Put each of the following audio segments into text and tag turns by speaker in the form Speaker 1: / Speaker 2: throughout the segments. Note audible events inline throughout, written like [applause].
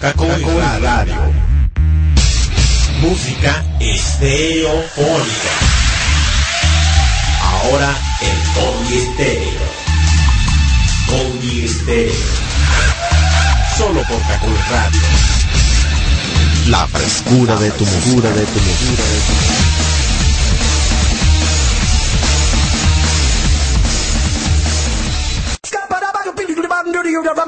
Speaker 1: Cacoy Radio. Música estereofónica. Ahora en Combi Estéreo. Combi Estéreo. Solo por Cacoy Radio. La frescura de tu música. de tu música.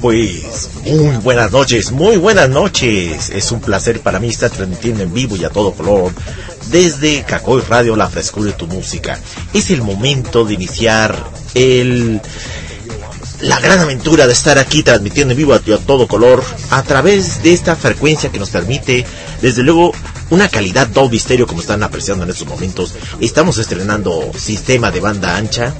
Speaker 1: Pues muy buenas noches, muy buenas noches. Es un placer para mí estar transmitiendo en vivo y a todo color desde Cacoy Radio La Frescura de tu Música. Es el momento de iniciar el la gran aventura de estar aquí transmitiendo en vivo a, a todo color a través de esta frecuencia que nos permite, desde luego, una calidad Dolby Stereo como están apreciando en estos momentos. Estamos estrenando sistema de banda ancha,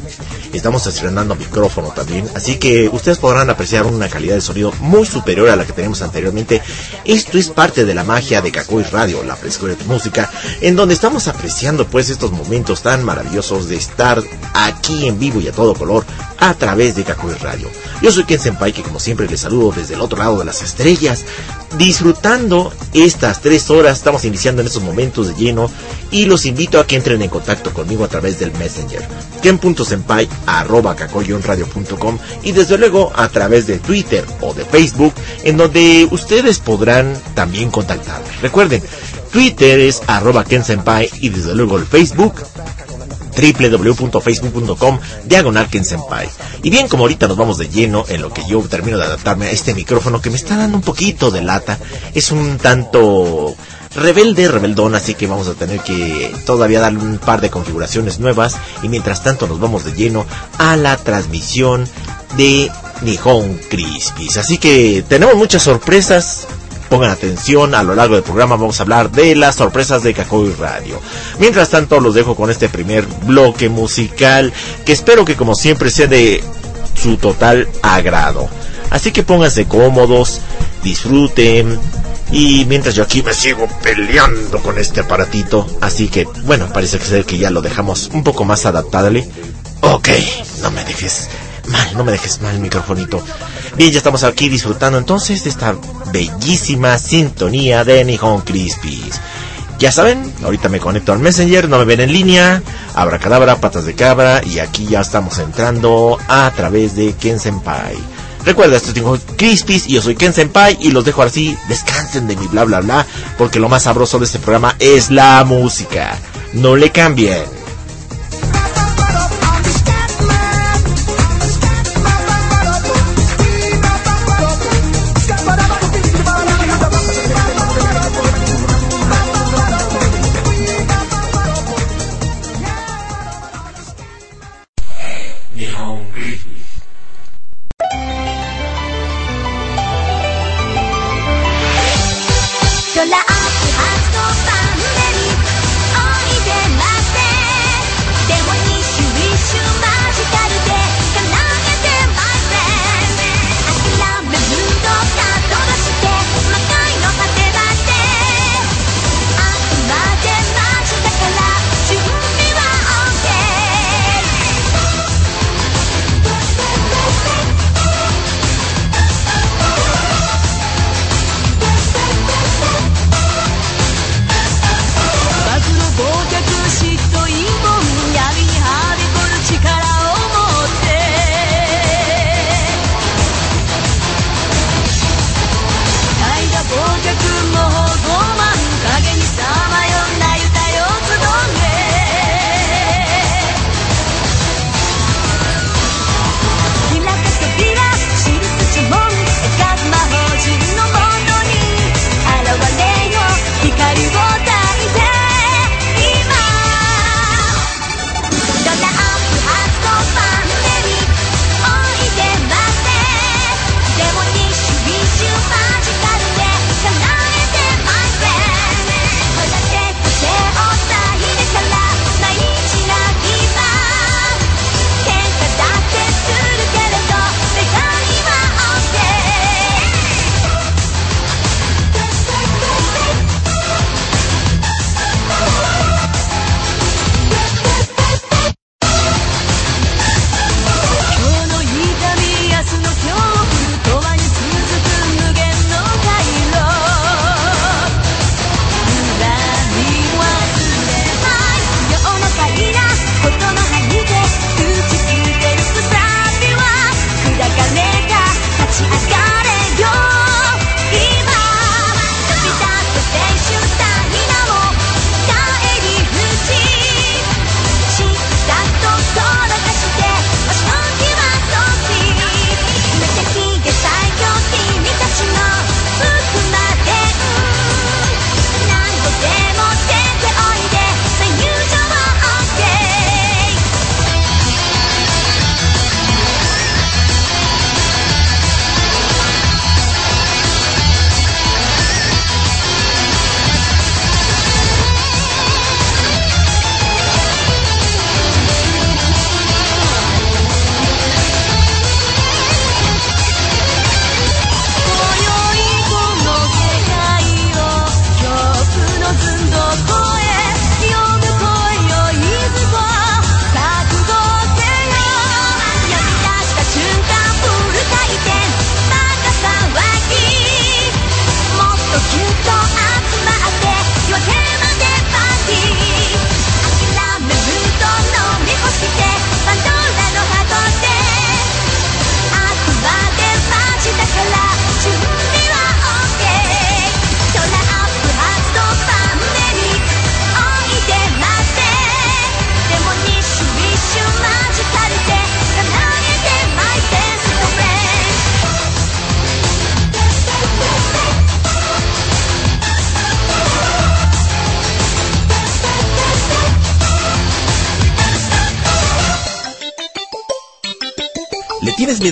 Speaker 1: estamos estrenando micrófono también, así que ustedes podrán apreciar una calidad de sonido muy superior a la que teníamos anteriormente. Esto es parte de la magia de Cacoy Radio, la frescura de música, en donde estamos apreciando pues estos momentos tan maravillosos de estar aquí en vivo y a todo color a través de Cacoy Radio. Yo soy Ken Senpai que como siempre les saludo desde el otro lado de las estrellas, disfrutando estas tres horas, estamos iniciando en estos momentos de lleno y los invito a que entren en contacto conmigo a través del Messenger, ken.senpai arroba cacoyonradio.com y desde luego a través de Twitter o de Facebook en donde ustedes podrán también contactarme. Recuerden, Twitter es arroba kensenpai y desde luego el Facebook www.facebook.com diagonal. Y bien, como ahorita nos vamos de lleno en lo que yo termino de adaptarme a este micrófono que me está dando un poquito de lata, es un tanto rebelde, rebeldón, así que vamos a tener que todavía darle un par de configuraciones nuevas y mientras tanto nos vamos de lleno a la transmisión de Nihon Crispis. Así que tenemos muchas sorpresas, pongan atención, a lo largo del programa vamos a hablar de las sorpresas de Kakoi Radio. Mientras tanto los dejo con este primer bloque musical que espero que como siempre sea de su total agrado. Así que pónganse cómodos, disfruten, y mientras yo aquí me sigo peleando con este aparatito. Así que, bueno, parece que ser que ya lo dejamos un poco más adaptable. Ok, no me dejes mal, no me dejes mal, microfonito. Bien, ya estamos aquí disfrutando entonces de esta bellísima sintonía de Nihon Crispies. Ya saben, ahorita me conecto al Messenger, no me ven en línea, abra cadabra, patas de cabra, y aquí ya estamos entrando a través de Ken Senpai. Recuerda, esto tengo Crispies y yo soy Ken Senpai y los dejo así, descansen de mi bla bla bla, porque lo más sabroso de este programa es la música. No le cambien.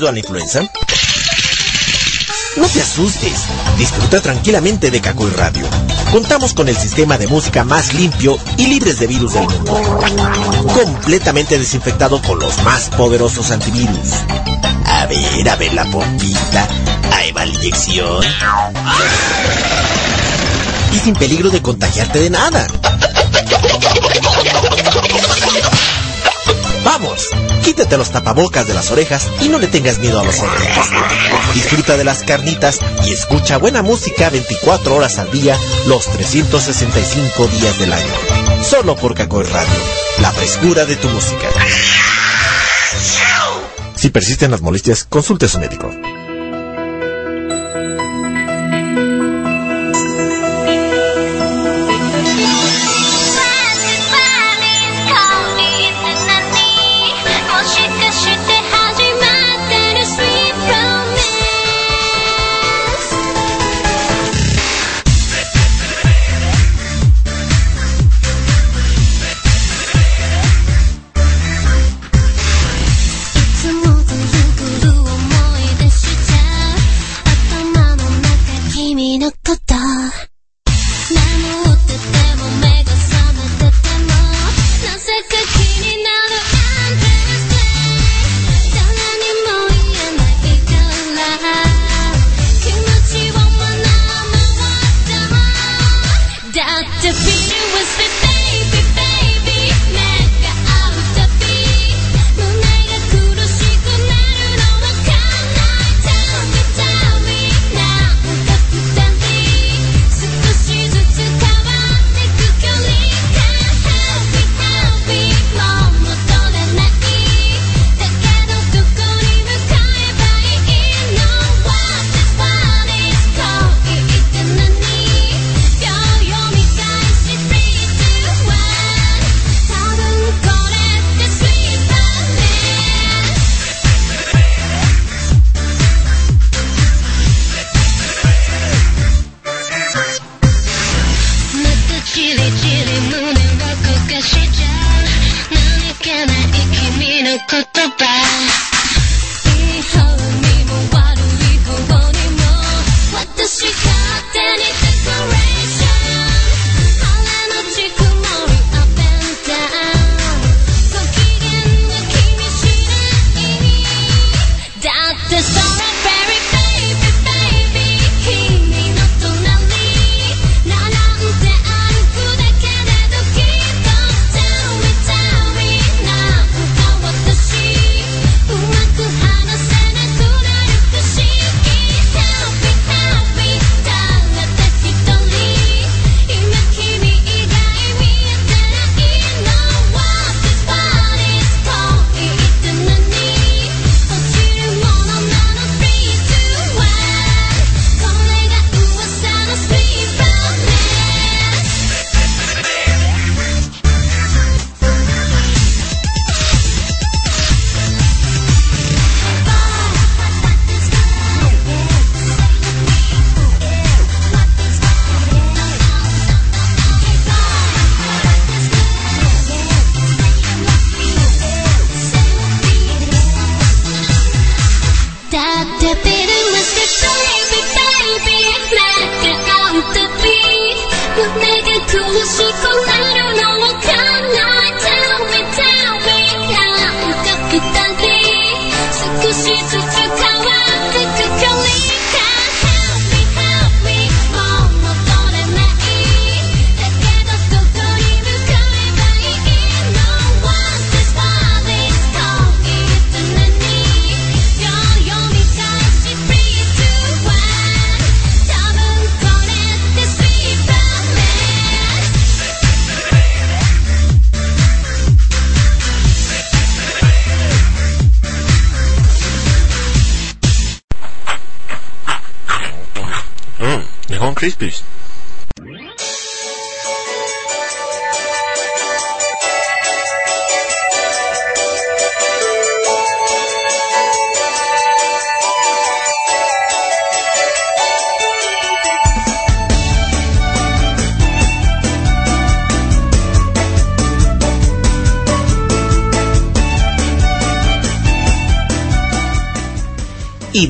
Speaker 2: A la influenza? No te asustes, disfruta tranquilamente de Cacoy Radio. Contamos con el sistema de música más limpio y libres de virus del mundo. Completamente desinfectado con los más poderosos antivirus. A ver, a ver la pompita. Ahí va la inyección. Y sin peligro de contagiarte de nada. Vamos, quítate los tapabocas de las orejas y no le tengas miedo a los orejas. Disfruta de las carnitas y escucha buena música 24 horas al día, los 365 días del año. Solo por Cacoy Radio, la frescura de tu música. Si persisten las molestias, consulte a su médico.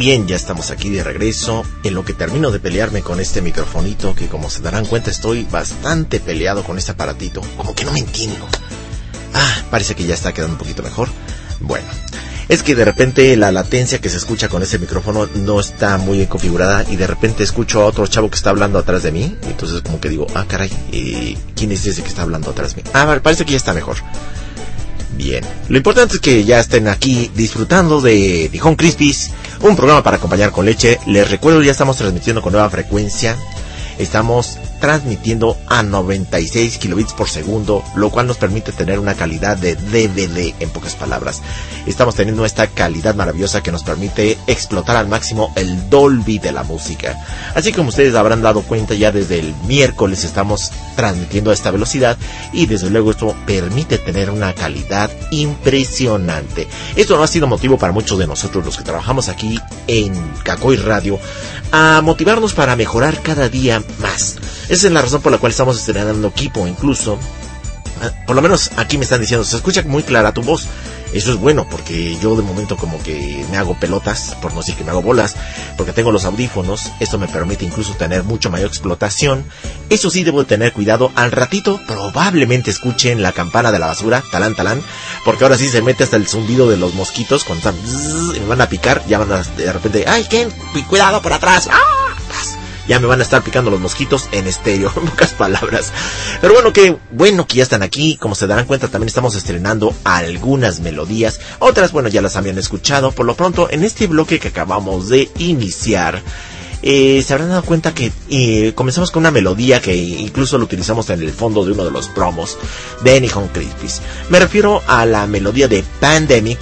Speaker 1: Bien, ya estamos aquí de regreso. En lo que termino de pelearme con este microfonito, que como se darán cuenta estoy bastante peleado con este aparatito. Como que no me entiendo. Ah, parece que ya está quedando un poquito mejor. Bueno, es que de repente la latencia que se escucha con ese micrófono no está muy bien configurada y de repente escucho a otro chavo que está hablando atrás de mí. Entonces como que digo, ah, caray, eh, ¿quién es ese que está hablando atrás de mí? Ah, parece que ya está mejor. Bien. Lo importante es que ya estén aquí disfrutando de Dijon Crispis, un programa para acompañar con leche. Les recuerdo, ya estamos transmitiendo con nueva frecuencia. Estamos transmitiendo a 96 kilobits por segundo, lo cual nos permite tener una calidad de DVD en pocas palabras. Estamos teniendo esta calidad maravillosa que nos permite explotar al máximo el Dolby de la música. Así como ustedes habrán dado cuenta ya desde el miércoles estamos transmitiendo a esta velocidad y desde luego esto permite tener una calidad impresionante. Esto no ha sido motivo para muchos de nosotros los que trabajamos aquí en Cacoy Radio a motivarnos para mejorar cada día más. Esa es la razón por la cual estamos estrenando equipo, incluso. Ah, por lo menos aquí me están diciendo, se escucha muy clara tu voz. Eso es bueno porque yo de momento como que me hago pelotas, por no decir que me hago bolas, porque tengo los audífonos. Esto me permite incluso tener mucho mayor explotación. Eso sí, debo de tener cuidado. Al ratito probablemente escuchen la campana de la basura, talán talán, porque ahora sí se mete hasta el zumbido de los mosquitos cuando están y me van a picar. Ya van a de repente, ¡ay, Ken! ¡Cuidado por atrás! ¡Ah! Ya me van a estar picando los mosquitos en estéreo, [laughs] en pocas palabras. Pero bueno, que bueno que ya están aquí, como se darán cuenta también estamos estrenando algunas melodías, otras bueno ya las habían escuchado, por lo pronto en este bloque que acabamos de iniciar, eh, se habrán dado cuenta que eh, comenzamos con una melodía que incluso lo utilizamos en el fondo de uno de los promos de Anyhow Crispies. Me refiero a la melodía de Pandemic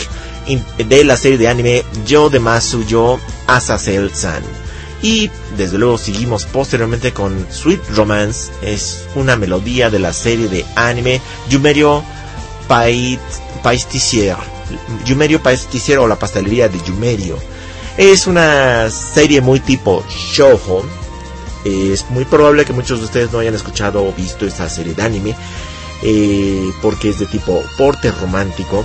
Speaker 1: de la serie de anime Yo de Masu Azazel San. Y desde luego seguimos posteriormente con Sweet Romance, es una melodía de la serie de anime Yumerio Paisticier, Yumerio Paisticier o la pastelería de Yumerio. Es una serie muy tipo shoujo. Es muy probable que muchos de ustedes no hayan escuchado o visto esta serie de anime, eh, porque es de tipo porte romántico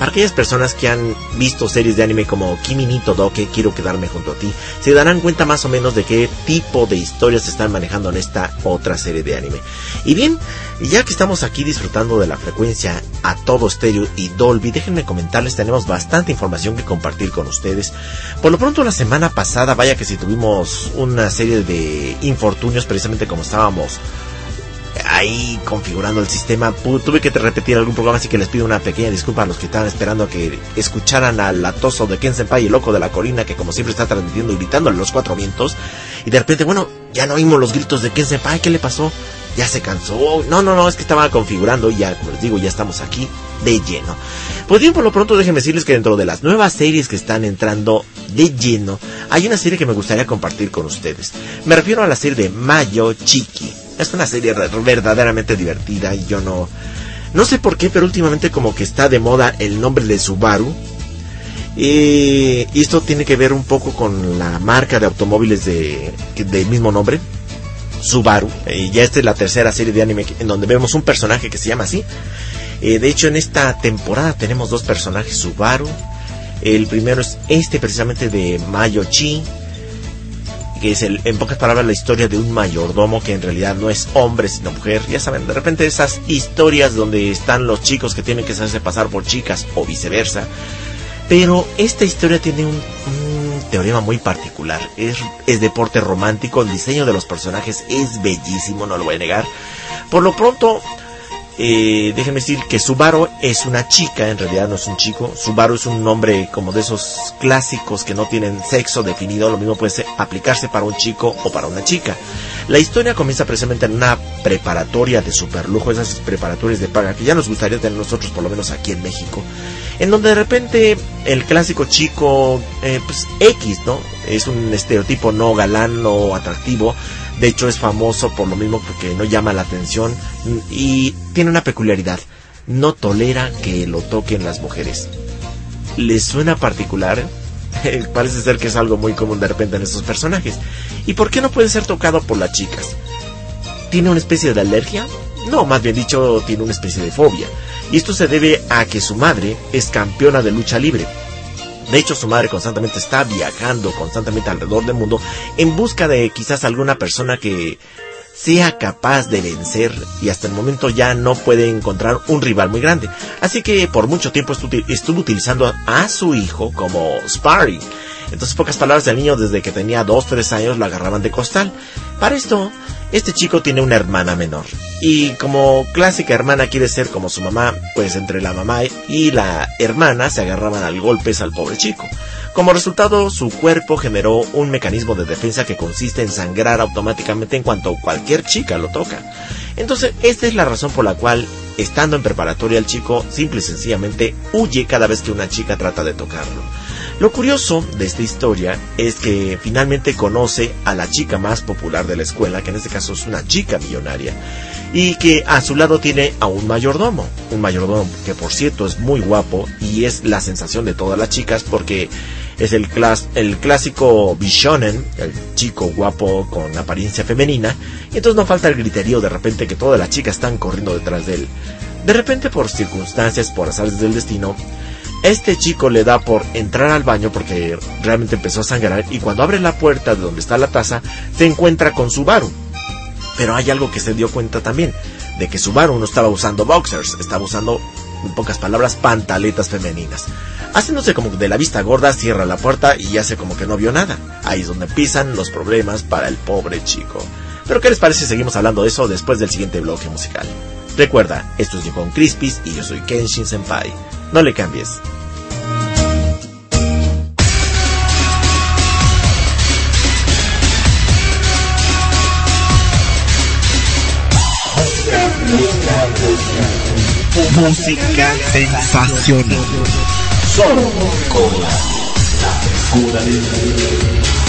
Speaker 1: para aquellas personas que han visto series de anime como Kimi ni Todoke, Quiero quedarme junto a ti, se darán cuenta más o menos de qué tipo de historias se están manejando en esta otra serie de anime. Y bien, ya que estamos aquí disfrutando de la frecuencia a todo estéreo y Dolby, déjenme comentarles, tenemos bastante información que compartir con ustedes. Por lo pronto la semana pasada, vaya que si tuvimos una serie de infortunios precisamente como estábamos ahí configurando el sistema. Tuve que repetir algún programa, así que les pido una pequeña disculpa a los que estaban esperando que escucharan al latoso de Ken Senpai, el loco de la colina, que como siempre está transmitiendo y gritándole los cuatro vientos. Y de repente, bueno, ya no oímos los gritos de Ken Senpai, ¿qué le pasó? Ya se cansó. No, no, no, es que estaba configurando y ya, como les digo, ya estamos aquí de lleno. Pues bien, por lo pronto déjenme decirles que dentro de las nuevas series que están entrando de lleno, hay una serie que me gustaría compartir con ustedes. Me refiero a la serie de Mayo Chiqui. Es una serie verdaderamente divertida y yo no... No sé por qué, pero últimamente como que está de moda el nombre de Subaru. Y esto tiene que ver un poco con la marca de automóviles de, del mismo nombre. Subaru. Y ya esta es la tercera serie de anime en donde vemos un personaje que se llama así. Eh, de hecho, en esta temporada tenemos dos personajes Subaru. El primero es este precisamente de Mayochi, que es el, en pocas palabras la historia de un mayordomo que en realidad no es hombre sino mujer. Ya saben, de repente esas historias donde están los chicos que tienen que hacerse pasar por chicas o viceversa. Pero esta historia tiene un, teorema muy particular. Es, es deporte romántico, el diseño de los personajes es bellísimo, no lo voy a negar. Por lo pronto, eh, déjenme decir que Subaru es una chica, en realidad no es un chico. Subaru es un nombre como de esos clásicos que no tienen sexo definido. Lo mismo puede aplicarse para un chico o para una chica. La historia comienza precisamente en una preparatoria de superlujo, esas preparatorias de paga que ya nos gustaría tener nosotros, por lo menos aquí en México. En donde de repente el clásico chico, eh, pues X, ¿no? Es un estereotipo no galán, no atractivo de hecho es famoso por lo mismo porque no llama la atención y tiene una peculiaridad. No tolera que lo toquen las mujeres. ¿Les suena particular? Parece ser que es algo muy común de repente en estos personajes. ¿Y por qué no puede ser tocado por las chicas? ¿Tiene una especie de alergia? No, más bien dicho, tiene una especie de fobia. Y esto se debe a que su madre es campeona de lucha libre. De hecho, su madre constantemente está viajando constantemente alrededor del mundo en busca de quizás alguna persona que sea capaz de vencer y hasta el momento ya no puede encontrar un rival muy grande. Así que por mucho tiempo estuvo utilizando a su hijo como sparring. Entonces, pocas palabras, del niño desde que tenía 2, 3 años lo agarraban de costal. Para esto, este chico tiene una hermana menor. Y como clásica hermana quiere ser como su mamá, pues entre la mamá y la hermana se agarraban al golpes al pobre chico. Como resultado, su cuerpo generó un mecanismo de defensa que consiste en sangrar automáticamente en cuanto cualquier chica lo toca. Entonces, esta es la razón por la cual, estando en preparatoria, el chico simple y sencillamente huye cada vez que una chica trata de tocarlo. Lo curioso de esta historia es que finalmente conoce a la chica más popular de la escuela, que en este caso es una chica millonaria, y que a su lado tiene a un mayordomo, un mayordomo que por cierto es muy guapo y es la sensación de todas las chicas porque es el, el clásico bishonen, el chico guapo con apariencia femenina, y entonces no falta el griterío de repente que todas las chicas están corriendo detrás de él. De repente por circunstancias, por azares del destino, este chico le da por entrar al baño porque realmente empezó a sangrar y cuando abre la puerta de donde está la taza se encuentra con Subaru. Pero hay algo que se dio cuenta también, de que Subaru no estaba usando boxers, estaba usando, en pocas palabras, pantaletas femeninas. Haciéndose como de la vista gorda, cierra la puerta y hace como que no vio nada. Ahí es donde pisan los problemas para el pobre chico. Pero ¿qué les parece si seguimos hablando de eso después del siguiente bloque musical? Recuerda, esto es Yukon Crispis y yo soy Kenshin Senpai. No le cambies.
Speaker 3: Música sensacional. Solo con la cura
Speaker 1: gusta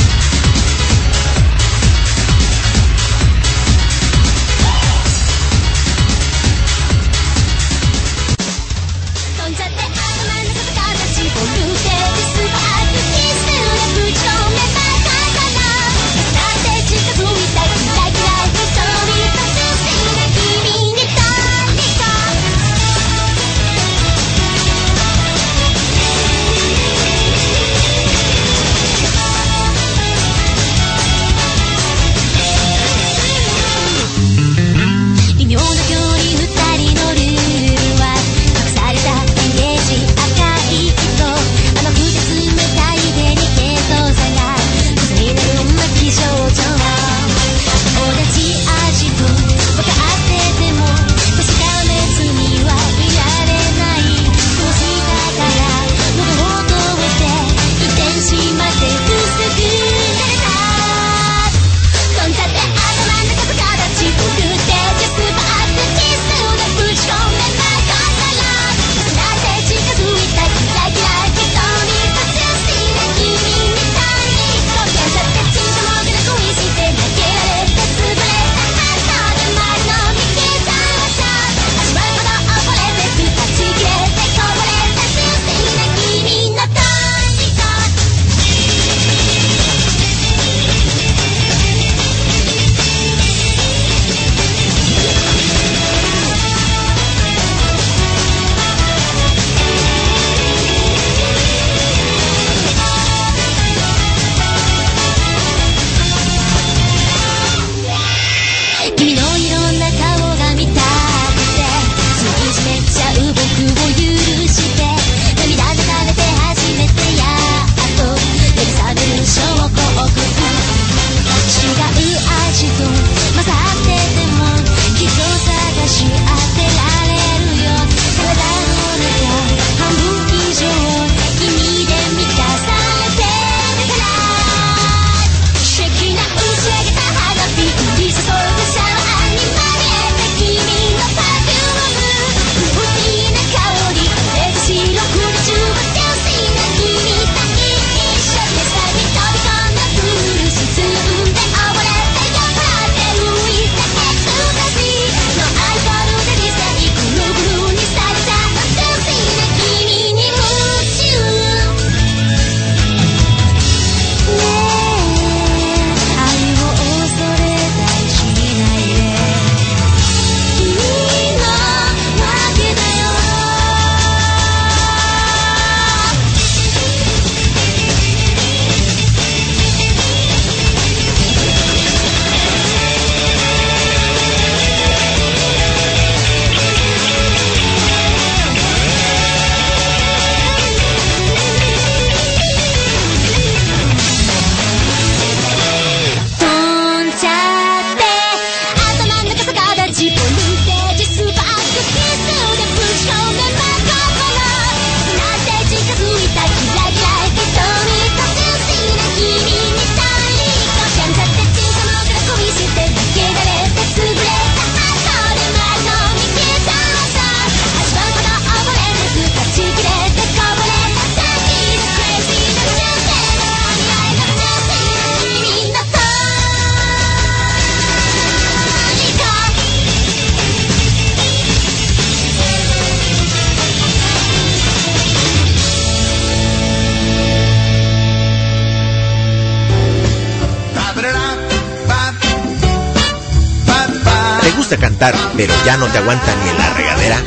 Speaker 1: ya no te aguanta ni en la regadera?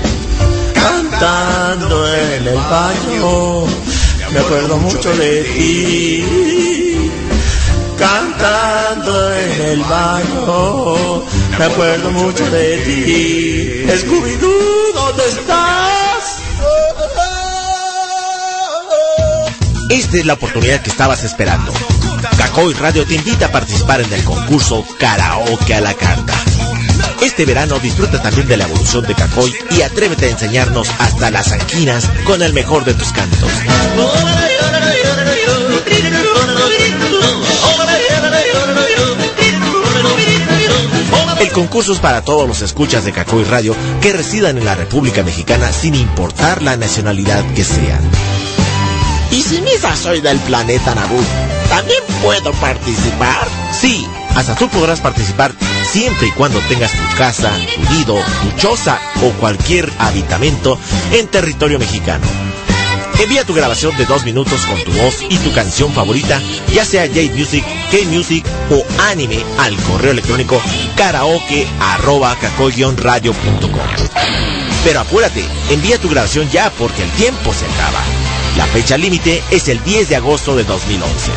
Speaker 2: Cantando en el baño, me acuerdo mucho de ti. Cantando en el baño, me acuerdo mucho de ti. Scooby-Doo, ¿dónde estás?
Speaker 1: Esta es la oportunidad que estabas esperando. Cacoy Radio te invita a participar en el concurso Karaoke a la Carta. Este verano disfruta también de la evolución de Cacoy y atrévete a enseñarnos hasta las anquinas con el mejor de tus cantos. El concurso es para todos los escuchas de Cacoy Radio que residan en la República Mexicana sin importar la nacionalidad que sean. ¿Y si Misa soy del planeta Naboo? ¿También puedo participar? Sí, hasta tú podrás participar siempre y cuando tengas tu casa, tu nido, tu choza o cualquier habitamento en territorio mexicano. Envía tu grabación de dos minutos con tu voz y tu canción favorita, ya sea J-Music, K-Music o anime, al correo electrónico karaoke. Pero apúrate, envía tu grabación ya porque el tiempo se acaba. La fecha límite es el 10 de agosto de 2011.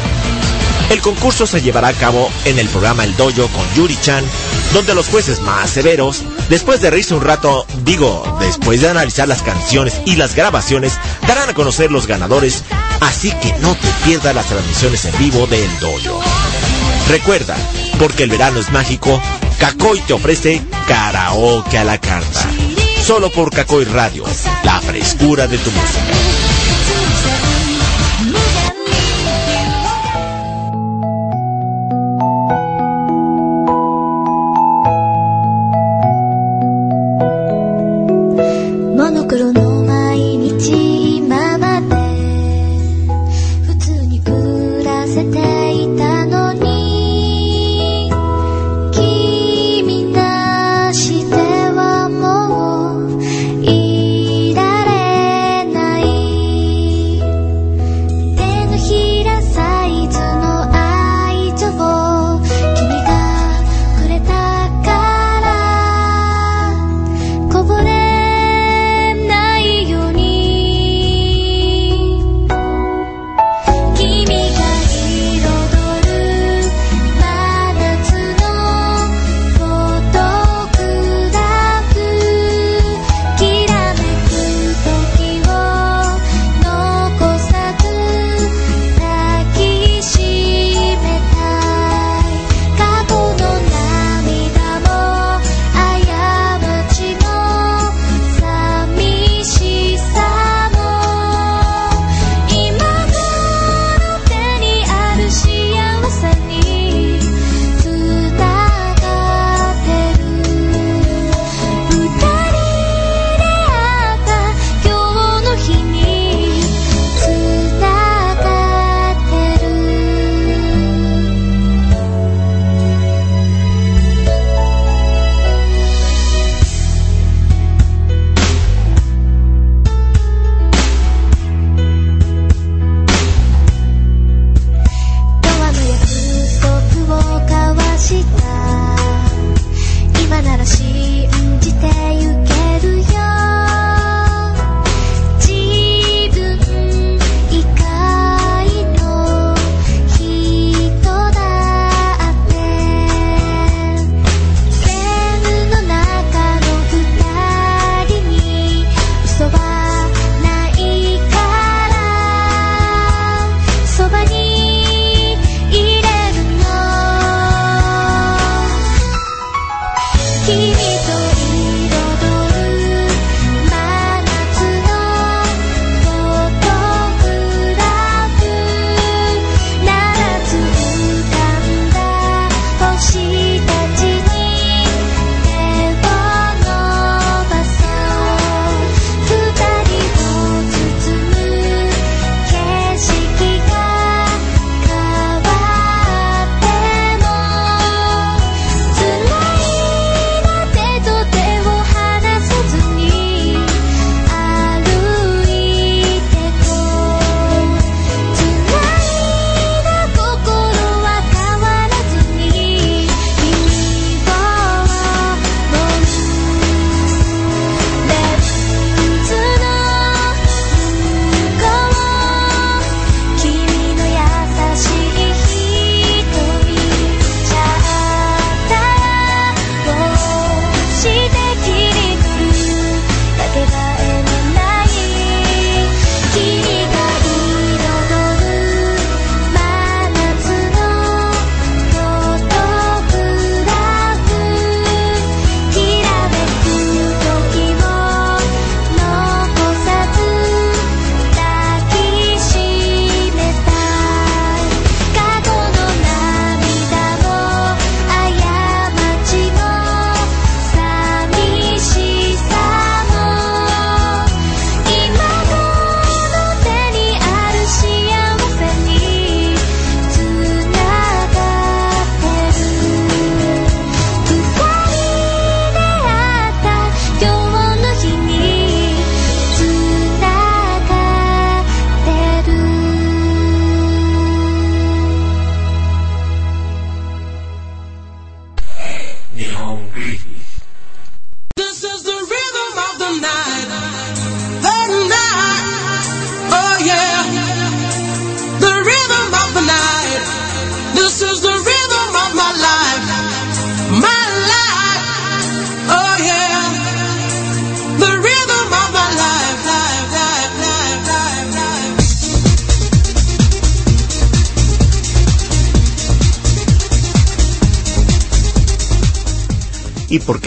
Speaker 1: El concurso se llevará a cabo en el programa El Dojo con Yuri Chan, donde los jueces más severos, después de reírse un rato, digo, después de analizar las canciones y las grabaciones, darán a conocer los ganadores, así que no te pierdas las transmisiones en vivo de El Dojo. Recuerda, porque el verano es mágico, Cacoy te ofrece karaoke a la carta. Solo por Cacoy Radio, la frescura de tu música.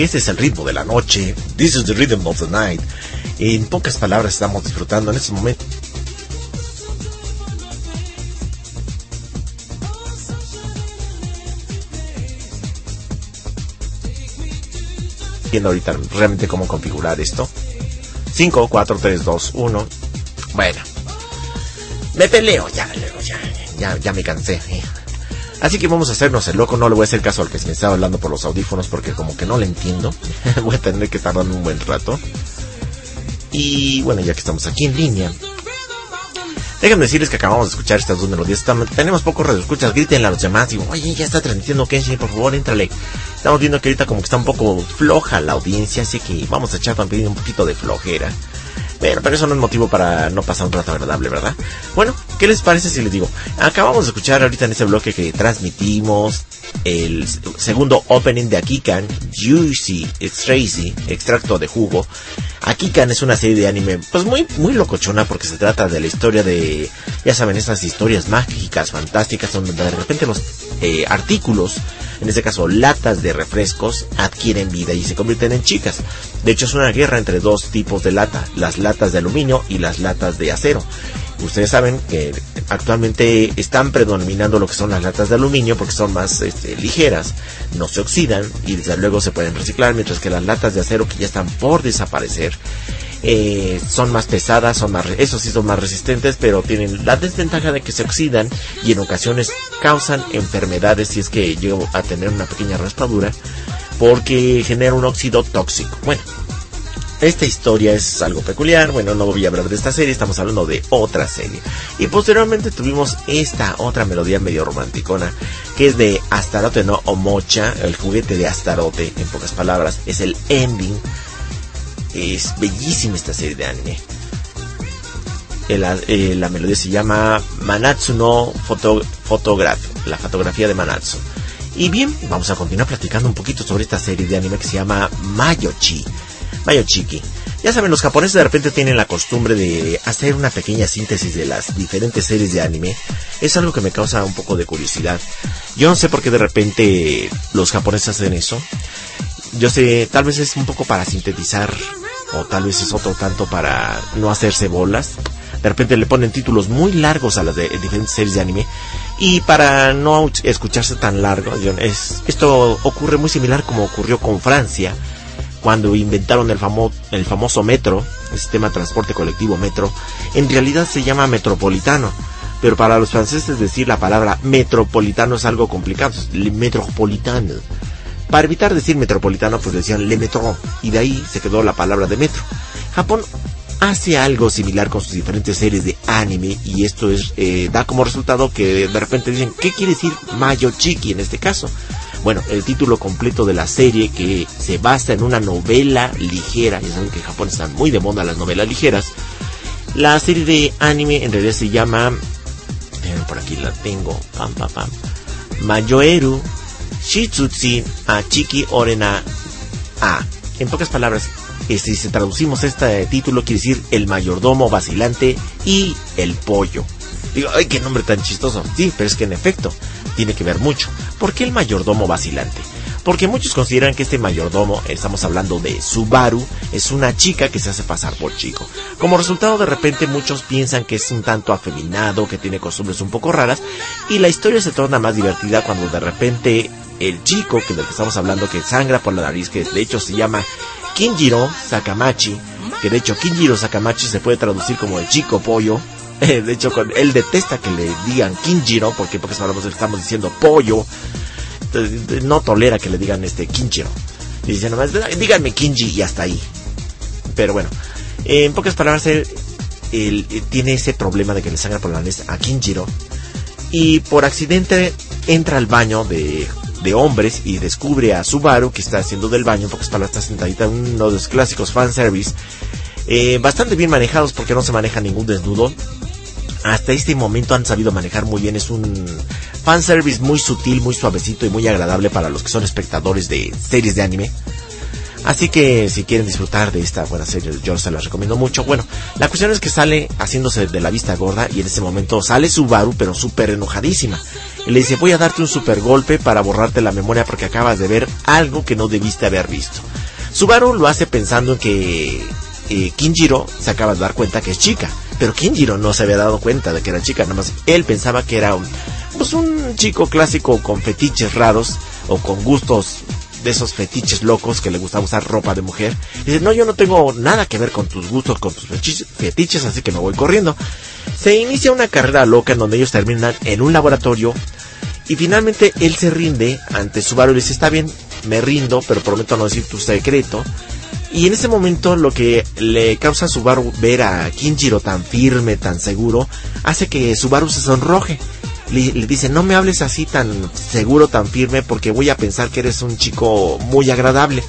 Speaker 1: Este es el ritmo de la noche. This is the rhythm of the night. En pocas palabras estamos disfrutando en este momento. Viendo ahorita realmente cómo configurar esto. 5, 4, 3, 2, 1. Bueno. Me peleo, ya, ya, ya, ya me cansé. Así que vamos a hacernos el loco, no le voy a hacer caso al que se me está hablando por los audífonos porque como que no le entiendo. [laughs] voy a tener que tardar un buen rato. Y bueno, ya que estamos aquí en línea, déjenme decirles que acabamos de escuchar estas dos melodías. Estamos- tenemos pocos radioescuchas, griten a los demás. Digo, oye, ya está transmitiendo Kenshin, por favor, éntrale. Estamos viendo que ahorita como que está un poco floja la audiencia, así que vamos a echar también un poquito de flojera. Bueno, pero eso no es motivo para no pasar un rato agradable, ¿verdad? Bueno, ¿qué les parece si les digo? Acabamos de escuchar ahorita en ese bloque que transmitimos el segundo opening de Akikan, Juicy Tracy, extracto de jugo. Akikan es una serie de anime, pues muy, muy locochona porque se trata de la historia de, ya saben, estas historias mágicas, fantásticas, donde de repente los eh, artículos, en este caso latas de refrescos, adquieren vida y se convierten en chicas. De hecho es una guerra entre dos tipos de lata, las latas de aluminio y las latas de acero. Ustedes saben que actualmente están predominando lo que son las latas de aluminio porque son más este, ligeras, no se oxidan y desde luego se pueden reciclar, mientras que las latas de acero que ya están por desaparecer eh, son más pesadas, son más, eso sí son más resistentes, pero tienen la desventaja de que se oxidan y en ocasiones causan enfermedades si es que llego a tener una pequeña raspadura porque genera un óxido tóxico. Bueno, esta historia es algo peculiar, bueno, no voy a hablar de esta serie, estamos hablando de otra serie. Y posteriormente tuvimos esta otra melodía medio romanticona, que es de Astarote no Omocha, el juguete de Astarote, en pocas palabras, es el ending. Es bellísima esta serie de anime. Eh, la melodía se llama Manatsu no Photo, Photograph, la fotografía de Manatsu. Y bien, vamos a continuar platicando un poquito sobre esta serie de anime que se llama Mayochi. Mayochiki. Ya saben, los japoneses de repente tienen la costumbre de hacer una pequeña síntesis de las diferentes series de anime. Es algo que me causa un poco de curiosidad. Yo no sé por qué de repente los japoneses hacen eso. Yo sé, tal vez es un poco para sintetizar o tal vez es otro tanto para no hacerse bolas. De repente le ponen títulos muy largos a las de diferentes series de anime y para no escucharse tan largo, esto ocurre muy similar como ocurrió con Francia cuando inventaron el, famo- el famoso metro, el sistema de transporte colectivo metro, en realidad se llama metropolitano. Pero para los franceses decir la palabra metropolitano es algo complicado, metropolitano. Para evitar decir metropolitano, pues decían le metro, y de ahí se quedó la palabra de metro. Japón hace algo similar con sus diferentes series de anime, y esto es eh, da como resultado que de repente dicen, ¿qué quiere decir Mayochiki en este caso? Bueno, el título completo de la serie que se basa en una novela ligera, ya saben que en Japón están muy de moda las novelas ligeras. La serie de anime en realidad se llama, eh, por aquí la tengo, pam pam pam, Mayoeru Shitsutsi a Chiki Orena A. En pocas palabras, si traducimos este título quiere decir el mayordomo vacilante y el pollo. Digo, ay, qué nombre tan chistoso. Sí, pero es que en efecto, tiene que ver mucho. ¿Por qué el mayordomo vacilante? Porque muchos consideran que este mayordomo, estamos hablando de Subaru, es una chica que se hace pasar por chico. Como resultado, de repente muchos piensan que es un tanto afeminado, que tiene costumbres un poco raras, y la historia se torna más divertida cuando de repente el chico, que del que estamos hablando, que sangra por la nariz, que de hecho se llama Kinjiro Sakamachi, que de hecho Kinjiro Sakamachi se puede traducir como el chico pollo, [laughs] de hecho, él detesta que le digan Kinjiro, porque porque estamos diciendo pollo. Entonces, no tolera que le digan este Kinjiro. Y dice nomás, díganme Kinji y hasta ahí. Pero bueno, en pocas palabras, él, él, eh, tiene ese problema de que le sangra por la nariz a Kinjiro. Y por accidente entra al baño de, de hombres y descubre a Subaru que está haciendo del baño. En pocas palabras, está sentadita en uno de los clásicos fanservice. Eh, bastante bien manejados porque no se maneja ningún desnudo hasta este momento han sabido manejar muy bien. Es un fanservice muy sutil, muy suavecito y muy agradable para los que son espectadores de series de anime. Así que si quieren disfrutar de esta buena serie, yo se las recomiendo mucho. Bueno, la cuestión es que sale haciéndose de la vista gorda y en ese momento sale Subaru, pero súper enojadísima. Y le dice, voy a darte un super golpe para borrarte la memoria porque acabas de ver algo que no debiste haber visto. Subaru lo hace pensando en que eh, Kinjiro se acaba de dar cuenta que es chica. Pero Kinjiro no se había dado cuenta de que era chica, nada más él pensaba que era un, pues un chico clásico con fetiches raros o con gustos de esos fetiches locos que le gusta usar ropa de mujer. Dice, no, yo no tengo nada que ver con tus gustos, con tus fetiches, así que me voy corriendo. Se inicia una carrera loca en donde ellos terminan en un laboratorio y finalmente él se rinde ante Subaru y le dice, está bien, me rindo, pero prometo no decir tu secreto. Y en ese momento lo que le causa a Subaru ver a Kinjiro tan firme, tan seguro, hace que Subaru se sonroje. Le, le, dice, no me hables así tan seguro, tan firme, porque voy a pensar que eres un chico muy agradable.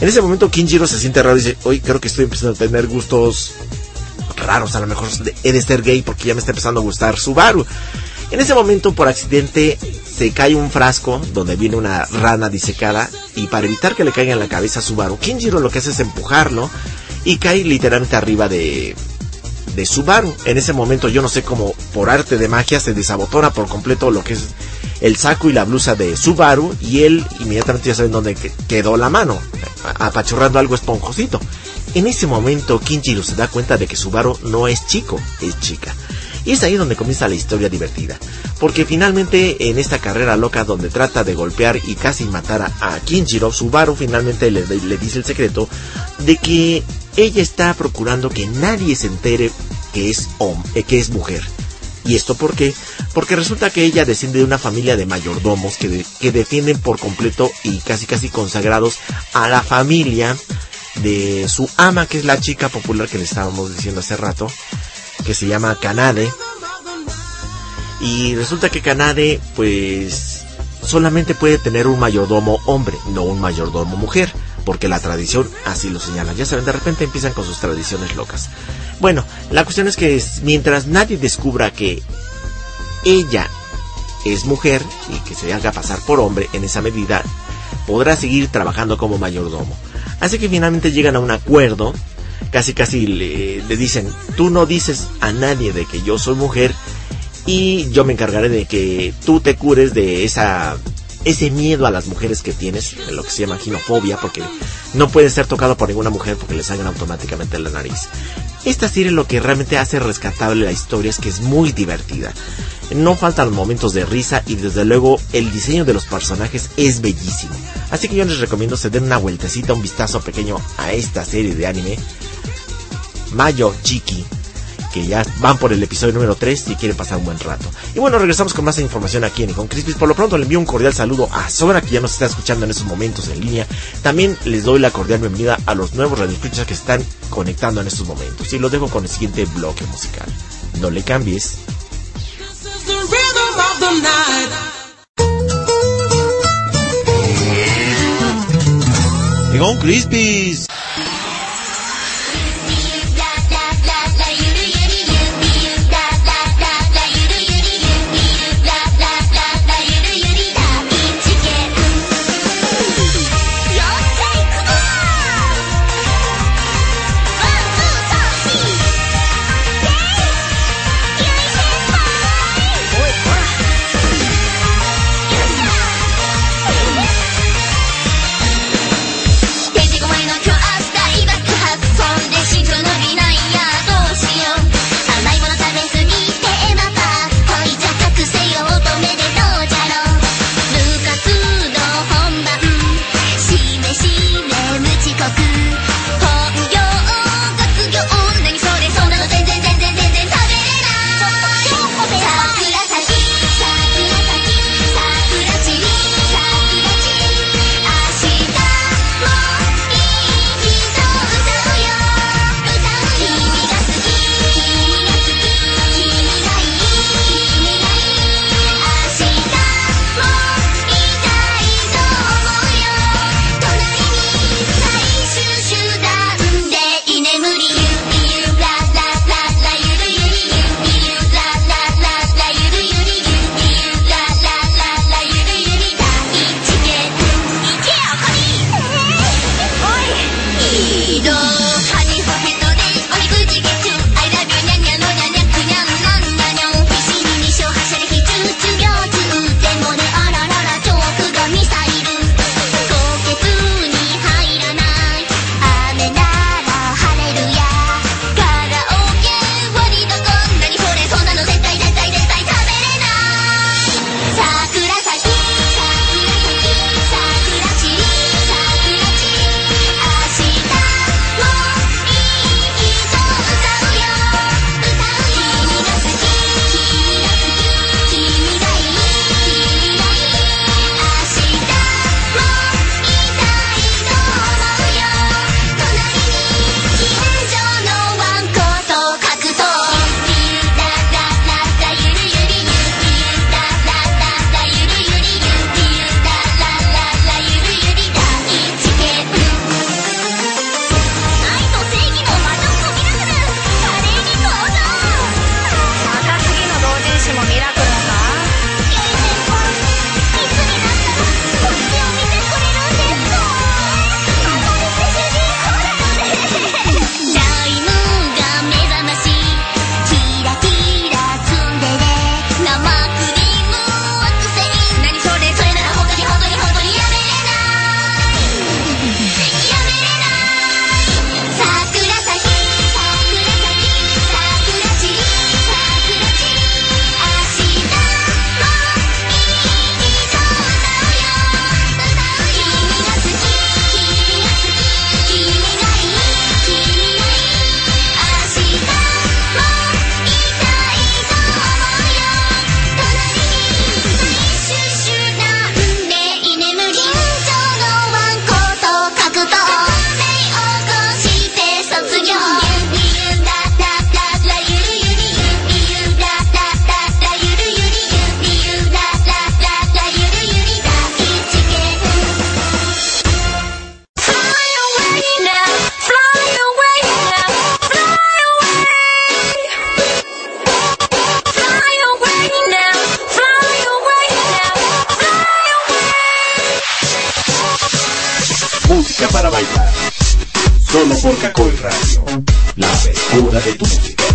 Speaker 1: En ese momento Kinjiro se siente raro y dice, hoy creo que estoy empezando a tener gustos raros, a lo mejor he de ser gay porque ya me está empezando a gustar Subaru. En ese momento, por accidente, se cae un frasco donde viene una rana disecada y para evitar que le caiga en la cabeza a Subaru, Kinjiro lo que hace es empujarlo y cae literalmente arriba de, de Subaru. En ese momento yo no sé cómo por arte de magia se desabotona por completo lo que es el saco y la blusa de Subaru y él inmediatamente ya sabe dónde quedó la mano, apachurrando algo esponjosito. En ese momento Kinjiro se da cuenta de que Subaru no es chico, es chica. Y es ahí donde comienza la historia divertida. Porque finalmente en esta carrera loca donde trata de golpear y casi matar a, Kinjiro, Subaru finalmente le, dice el secreto de que ella está procurando que nadie se entere que es, hombre, que es mujer. ¿Y esto por qué? Porque resulta que ella desciende de una familia de mayordomos que, que defienden por completo y casi casi consagrados a la familia de su ama, que es la chica popular que le estábamos diciendo hace rato, que se llama Kanade. Y resulta que Kanade, pues, solamente puede tener un mayordomo hombre, no un mayordomo mujer, porque la tradición así lo señala. Ya saben, de repente empiezan con sus tradiciones locas. Bueno, la cuestión es que mientras nadie descubra que ella es mujer y que se haga pasar por hombre en esa medida, podrá seguir trabajando como mayordomo. Así que finalmente llegan a un acuerdo casi casi le, le, dicen, tú no dices a nadie de que yo soy mujer y yo me encargaré de que tú te cures de esa ese miedo a las mujeres que tienes, lo que se llama ginofobia, porque no puedes ser tocado por ninguna mujer porque le salgan automáticamente la nariz. Esta serie lo que realmente hace rescatable la historia es que es muy divertida. No faltan momentos de risa y desde luego el diseño de los personajes es bellísimo. Así que yo les recomiendo se den una vueltecita, un vistazo pequeño a esta serie de anime. Mayo Chiki, que ya van por el episodio número 3 si quieren pasar un buen rato. Y bueno, regresamos con más información aquí en Con Crispis. Por lo pronto le envío un cordial saludo a Sora que ya nos está escuchando en estos momentos en línea. También les doy la cordial bienvenida a los nuevos radioescuchas que están conectando en estos momentos. Y los dejo con el siguiente bloque musical. No le cambies. Con Crispis.
Speaker 2: Por Cacoy Radio. La frescura de tu música.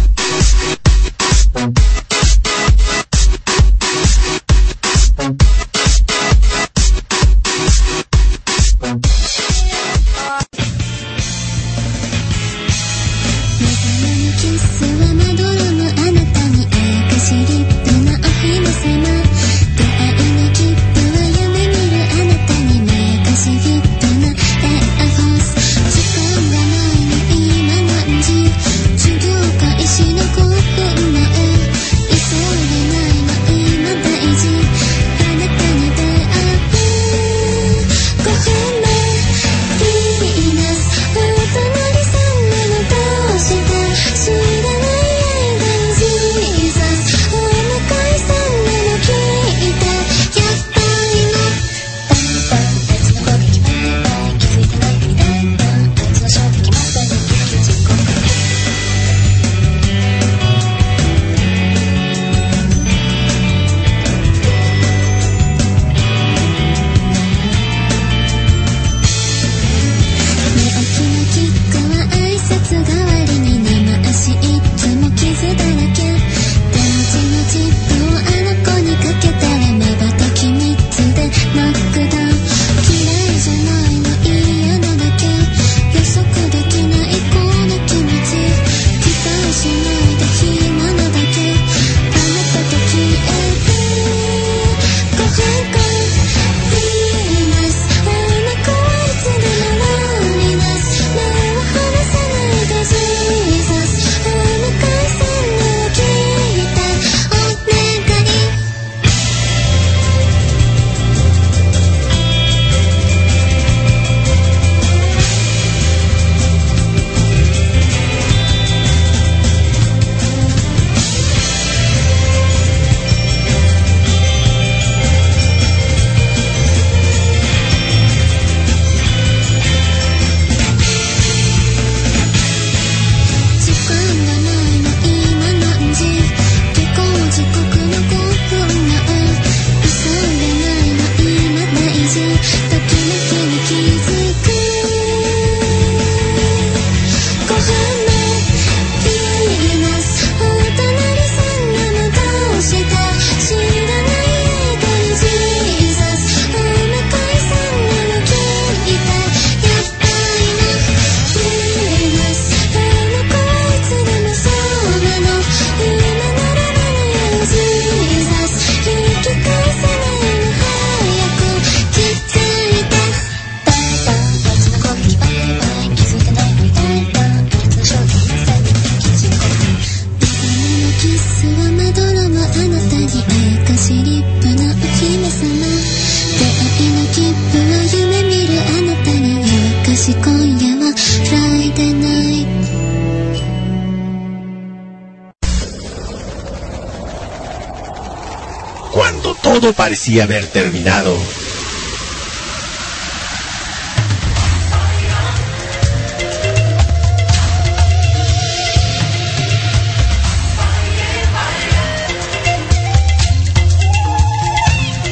Speaker 2: Parecía haber terminado.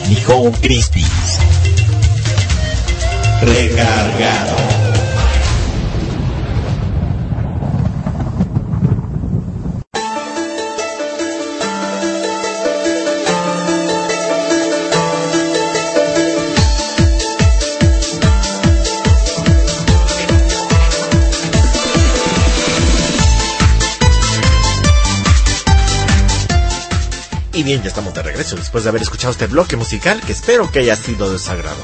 Speaker 2: Nihon Crispies. Recargado. Bien, ya estamos de regreso después de haber escuchado este bloque musical que espero que haya sido de su agrado.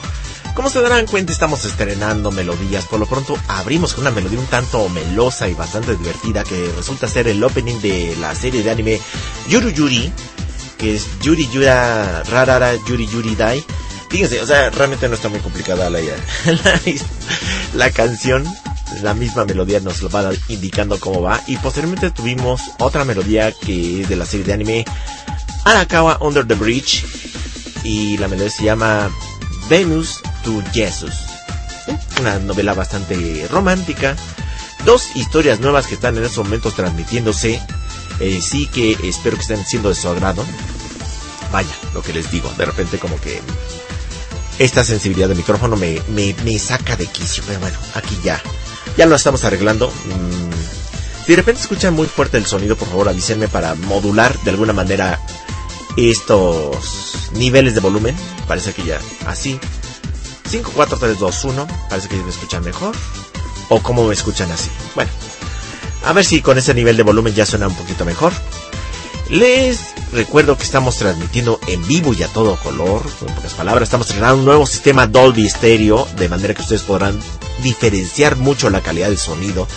Speaker 2: Como se darán cuenta, estamos estrenando melodías. Por lo pronto, abrimos con una melodía un tanto melosa y bastante divertida que resulta ser el opening de la serie de anime Yuru Yuri, que es Yuri Yura Rarara Yuri Yuri Dai. Fíjense, o sea, realmente no está muy complicada la, [laughs] la, la canción la misma melodía nos lo va indicando cómo va. Y posteriormente tuvimos otra melodía que es de la serie de anime Arakawa Under the Bridge y la melodía se llama Venus to Jesus. Una novela bastante romántica. Dos historias nuevas que están en estos momentos transmitiéndose. Eh, sí que espero que estén siendo de su agrado. Vaya, lo que les digo. De repente como que esta sensibilidad de micrófono me, me, me saca de quicio. Pero bueno, aquí ya
Speaker 1: Ya lo estamos arreglando. Mm, si de repente escuchan muy fuerte el sonido, por favor avísenme para modular de alguna manera estos niveles de volumen. Parece que ya así. 5, 4, 3, 2, 1. Parece que me escuchan mejor. O cómo me escuchan así. Bueno, a ver si con ese nivel de volumen ya suena un poquito mejor. Les recuerdo que estamos transmitiendo en vivo y a todo color. En pocas palabras, estamos estrenando un nuevo sistema Dolby Stereo. De manera que ustedes podrán diferenciar mucho la calidad del sonido.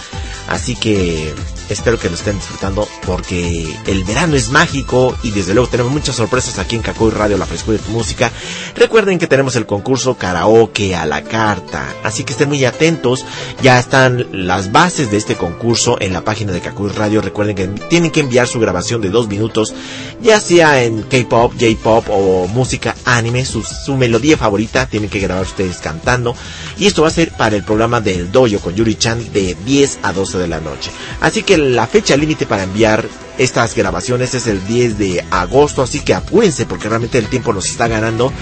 Speaker 1: Así que espero que lo estén disfrutando porque el verano es mágico y desde luego tenemos muchas sorpresas aquí en Cacoy Radio, la frescura de tu música. Recuerden que tenemos el concurso karaoke a la carta, así que estén muy atentos. Ya están las bases de este concurso en la página de Cacoy Radio. Recuerden que tienen que enviar su grabación de dos minutos, ya sea en K-pop, J-pop o música anime, su, su melodía favorita. Tienen que grabar ustedes cantando y esto va a ser para el programa del Dojo con Yuri Chan de 10 a 12 de la noche. Así que la fecha límite para enviar estas grabaciones es el 10 de agosto, así que apúrense porque realmente el tiempo nos está ganando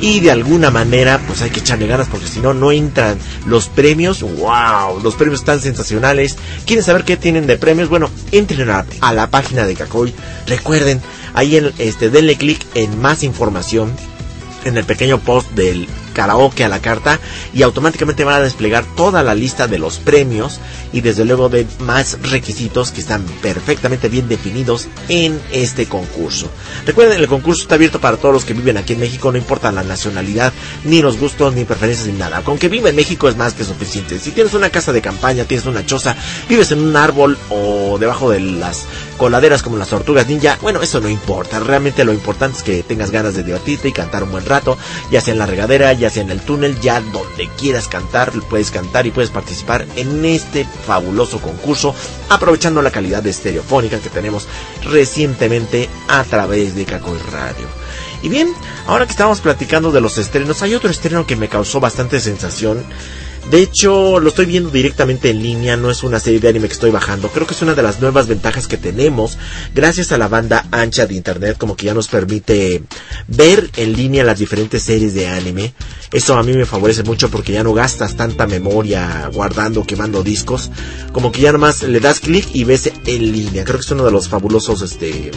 Speaker 1: y de alguna manera pues hay que echarle ganas porque si no no entran los premios, wow, los premios están sensacionales. ¿Quieren saber qué tienen de premios? Bueno, entren a, la página de Cacoy. Recuerden, ahí en este denle clic en más información en el pequeño post del karaoke a la carta y automáticamente van a desplegar toda la lista de los premios y desde luego de más requisitos que están perfectamente bien definidos en este concurso. Recuerden, el concurso está abierto para todos los que viven aquí en México, no importa la nacionalidad, ni los gustos, ni preferencias, ni nada. Con que vive en México es más que suficiente. Si tienes una casa de campaña, tienes una choza, vives en un árbol o debajo de las coladeras como las tortugas ninja, bueno, eso no importa. Realmente lo importante es que tengas ganas de divertirte y cantar un buen rato, ya sea en la regadera, ya sea en el túnel, ya donde quieras cantar, puedes cantar y puedes participar en este fabuloso concurso, aprovechando la calidad de estereofónica que tenemos recientemente a través de Cacoy Radio. Y bien, ahora que estamos platicando de los estrenos, hay otro estreno que me causó bastante sensación. De hecho, lo estoy viendo directamente en línea, no es una serie de anime que estoy bajando. Creo que es una de las nuevas ventajas que tenemos gracias a la banda ancha de internet, como que ya nos permite ver en línea las diferentes series de anime. Eso a mí me favorece mucho porque ya no gastas tanta memoria guardando, quemando discos. Como que ya nomás le das clic y ves en línea. Creo que es uno de los fabulosos este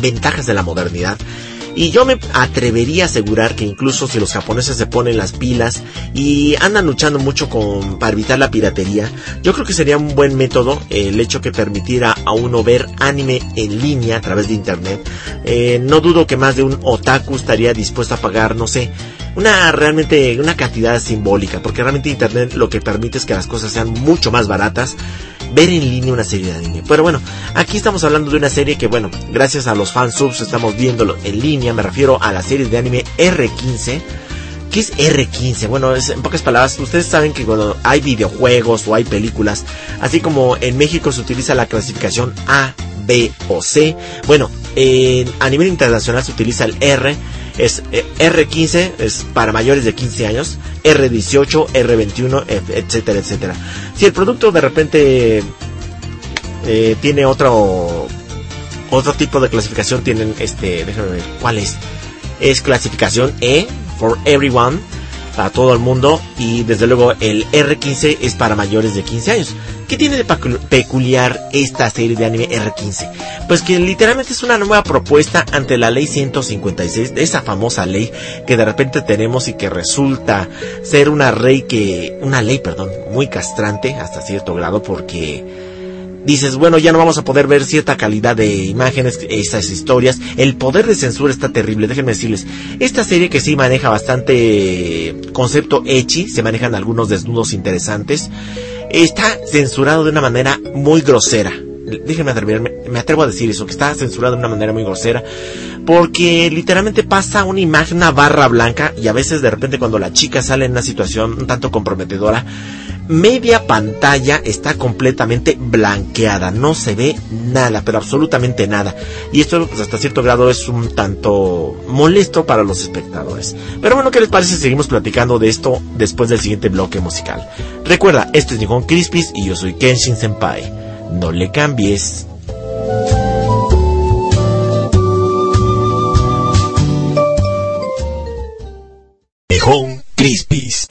Speaker 1: ventajas de la modernidad. Y yo me atrevería a asegurar que incluso si los japoneses se ponen las pilas y andan luchando mucho con, para evitar la piratería, yo creo que sería un buen método el hecho que permitiera a uno ver anime en línea a través de internet. Eh, no dudo que más de un otaku estaría dispuesto a pagar, no sé, una realmente una cantidad simbólica, porque realmente internet lo que permite es que las cosas sean mucho más baratas ver en línea una serie de anime. Pero bueno, aquí estamos hablando de una serie que, bueno, gracias a los fansubs estamos viéndolo en línea. Me refiero a la serie de anime R15. ¿Qué es R15? Bueno, en pocas palabras, ustedes saben que cuando hay videojuegos o hay películas, así como en México se utiliza la clasificación A, B o C, bueno, en, a nivel internacional se utiliza el R es eh, R15 es para mayores de 15 años, R18, R21, etcétera, etcétera. Si el producto de repente eh, tiene otro otro tipo de clasificación, tienen este, déjame ver, ¿cuál es? Es clasificación E for everyone para todo el mundo y desde luego el R15 es para mayores de 15 años. ¿Qué tiene de peculiar esta serie de anime R15? Pues que literalmente es una nueva propuesta ante la ley 156, de esa famosa ley que de repente tenemos y que resulta ser una ley que, una ley, perdón, muy castrante hasta cierto grado porque dices, bueno, ya no vamos a poder ver cierta calidad de imágenes, esas historias. El poder de censura está terrible, déjenme decirles. Esta serie que sí maneja bastante concepto echi, se manejan algunos desnudos interesantes, está censurado de una manera muy grosera. Déjenme atreverme, me atrevo a decir eso, que está censurado de una manera muy grosera, porque literalmente pasa una imagen, una barra blanca, y a veces de repente cuando la chica sale en una situación un tanto comprometedora, media pantalla está completamente blanqueada, no se ve nada, pero absolutamente nada. Y esto pues, hasta cierto grado es un tanto molesto para los espectadores. Pero bueno, ¿qué les parece seguimos platicando de esto después del siguiente bloque musical? Recuerda, esto es Nihon Crispis y yo soy Kenshin Senpai. No le cambies.
Speaker 4: Nihon Crispis.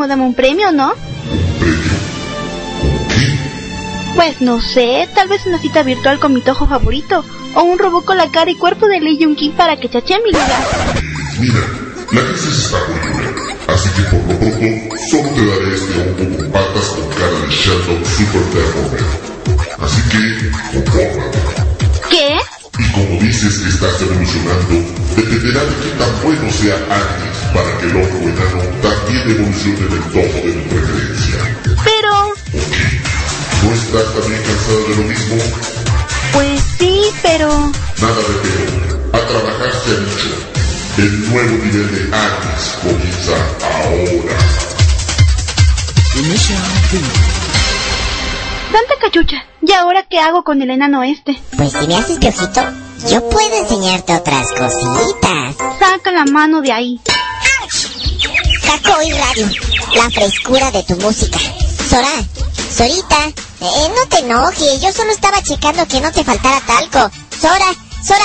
Speaker 5: Mínimo dame un premio, ¿no?
Speaker 6: ¿Un premio? ¿Con qué?
Speaker 5: Pues no sé, tal vez una cita virtual con mi tojo favorito. O un robot con la cara y cuerpo de Lee Jung Kim para que chache mi lugar.
Speaker 6: Mira, la crisis está poniendo. Así que por lo pronto, solo te daré este hongo con patas con cara de Sheldon Super Deformer. Así que, confórmate.
Speaker 5: ¿Qué?
Speaker 6: Y como dices que estás evolucionando, dependerá de qué tan bueno sea Agnes para que el hongo enano también evolucione del tomo de tu preferencia.
Speaker 5: Pero...
Speaker 6: ¿No estás también cansada de lo mismo?
Speaker 5: Pues sí, pero...
Speaker 6: Nada de pero. A trabajar se ha dicho. El nuevo nivel de Agnes comienza ahora.
Speaker 5: Santa cachucha, ¿y ahora qué hago con el enano este?
Speaker 7: Pues si me haces piojito, yo puedo enseñarte otras cositas.
Speaker 5: Saca la mano de ahí.
Speaker 7: Radio, la frescura de tu música. Sora, Sorita, eh, no te enojes, yo solo estaba checando que no te faltara talco. Sora, Sora,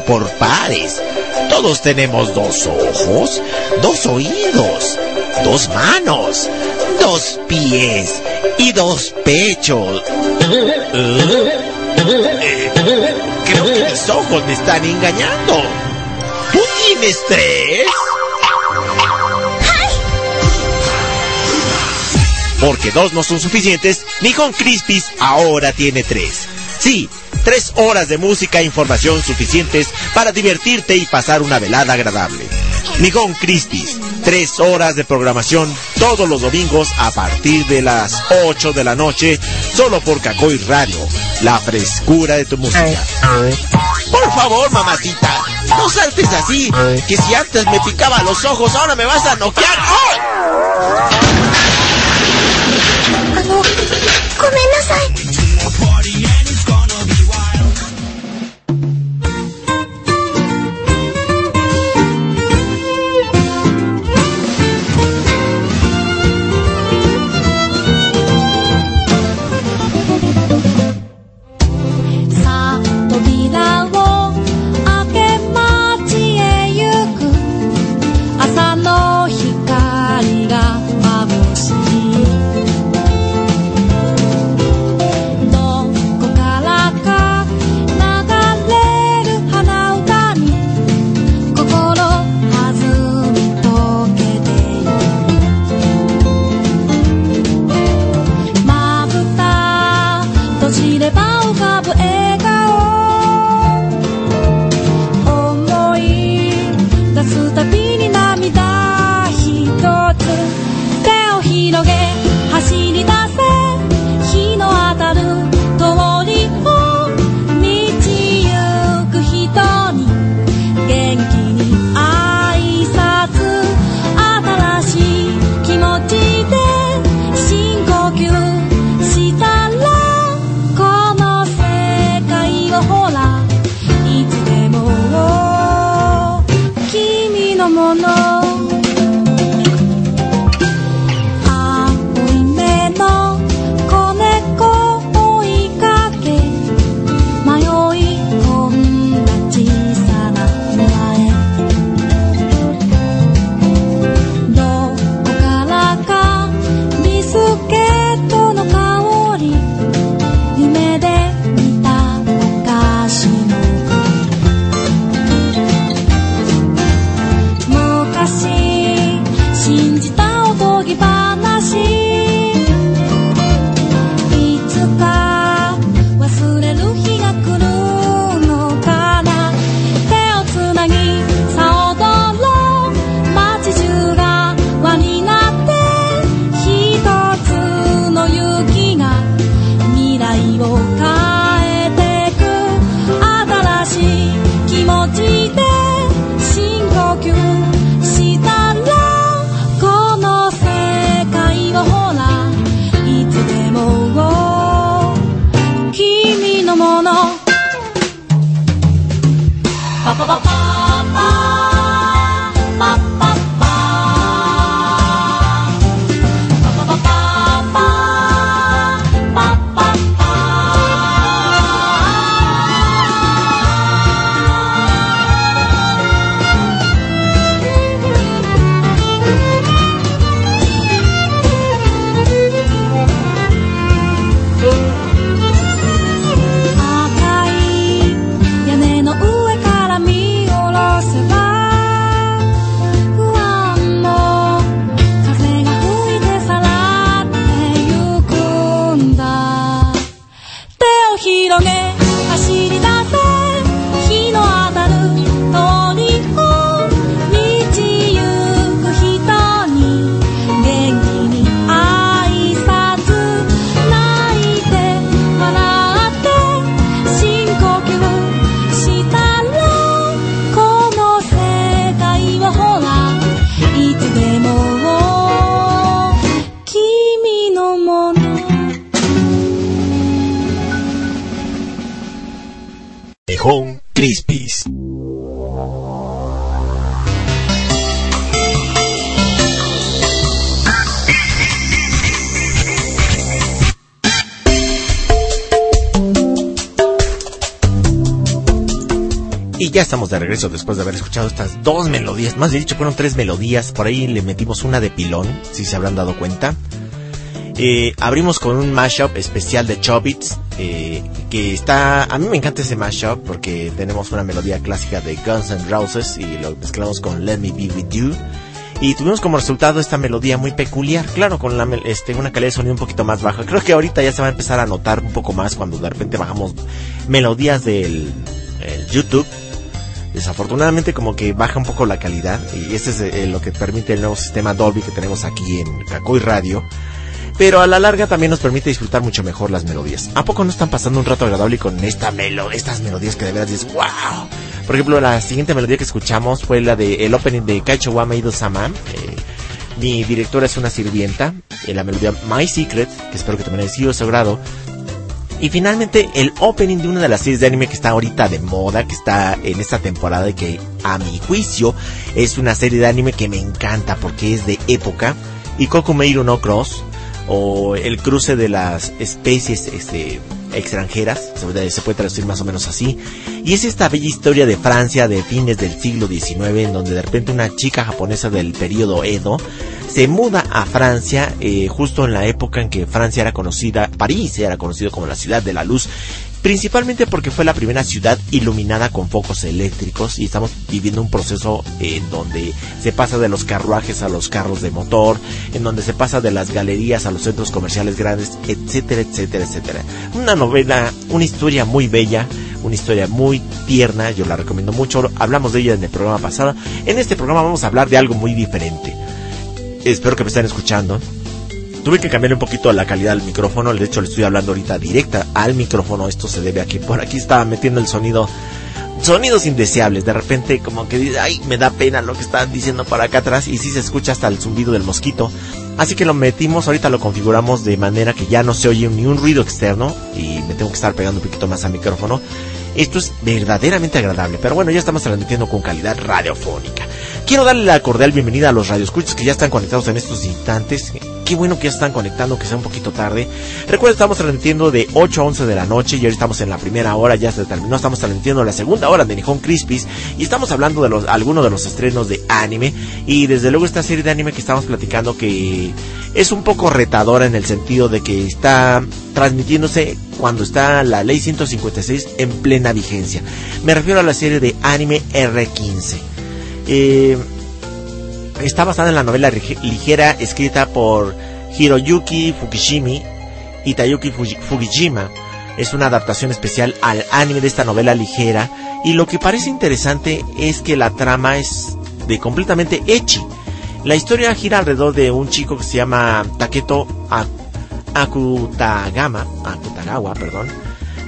Speaker 1: por pares. Todos tenemos dos ojos, dos oídos, dos manos, dos pies y dos pechos. Creo que mis ojos me están engañando. ¿Tú tienes tres? Porque dos no son suficientes, ni con Crispis ahora tiene tres. Sí, tres horas de música e información suficientes para divertirte y pasar una velada agradable. Nijón Crispis, tres horas de programación todos los domingos a partir de las 8 de la noche, solo por Cacoy Radio, la frescura de tu música. Por favor, mamacita, no saltes así, que si antes me picaba los ojos, ahora me vas a noquear. ¡Oh!
Speaker 7: あの、ごめんなさい。
Speaker 4: 我知
Speaker 1: 道。Estamos de regreso después de haber escuchado estas dos melodías. Más bien dicho, fueron tres melodías. Por ahí le metimos una de pilón, si se habrán dado cuenta. Eh, abrimos con un mashup especial de Chobits, eh, que está, a mí me encanta ese mashup porque tenemos una melodía clásica de Guns N' Roses y lo mezclamos con Let Me Be With You. Y tuvimos como resultado esta melodía muy peculiar, claro, con este, una calidad de sonido un poquito más baja. Creo que ahorita ya se va a empezar a notar un poco más cuando de repente bajamos melodías del YouTube. Desafortunadamente como que baja un poco la calidad y este es eh, lo que permite el nuevo sistema Dolby que tenemos aquí en Cacoy Radio pero a la larga también nos permite disfrutar mucho mejor las melodías. ¿A poco no están pasando un rato agradable con esta melo estas melodías que de verdad dices, wow? Por ejemplo, la siguiente melodía que escuchamos fue la de el opening de Kaicho Wa Meido Sama. Eh, mi directora es una sirvienta, eh, la melodía My Secret, que espero que también haya sido de su grado. Y finalmente el opening de una de las series de anime que está ahorita de moda, que está en esta temporada y que a mi juicio es una serie de anime que me encanta porque es de época. Y Kokumeiru no Cross o el cruce de las especies este, extranjeras, se puede traducir más o menos así. Y es esta bella historia de Francia de fines del siglo XIX, en donde de repente una chica japonesa del periodo Edo se muda a Francia eh, justo en la época en que Francia era conocida, París era conocido como la ciudad de la luz principalmente porque fue la primera ciudad iluminada con focos eléctricos y estamos viviendo un proceso en donde se pasa de los carruajes a los carros de motor, en donde se pasa de las galerías a los centros comerciales grandes, etcétera, etcétera, etcétera. Una novela, una historia muy bella, una historia muy tierna, yo la recomiendo mucho, hablamos de ella en el programa pasado. En este programa vamos a hablar de algo muy diferente. Espero que me estén escuchando. Tuve que cambiar un poquito la calidad del micrófono, de hecho le estoy hablando ahorita directa al micrófono, esto se debe a que por aquí estaba metiendo el sonido, sonidos indeseables, de repente como que dice, ay, me da pena lo que están diciendo para acá atrás y sí se escucha hasta el zumbido del mosquito, así que lo metimos, ahorita lo configuramos de manera que ya no se oye ni un ruido externo. Y me tengo que estar pegando un poquito más al micrófono. Esto es verdaderamente agradable, pero bueno, ya estamos transmitiendo con calidad radiofónica. Quiero darle la cordial bienvenida a los radioescuchos que ya están conectados en estos instantes. Qué bueno que ya están conectando, que sea un poquito tarde. Recuerden, estamos transmitiendo de 8 a 11 de la noche y hoy estamos en la primera hora, ya se terminó. Estamos transmitiendo la segunda hora de Nihon Crispis y estamos hablando de los, algunos de los estrenos de anime. Y desde luego esta serie de anime que estamos platicando que es un poco retadora en el sentido de que está transmitiéndose cuando está la ley 156 en plena vigencia. Me refiero a la serie de anime R15. Eh, está basada en la novela ligera escrita por Hiroyuki Fukushimi y Tayuki Fujijima. Es una adaptación especial al anime de esta novela ligera y lo que parece interesante es que la trama es de completamente echi. La historia gira alrededor de un chico que se llama Taketo Akutagama, Akutagawa, perdón,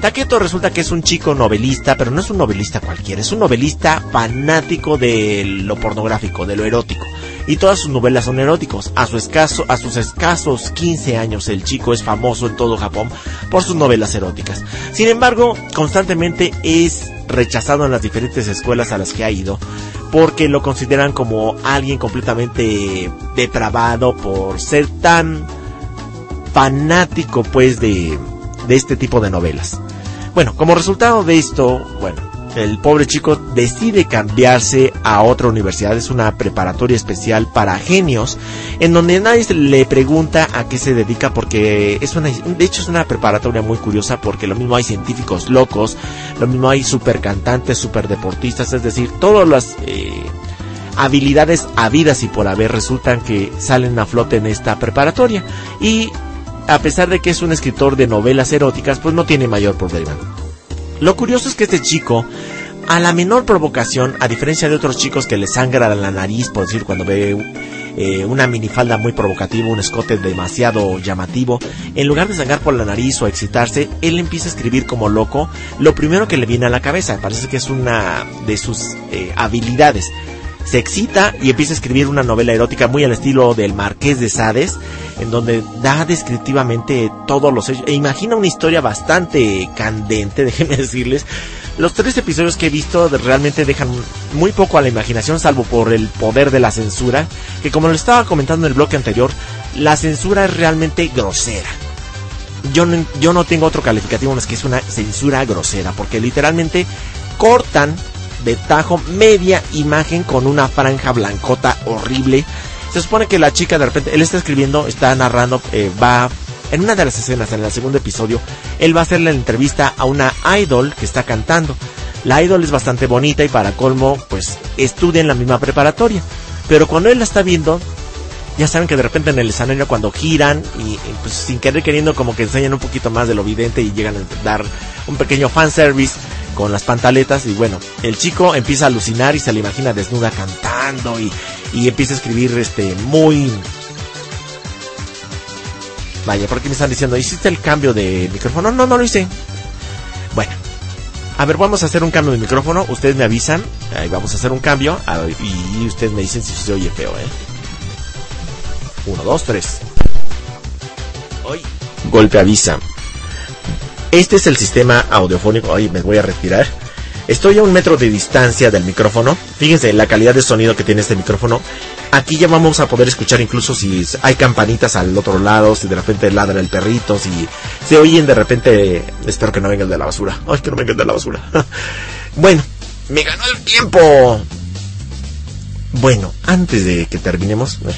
Speaker 1: Taketo resulta que es un chico novelista, pero no es un novelista cualquiera, es un novelista fanático de lo pornográfico, de lo erótico. Y todas sus novelas son eróticos. A, su escaso, a sus escasos 15 años el chico es famoso en todo Japón por sus novelas eróticas. Sin embargo, constantemente es rechazado en las diferentes escuelas a las que ha ido porque lo consideran como alguien completamente depravado por ser tan fanático pues de, de este tipo de novelas. Bueno, como resultado de esto, bueno, el pobre chico decide cambiarse a otra universidad, es una preparatoria especial para genios, en donde nadie le pregunta a qué se dedica porque es una, de hecho es una preparatoria muy curiosa porque lo mismo hay científicos locos, lo mismo hay super cantantes, super deportistas, es decir, todas las eh, habilidades habidas y por haber resultan que salen a flote en esta preparatoria y a pesar de que es un escritor de novelas eróticas, pues no tiene mayor problema. Lo curioso es que este chico, a la menor provocación, a diferencia de otros chicos que le sangra la nariz, por decir, cuando ve eh, una minifalda muy provocativa, un escote demasiado llamativo, en lugar de sangrar por la nariz o excitarse, él empieza a escribir como loco lo primero que le viene a la cabeza. Parece que es una de sus eh, habilidades se excita y empieza a escribir una novela erótica muy al estilo del Marqués de Sades, en donde da descriptivamente todos los hechos. E imagina una historia bastante candente, [laughs] déjenme decirles. Los tres episodios que he visto realmente dejan muy poco a la imaginación, salvo por el poder de la censura, que como lo estaba comentando en el bloque anterior, la censura es realmente grosera. Yo no, yo no tengo otro calificativo más que es una censura grosera, porque literalmente cortan de tajo media imagen con una franja blancota horrible. Se supone que la chica de repente, él está escribiendo, está narrando, eh, va en una de las escenas, en el segundo episodio, él va a hacerle la entrevista a una idol que está cantando. La idol es bastante bonita y para colmo, pues estudia en la misma preparatoria. Pero cuando él la está viendo, ya saben que de repente en el escenario cuando giran y, pues sin querer queriendo como que enseñan un poquito más de lo evidente y llegan a dar un pequeño fanservice con las pantaletas y bueno, el chico empieza a alucinar y se le imagina desnuda cantando y, y empieza a escribir este muy Vaya, ¿por qué me están diciendo? ¿Hiciste el cambio de micrófono? No, no lo hice. Bueno. A ver, vamos a hacer un cambio de micrófono. Ustedes me avisan. Ahí vamos a hacer un cambio. y ustedes me dicen si se oye feo, ¿eh? Uno, dos, tres. Hoy. Golpe avisa. Este es el sistema audiofónico. Ay, me voy a retirar. Estoy a un metro de distancia del micrófono. Fíjense la calidad de sonido que tiene este micrófono. Aquí ya vamos a poder escuchar incluso si hay campanitas al otro lado, si de repente ladra el perrito, si se oyen de repente... Espero que no venga de la basura. Ay, que no venga de la basura. [laughs] bueno, me ganó el tiempo. Bueno, antes de que terminemos... Eh,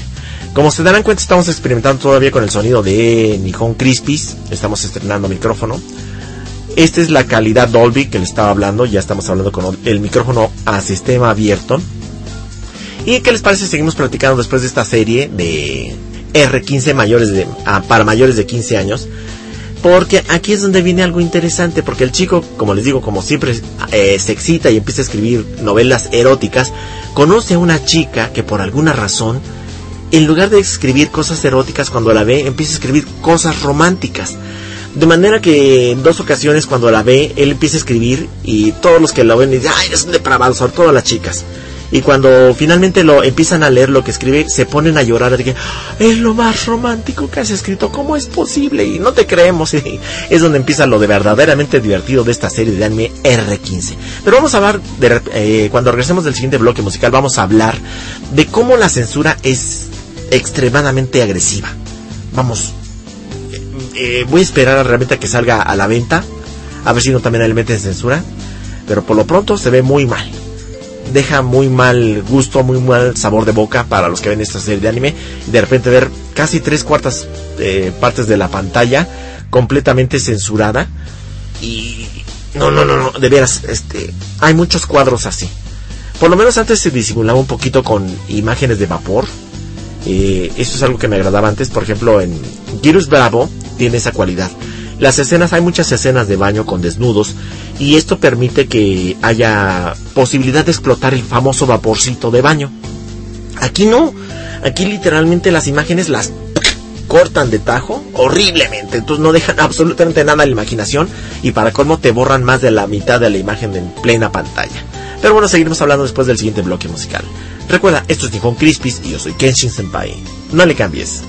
Speaker 1: como se darán cuenta, estamos experimentando todavía con el sonido de Nihon Crispis. Estamos estrenando micrófono. Esta es la calidad Dolby que le estaba hablando. Ya estamos hablando con el micrófono a sistema abierto. ¿Y qué les parece? Seguimos platicando después de esta serie de R15 mayores ah, para mayores de 15 años. Porque aquí es donde viene algo interesante. Porque el chico, como les digo, como siempre eh, se excita y empieza a escribir novelas eróticas. Conoce a una chica que por alguna razón, en lugar de escribir cosas eróticas cuando la ve, empieza a escribir cosas románticas. De manera que en dos ocasiones cuando la ve, él empieza a escribir y todos los que la ven dicen, ay, es un depravado, sobre todo las chicas. Y cuando finalmente lo empiezan a leer lo que escribe, se ponen a llorar de es lo más romántico que has escrito, ¿cómo es posible? Y no te creemos. [laughs] es donde empieza lo de verdaderamente divertido de esta serie de anime R15. Pero vamos a hablar, de, eh, cuando regresemos del siguiente bloque musical, vamos a hablar de cómo la censura es extremadamente agresiva. Vamos, eh, voy a esperar realmente a que salga a la venta. A ver si no también le meten censura. Pero por lo pronto se ve muy mal. Deja muy mal gusto, muy mal sabor de boca para los que ven esta serie de anime. De repente ver casi tres cuartas eh, partes de la pantalla completamente censurada. Y no, no, no, no, de veras, este, hay muchos cuadros así. Por lo menos antes se disimulaba un poquito con imágenes de vapor. Eh, esto es algo que me agradaba antes. Por ejemplo, en Girus Bravo tiene esa cualidad. Las escenas, hay muchas escenas de baño con desnudos y esto permite que haya posibilidad de explotar el famoso vaporcito de baño. Aquí no, aquí literalmente las imágenes las cortan de tajo horriblemente, entonces no dejan absolutamente nada a la imaginación y para colmo te borran más de la mitad de la imagen en plena pantalla. Pero bueno, seguiremos hablando después del siguiente bloque musical. Recuerda, esto es Nihon Crispis y yo soy Kenshin Senpai. No le cambies.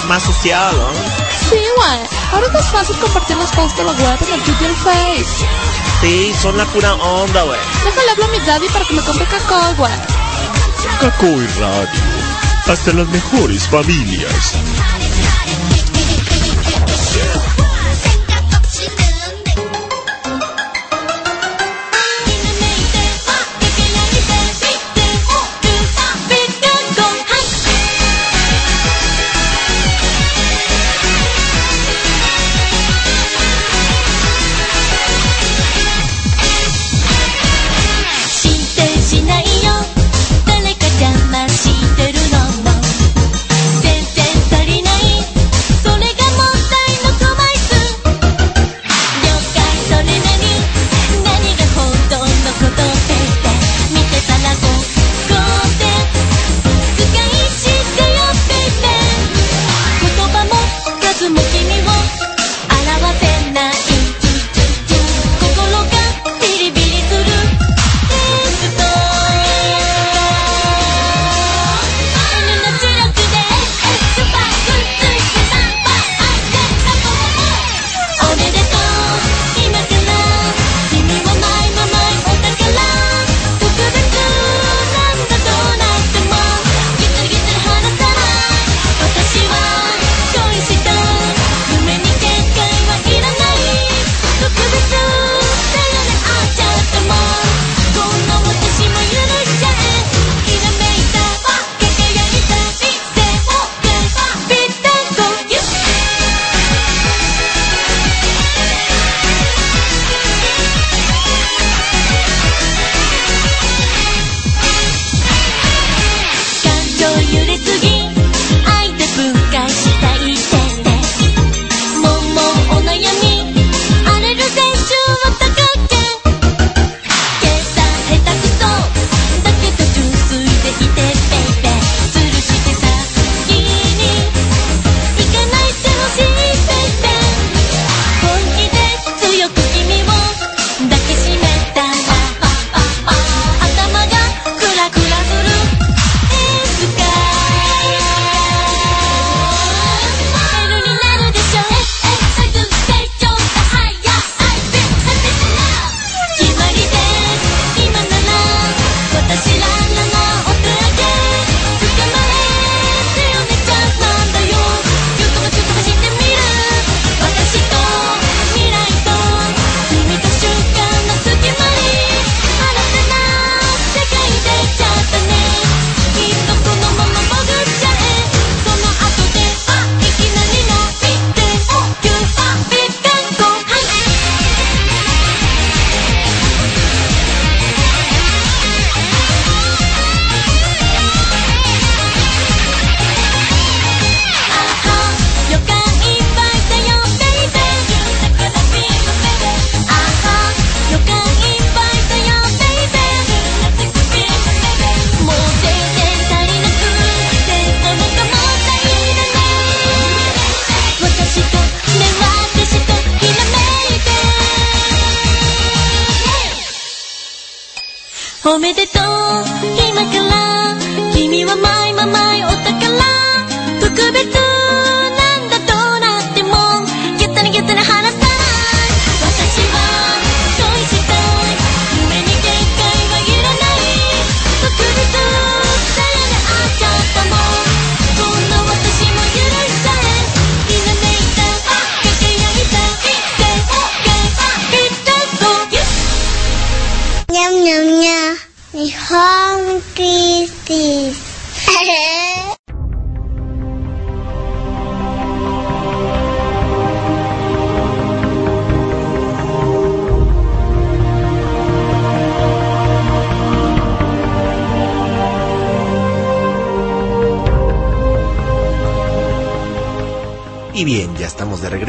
Speaker 1: Es más social, no?
Speaker 8: Sí, güey. Ahora es más fácil compartir los posts de la web en el Twitter Face.
Speaker 1: Sí, son la pura onda, güey.
Speaker 8: Déjale hablar a mi daddy para que me compre Cacoy, güey.
Speaker 2: Cacoy Radio. Hasta las mejores familias.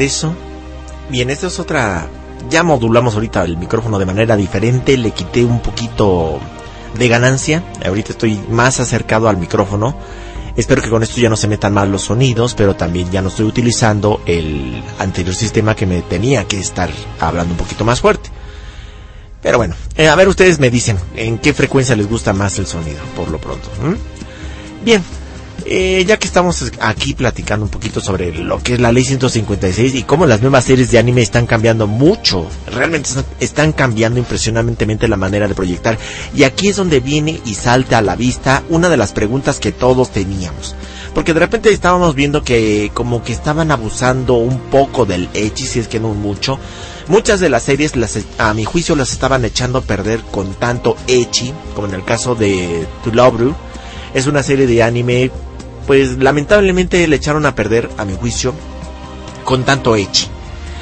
Speaker 1: Eso. Bien, esta es otra... Ya modulamos ahorita el micrófono de manera diferente, le quité un poquito de ganancia. Ahorita estoy más acercado al micrófono. Espero que con esto ya no se metan mal los sonidos, pero también ya no estoy utilizando el anterior sistema que me tenía que estar hablando un poquito más fuerte. Pero bueno, eh, a ver ustedes me dicen en qué frecuencia les gusta más el sonido, por lo pronto. Bien, Eh, ya que estamos aquí platicando un poquito sobre lo que es la ley 156 y cómo las nuevas series de anime están cambiando mucho, realmente están cambiando impresionantemente la manera de proyectar. Y aquí es donde viene y salta a la vista una de las preguntas que todos teníamos. Porque de repente estábamos viendo que como que estaban abusando un poco del Echi, si es que no mucho. Muchas de las series, las, a mi juicio, las estaban echando a perder con tanto Echi, como en el caso de To Love Es una serie de anime pues lamentablemente le echaron a perder, a mi juicio, con tanto Echi.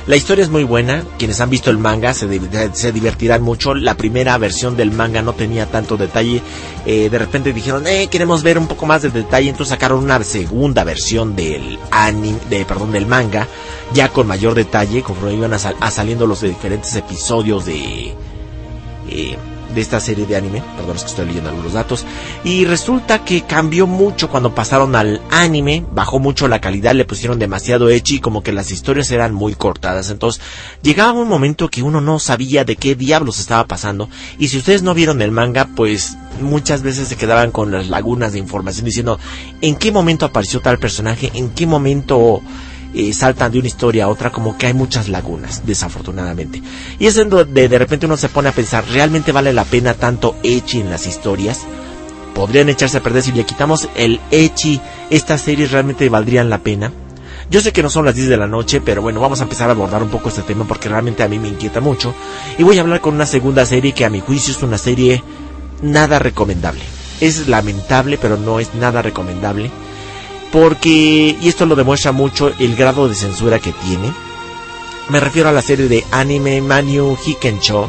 Speaker 1: La historia es muy buena, quienes han visto el manga se, divertirán mucho. La primera versión del manga no tenía tanto detalle. Eh, de repente dijeron, eh, queremos ver un poco más de detalle, entonces sacaron una segunda versión del anime, de, perdón, del manga, ya con mayor detalle, conforme iban a, saliendo los diferentes episodios de... De esta serie de anime, perdón es que estoy leyendo algunos datos, y resulta que cambió mucho cuando pasaron al anime, bajó mucho la calidad, le pusieron demasiado echi, como que las historias eran muy cortadas, entonces llegaba un momento que uno no sabía de qué diablos estaba pasando, y si ustedes no vieron el manga, pues muchas veces se quedaban con las lagunas de información diciendo en qué momento apareció tal personaje, en qué momento saltan de una historia a otra, como que hay muchas lagunas, desafortunadamente. Y es donde de repente uno se pone a pensar, ¿realmente vale la pena tanto Echi en las historias? ¿Podrían echarse a perder si le quitamos el Echi? ¿Estas series realmente valdrían la pena? Yo sé que no son las 10 de la noche, pero bueno, vamos a empezar a abordar un poco este tema porque realmente a mí me inquieta mucho. Y voy a hablar con una segunda serie que a mi juicio es una serie nada recomendable. Es lamentable, pero no es nada recomendable porque, y esto lo demuestra mucho el grado de censura que tiene, me refiero a la serie de anime Manu Hikensho,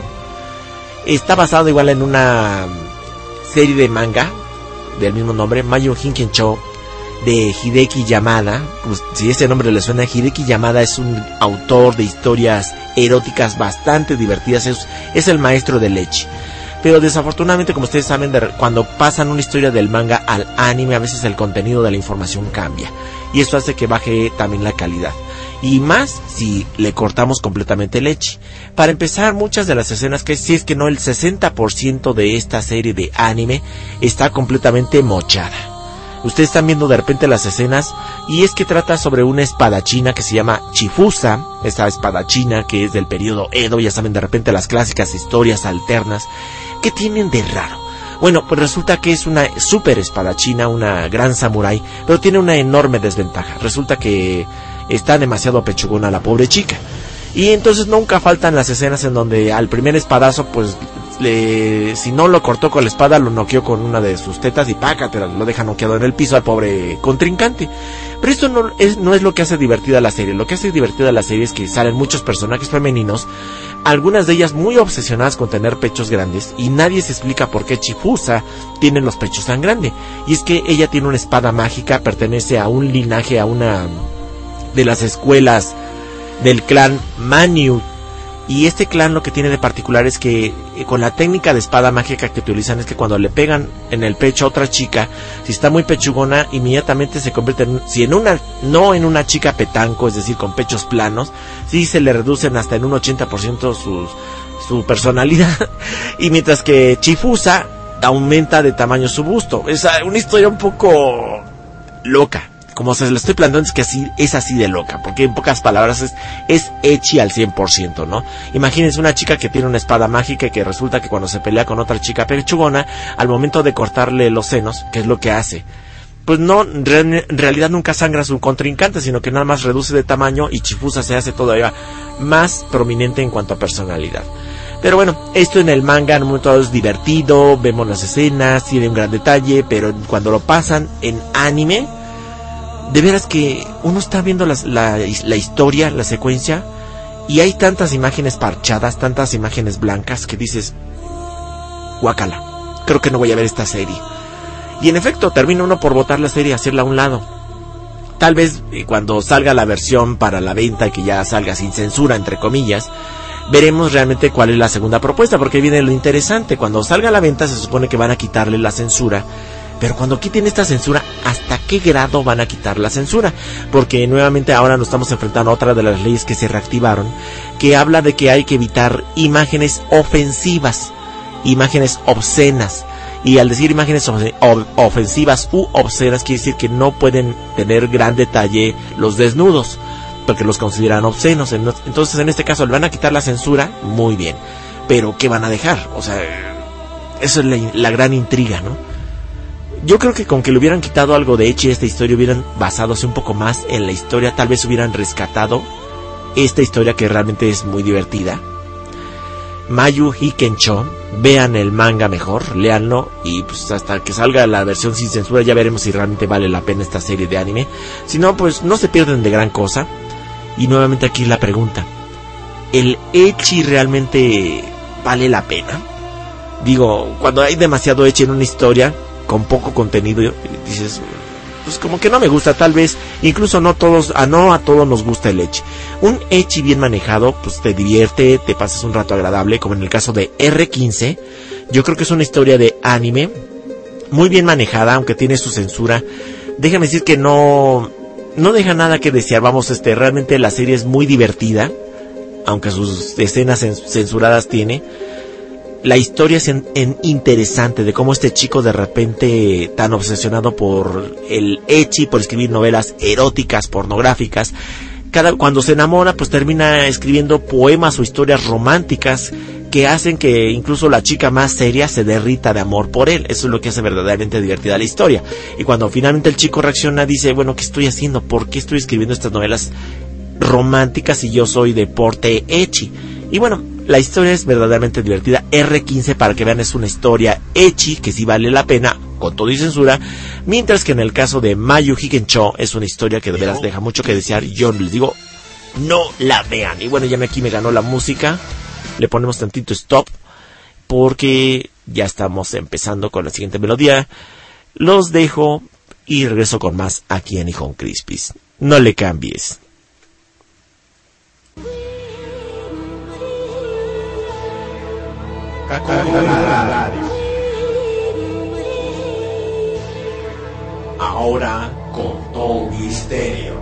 Speaker 1: está basado igual en una serie de manga del mismo nombre, Manu Hikensho, de Hideki Yamada, pues, si ese nombre le suena, Hideki Yamada es un autor de historias eróticas bastante divertidas, es, es el maestro de leche. Pero desafortunadamente, como ustedes saben, cuando pasan una historia del manga al anime, a veces el contenido de la información cambia. Y eso hace que baje también la calidad. Y más si le cortamos completamente leche. Para empezar, muchas de las escenas, que si es que no el 60% de esta serie de anime, está completamente mochada. Ustedes están viendo de repente las escenas y es que trata sobre una espadachina que se llama Chifusa, esta espadachina que es del periodo Edo, ya saben de repente las clásicas historias alternas ¿Qué tienen de raro? Bueno, pues resulta que es una super espadachina, una gran samurái, pero tiene una enorme desventaja. Resulta que está demasiado pechugona la pobre chica. Y entonces nunca faltan las escenas en donde al primer espadazo, pues, si no lo cortó con la espada, lo noqueó con una de sus tetas y pácate, lo deja noqueado en el piso al pobre contrincante. Pero esto no es, no es lo que hace divertida la serie. Lo que hace divertida la serie es que salen muchos personajes femeninos, algunas de ellas muy obsesionadas con tener pechos grandes, y nadie se explica por qué Chifusa tiene los pechos tan grandes. Y es que ella tiene una espada mágica, pertenece a un linaje, a una de las escuelas del clan Manute y este clan lo que tiene de particular es que eh, con la técnica de espada mágica que utilizan es que cuando le pegan en el pecho a otra chica, si está muy pechugona, inmediatamente se convierte en, si en una, no en una chica petanco, es decir, con pechos planos, sí se le reducen hasta en un 80% sus, su personalidad. [laughs] y mientras que Chifusa aumenta de tamaño su busto. Es una historia un poco loca como se lo estoy planteando, es que así, es así de loca, porque en pocas palabras es, es al 100%, ¿no? Imagínense una chica que tiene una espada mágica y que resulta que cuando se pelea con otra chica pechugona, al momento de cortarle los senos, ¿qué es lo que hace? Pues no, en realidad nunca sangra su contrincante, sino que nada más reduce de tamaño y Chifusa se hace todavía más prominente en cuanto a personalidad. Pero bueno, esto en el manga en momento es divertido, vemos las escenas, tiene un gran detalle, pero cuando lo pasan en anime, de veras que uno está viendo la, historia, la secuencia, y hay tantas imágenes parchadas, tantas imágenes blancas que dices, guacala, creo que no voy a ver esta serie. Y en efecto, termina uno por botar la serie y hacerla a un lado. Tal vez eh, cuando salga la versión para la venta y que ya salga sin censura, entre comillas, veremos realmente cuál es la segunda propuesta, porque viene lo interesante. Cuando salga a la venta se supone que van a quitarle la censura pero cuando quiten esta censura, ¿hasta qué grado van a quitar la censura? Porque nuevamente ahora nos estamos enfrentando a otra de las leyes que se reactivaron, que habla de que hay que evitar imágenes ofensivas, imágenes obscenas. Y al decir imágenes ofensivas u obscenas quiere decir que no pueden tener gran detalle los desnudos, porque los consideran obscenos. Entonces en este caso le van a quitar la censura, muy bien. Pero ¿qué van a dejar? O sea, eso es la, la gran intriga, ¿no? Yo creo que con que le hubieran quitado algo de Echi esta historia, hubieran basadose un poco más en la historia, tal vez hubieran rescatado esta historia que realmente es muy divertida. Mayu Hikencho, vean el manga mejor, leanlo y pues hasta que salga la versión sin censura ya veremos si realmente vale la pena esta serie de anime. Si no, pues no se pierden de gran cosa. Y nuevamente aquí la pregunta, ¿el Echi realmente vale la pena? Digo, cuando hay demasiado Echi en una historia, con poco contenido, dices, pues como que no me gusta, tal vez, incluso no todos, a no a todos nos gusta el Echi. Un Echi bien manejado, pues te divierte, te pasas un rato agradable, como en el caso de R15. Yo creo que es una historia de anime, muy bien manejada, aunque tiene su censura. Déjame decir que no, no deja nada que desear, vamos, este, realmente la serie es muy divertida, aunque sus escenas censuradas tiene la historia es en, interesante de cómo este chico de repente tan obsesionado por el echi, por escribir novelas eróticas, pornográficas, cada, cuando se enamora pues termina escribiendo poemas o historias románticas que hacen que incluso la chica más seria se derrita de amor por él. Eso es lo que hace verdaderamente divertida la historia. Y cuando finalmente el chico reacciona dice, bueno, ¿qué estoy haciendo? ¿Por qué estoy escribiendo estas novelas románticas si yo soy de porte? Y bueno, la historia es verdaderamente divertida. R15 para que vean es una historia echi que sí vale la pena con todo y censura, mientras que en el caso de Mayu Hikencho es una historia que de veras deja mucho que desear. Yo les digo, no la vean. Y bueno, ya me aquí me ganó la música. Le ponemos tantito stop porque ya estamos empezando con la siguiente melodía. Los dejo y regreso con más aquí en Hijón Crispis. No le cambies.
Speaker 9: Ahora con todo misterio.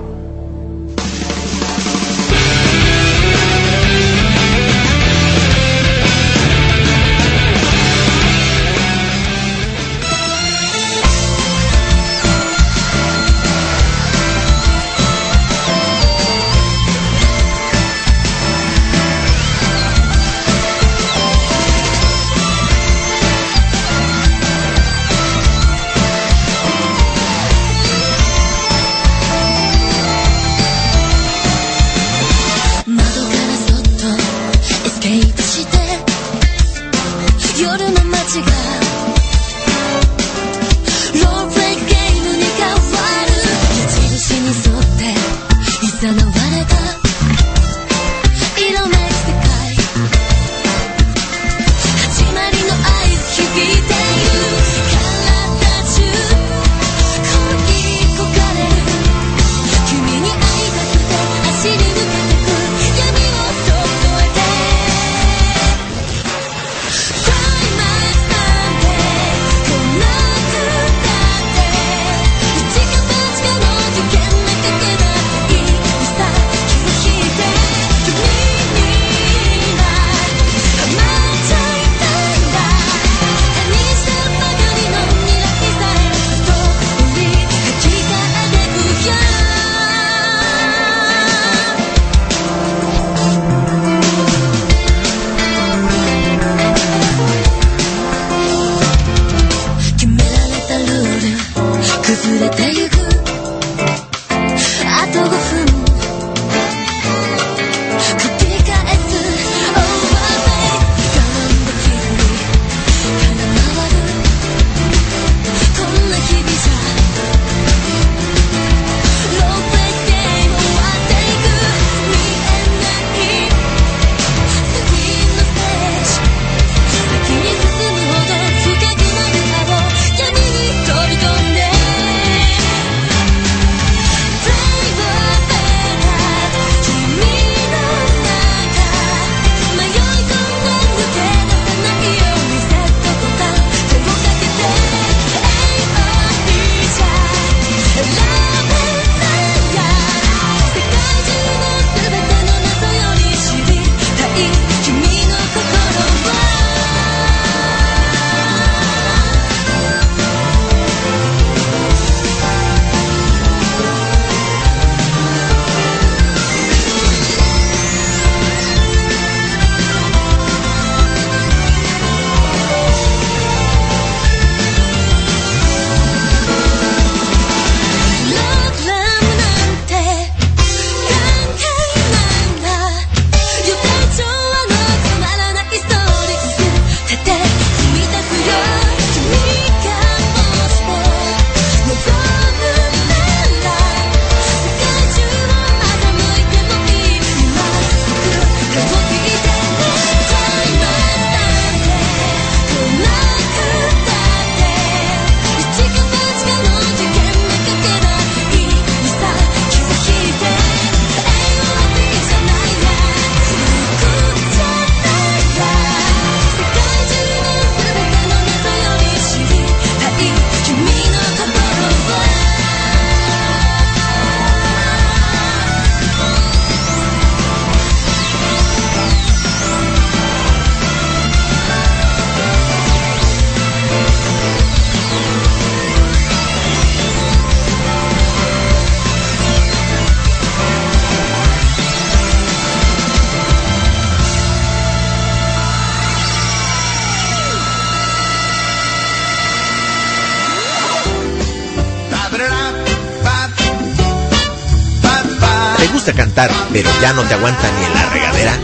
Speaker 10: Pero ya no te aguanta ni en la regadera?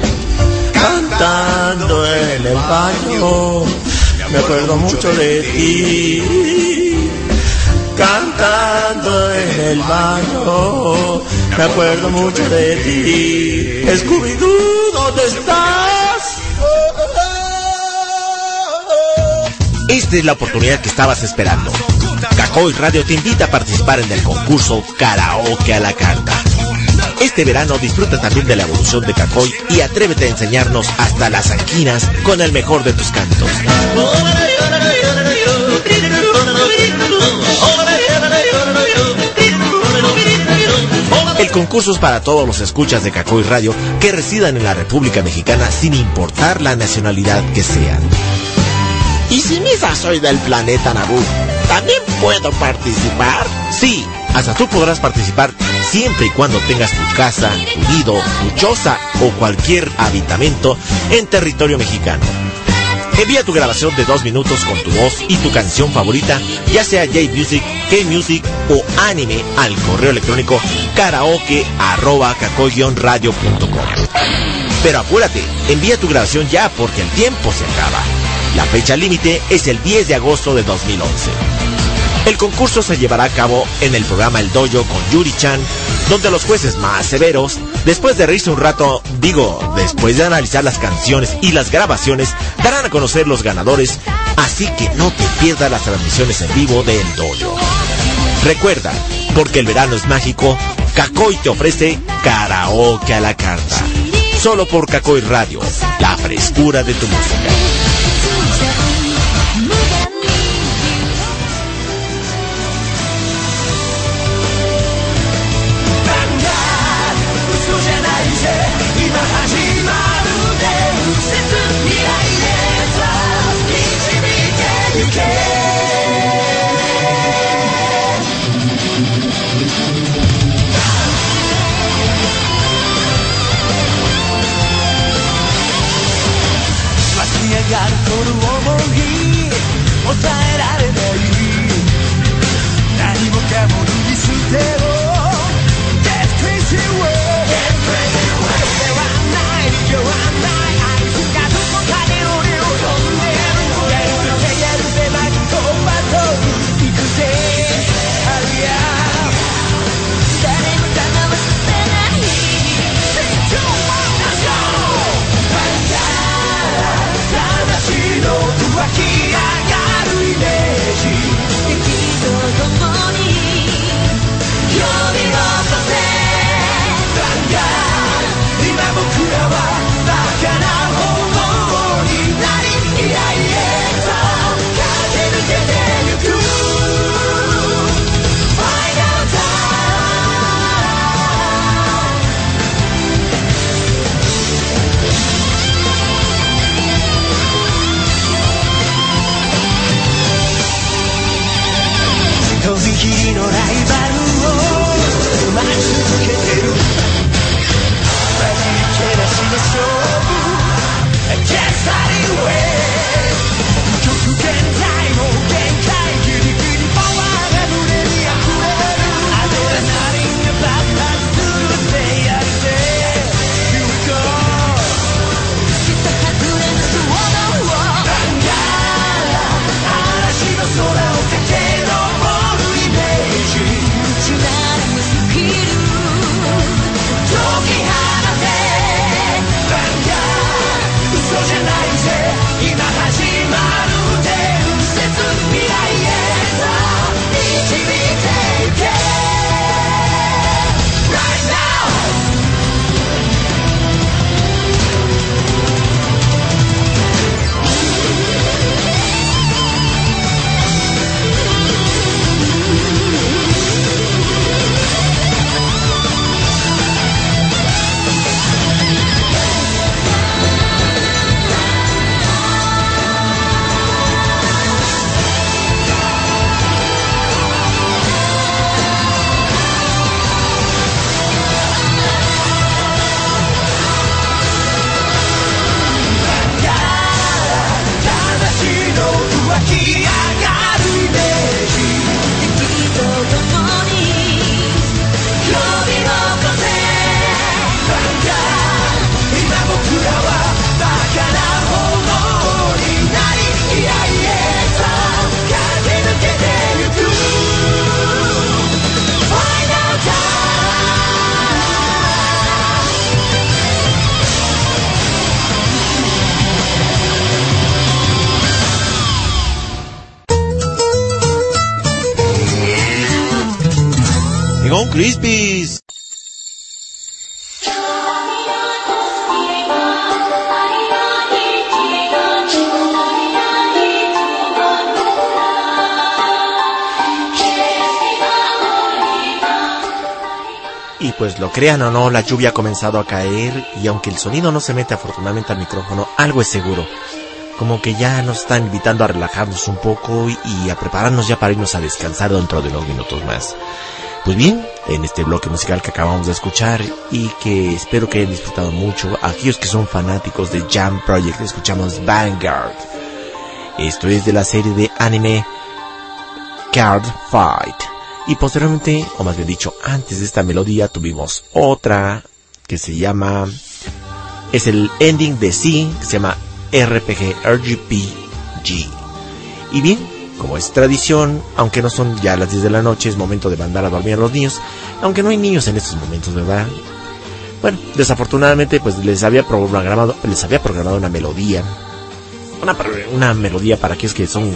Speaker 1: Cantando en el baño, me acuerdo mucho de ti. Cantando en el baño, me acuerdo mucho de ti. Scooby-Doo, ¿dónde estás?
Speaker 10: Esta es la oportunidad que estabas esperando. Cacoy Radio te invita a participar en el concurso Karaoke a la Carta. Este verano disfruta también de la evolución de Cacoy y atrévete a enseñarnos hasta las anquinas con el mejor de tus cantos. El concurso es para todos los escuchas de Cacoy Radio que residan en la República Mexicana sin importar la nacionalidad que sean. ¿Y si misa soy del planeta Naboo? ¿También puedo participar? Sí, hasta tú podrás participar siempre y cuando tengas tu casa, tu nido, tu choza o cualquier habitamento en territorio mexicano. Envía tu grabación de dos minutos con tu voz y tu canción favorita, ya sea J-Music, K-Music o anime, al correo electrónico karaoke. Pero apúrate, envía tu grabación ya porque el tiempo se acaba. La fecha límite es el 10 de agosto de 2011. El concurso se llevará a cabo en el programa El Dojo con Yuri Chan, donde los jueces más severos, después de reírse un rato, digo, después de analizar las canciones y las grabaciones, darán a conocer los ganadores, así que no te pierdas las transmisiones en vivo de El Dojo. Recuerda, porque el verano es mágico, Cacoy te ofrece karaoke a la carta. Solo por Cacoy Radio, la frescura de tu música.
Speaker 1: のライバル Y pues lo crean o no, la lluvia ha comenzado a caer y aunque el sonido no se mete afortunadamente al micrófono, algo es seguro. Como que ya nos están invitando a relajarnos un poco y a prepararnos ya para irnos a descansar dentro de unos minutos más. Pues bien, en este bloque musical que acabamos de escuchar y que espero que hayan disfrutado mucho, aquellos que son fanáticos de Jam Project, escuchamos Vanguard. Esto es de la serie de anime Card Fight. Y posteriormente, o más bien dicho, antes de esta melodía tuvimos otra que se llama... Es el ending de C, que se llama RPG RGPG. Y bien, como es tradición, aunque no son ya las 10 de la noche, es momento de mandar a dormir a los niños, aunque no hay niños en estos momentos, ¿verdad? Bueno, desafortunadamente pues les había programado, les había programado una melodía, una, una melodía para aquellos que son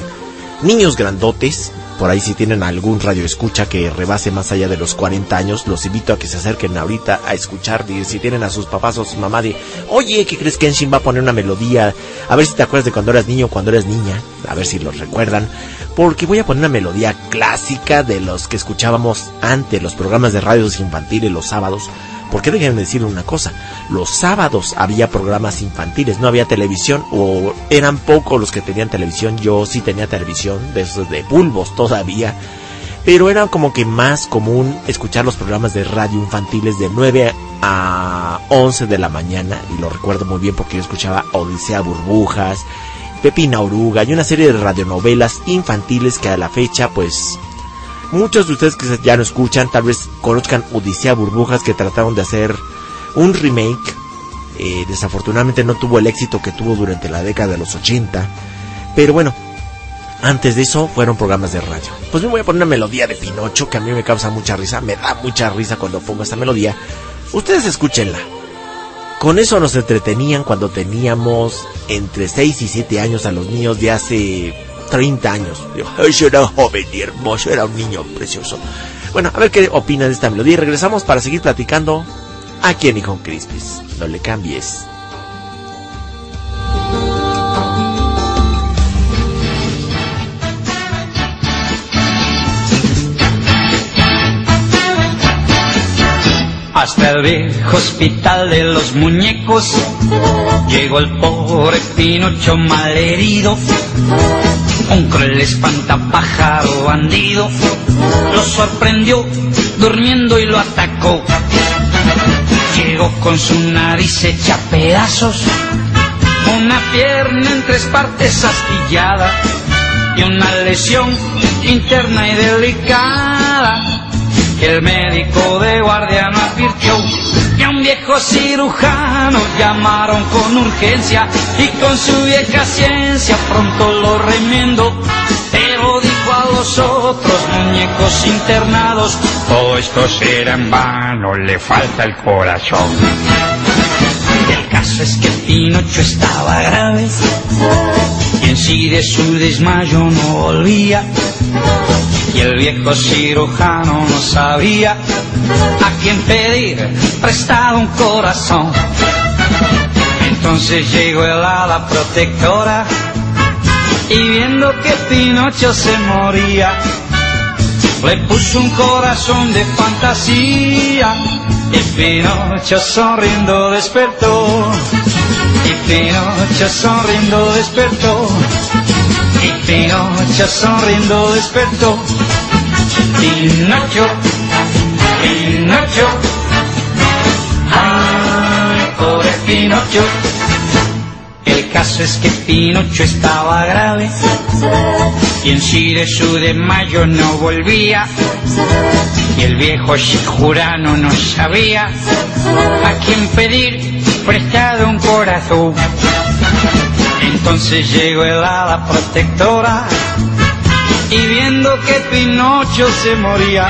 Speaker 1: niños grandotes, por ahí si tienen algún radio escucha que rebase más allá de los 40 años, los invito a que se acerquen ahorita a escuchar. Si tienen a sus papás o su mamá, de, oye, ¿qué crees que Enshin va a poner una melodía? A ver si te acuerdas de cuando eras niño cuando eras niña. A ver si los recuerdan. Porque voy a poner una melodía clásica de los que escuchábamos antes, los programas de radios infantiles los sábados porque déjenme decir una cosa, los sábados había programas infantiles, no había televisión o eran pocos los que tenían televisión, yo sí tenía televisión, de esos de bulbos todavía, pero era como que más común escuchar los programas de radio infantiles de 9 a 11 de la mañana y lo recuerdo muy bien porque yo escuchaba Odisea Burbujas, Pepina Oruga y una serie de radionovelas infantiles que a la fecha pues Muchos de ustedes que ya no escuchan tal vez conozcan Odisea Burbujas que trataron de hacer un remake. Eh, desafortunadamente no tuvo el éxito que tuvo durante la década de los 80. Pero bueno, antes de eso fueron programas de radio. Pues me voy a poner una melodía de Pinocho que a mí me causa mucha risa. Me da mucha risa cuando pongo esta melodía. Ustedes escúchenla. Con eso nos entretenían cuando teníamos entre 6 y 7 años a los niños de hace 30 años. Yo era joven y hermoso, era un niño precioso. Bueno, a ver qué opina de esta melodía y regresamos para seguir platicando aquí en Hijo Crispis. No le cambies.
Speaker 11: Hasta el viejo hospital de los muñecos llegó el pobre Pinocho malherido un cruel espantapájaro bandido lo sorprendió durmiendo y lo atacó. Llegó con su nariz hecha pedazos, una pierna en tres partes astillada y una lesión interna y delicada. El médico de guardia no advirtió que a un viejo cirujano llamaron con urgencia y con su vieja ciencia pronto lo remendó. Pero dijo a los otros muñecos internados, todo esto será en vano, le falta el corazón. El caso es que Pinocho estaba grave y en sí de su desmayo no volvía y el viejo cirujano no sabía a quién pedir prestado un corazón. Entonces llegó el hada protectora y viendo que Pinocho se moría, le puso un corazón de fantasía y Pinocho sonriendo despertó. Y Pinocho sonriendo despertó. Y Pinocho sonriendo despertó. Pinocho, Pinocho, ay, pobre Pinocho. El caso es que Pinocho estaba grave y en sí de su de mayo no volvía. Y el viejo Shikurano no sabía a quién pedir prestado un corazón. Entonces llegó el hada protectora y viendo que Pinocho se moría,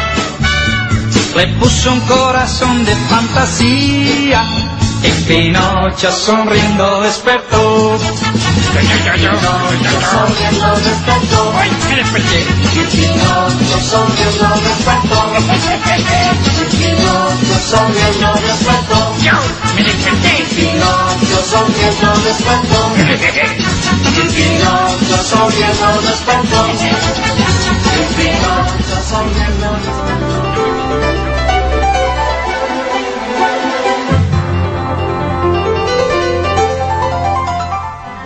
Speaker 11: le puso un corazón de fantasía. Y Pinocho sonriendo despertó. Pinocho sonriendo despertó. ¡Ay, me desperté! Y Pinocho sonriendo despertó.
Speaker 12: sonriendo.
Speaker 11: Yo me desperté.
Speaker 12: Sonriendo sonriendo sonriendo descuento.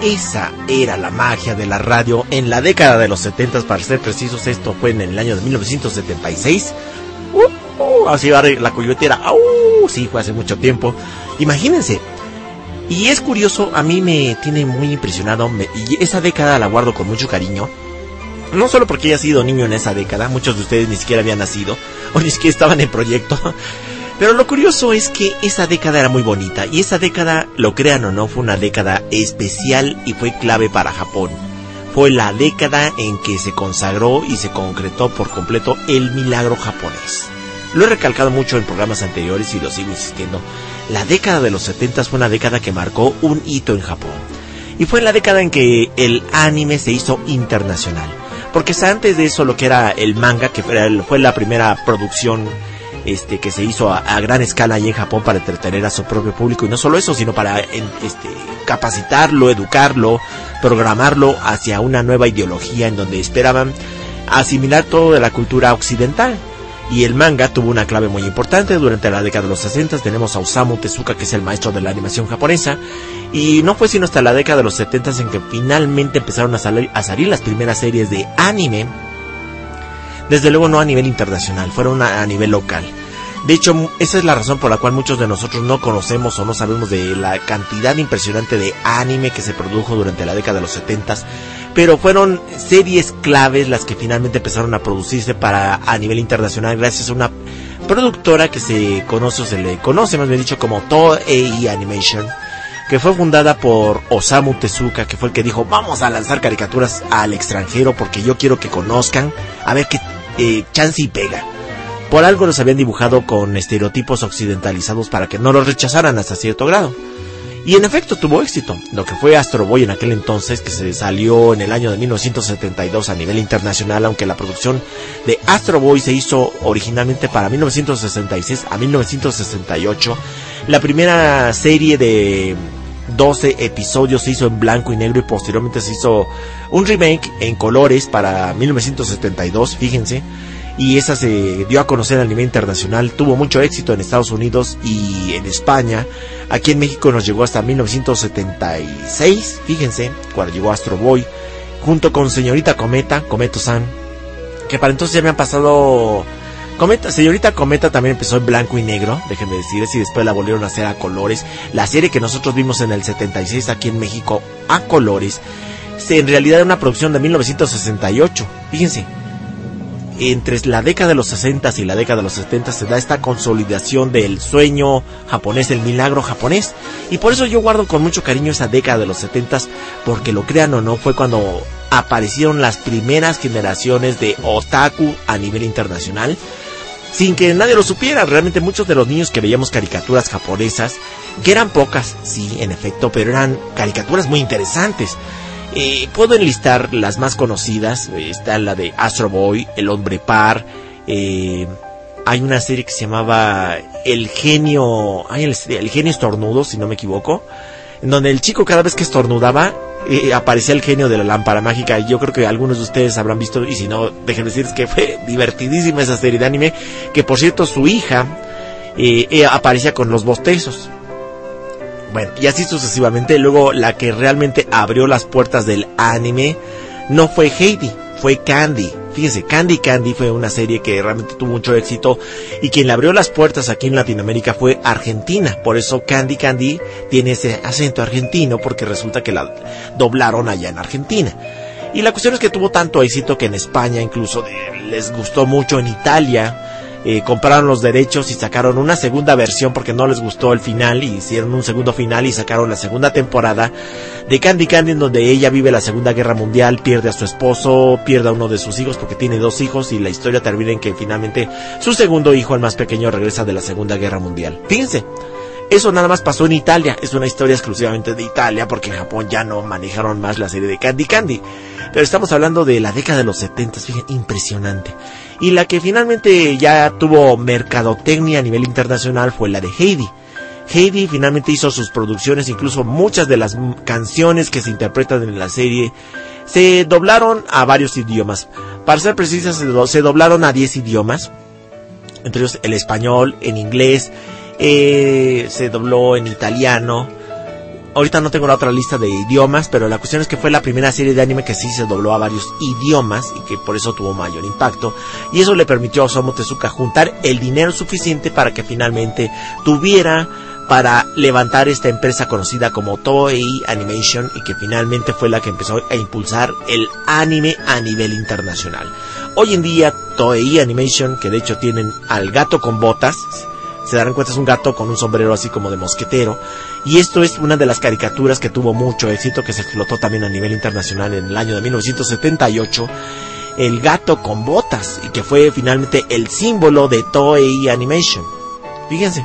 Speaker 1: Esa era la magia de la radio en la década de los 70, para ser precisos, esto fue en el año de 1976. Uh, uh, así va la coyotera. Uh, sí, fue hace mucho tiempo. Imagínense. Y es curioso, a mí me tiene muy impresionado, y esa década la guardo con mucho cariño. No solo porque haya sido niño en esa década, muchos de ustedes ni siquiera habían nacido, [laughs] o ni siquiera estaban en proyecto. Pero lo curioso es que esa década era muy bonita y esa década, lo crean o no, fue una década especial y fue clave para Japón. Fue la década en que se consagró y se concretó por completo el milagro japonés. Lo he recalcado mucho en programas anteriores y lo sigo insistiendo. La década de los 70 fue una década que marcó un hito en Japón. Y fue la década en que el anime se hizo internacional. Porque antes de eso lo que era el manga, que fue, la primera producción este que se hizo a, gran escala ahí en Japón para entretener a su propio público. Y no solo eso sino para en- este capacitarlo educarlo programarlo hacia una nueva ideología en donde esperaban asimilar todo de la cultura occidental. Y el manga tuvo una clave muy importante durante la década de los 60 tenemos a Osamu Tezuka que es el maestro de la animación japonesa. Y no fue sino hasta la década de los 70 en que finalmente empezaron a salir, a salir las primeras series de anime desde luego no a nivel internacional, fueron a, nivel local. De hecho, esa es la razón por la cual muchos de nosotros no conocemos o no sabemos de la cantidad impresionante de anime que se produjo durante la década de los 70 pero fueron series claves las que finalmente empezaron a producirse para a nivel internacional gracias a una productora que se conoce o se le conoce más bien dicho como Toei Animation que fue fundada por Osamu Tezuka, que fue el que dijo, vamos a lanzar caricaturas al extranjero porque yo quiero que conozcan, a ver qué eh, chance y pega. Por algo los habían dibujado con estereotipos occidentalizados para que no los rechazaran hasta cierto grado. Y en efecto tuvo éxito, lo que fue Astro Boy en aquel entonces, que se salió en el año de 1972 a nivel internacional, aunque la producción de Astro Boy se hizo originalmente para 1966 a 1968. La primera serie de 12 episodios se hizo en blanco y negro y posteriormente se hizo un remake en colores para 1972, fíjense. Y esa se dio a conocer a nivel internacional, tuvo mucho éxito en Estados Unidos y en España. Aquí en México nos llegó hasta 1976, fíjense, cuando llegó Astro Boy, junto con Señorita Cometa, Cometo-san, que para entonces ya me han pasado Señorita Cometa también empezó en blanco y negro, déjenme decirles, y después la volvieron a hacer a colores. La serie que nosotros vimos en el 76 aquí en México a colores, en realidad era una producción de 1968. Fíjense, entre la década de los 60 y la década de los 70 se da esta consolidación del sueño japonés, el milagro japonés. Y por eso yo guardo con mucho cariño esa década de los 70 porque lo crean o no, fue cuando aparecieron las primeras generaciones de otaku a nivel internacional. Sin que nadie lo supiera, realmente muchos de los niños que veíamos caricaturas japonesas, que eran pocas, sí, en efecto, pero eran caricaturas muy interesantes. Eh, puedo enlistar las más conocidas. eh, está la de Astro Boy, El Hombre Par. eh, hay una serie que se llamaba El Genio. Ay, el, el Genio Estornudo, si no me equivoco. En donde el chico cada vez que estornudaba aparecía el genio de la lámpara mágica. Y yo creo que algunos de ustedes habrán visto. Y si no, déjenme decirles que fue [laughs] divertidísima esa serie de anime. Que por cierto, su hija eh, eh, aparecía con los bostezos. Bueno, y así sucesivamente. Luego la que realmente abrió las puertas del anime no fue Heidi, fue Candy. Fíjense, Candy Candy fue una serie que realmente tuvo mucho éxito y quien le abrió las puertas aquí en Latinoamérica fue Argentina. Por eso Candy Candy tiene ese acento argentino porque resulta que la doblaron allá en Argentina. Y la cuestión es que tuvo tanto éxito que en España incluso les gustó mucho en Italia. Eh, compraron los derechos y sacaron una segunda versión porque no les gustó el final y hicieron un segundo final y sacaron la segunda temporada de Candy Candy en donde ella vive la segunda guerra mundial, pierde a su esposo, pierde a uno de sus hijos porque tiene dos hijos y la historia termina en que finalmente su segundo hijo, el más pequeño, regresa de la segunda guerra mundial. Fíjense, eso nada más pasó en Italia, es una historia exclusivamente de Italia porque en Japón ya no manejaron más la serie de Candy Candy. Pero estamos hablando de la década de los 70, fíjense, impresionante. Y la que finalmente ya tuvo mercadotecnia a nivel internacional fue la de Heidi. Heidi finalmente hizo sus producciones, incluso muchas de las canciones que se interpretan en la serie se doblaron a varios idiomas. Para ser precisas, se doblaron a 10 idiomas, entre ellos el español, en inglés, eh, se dobló en italiano. Ahorita no tengo la otra lista de idiomas, pero la cuestión es que fue la primera serie de anime que sí se dobló a varios idiomas y que por eso tuvo mayor impacto. Y eso le permitió a Osamu Tezuka juntar el dinero suficiente para que finalmente tuviera para levantar esta empresa conocida como Toei Animation y que finalmente fue la que empezó a impulsar el anime a nivel internacional. Hoy en día Toei Animation, que de hecho tienen al gato con botas, se darán cuenta es un gato con un sombrero así como de mosquetero y esto es una de las caricaturas que tuvo mucho éxito que se explotó también a nivel internacional en el año de 1978 el gato con botas y que fue finalmente el símbolo de Toei Animation fíjense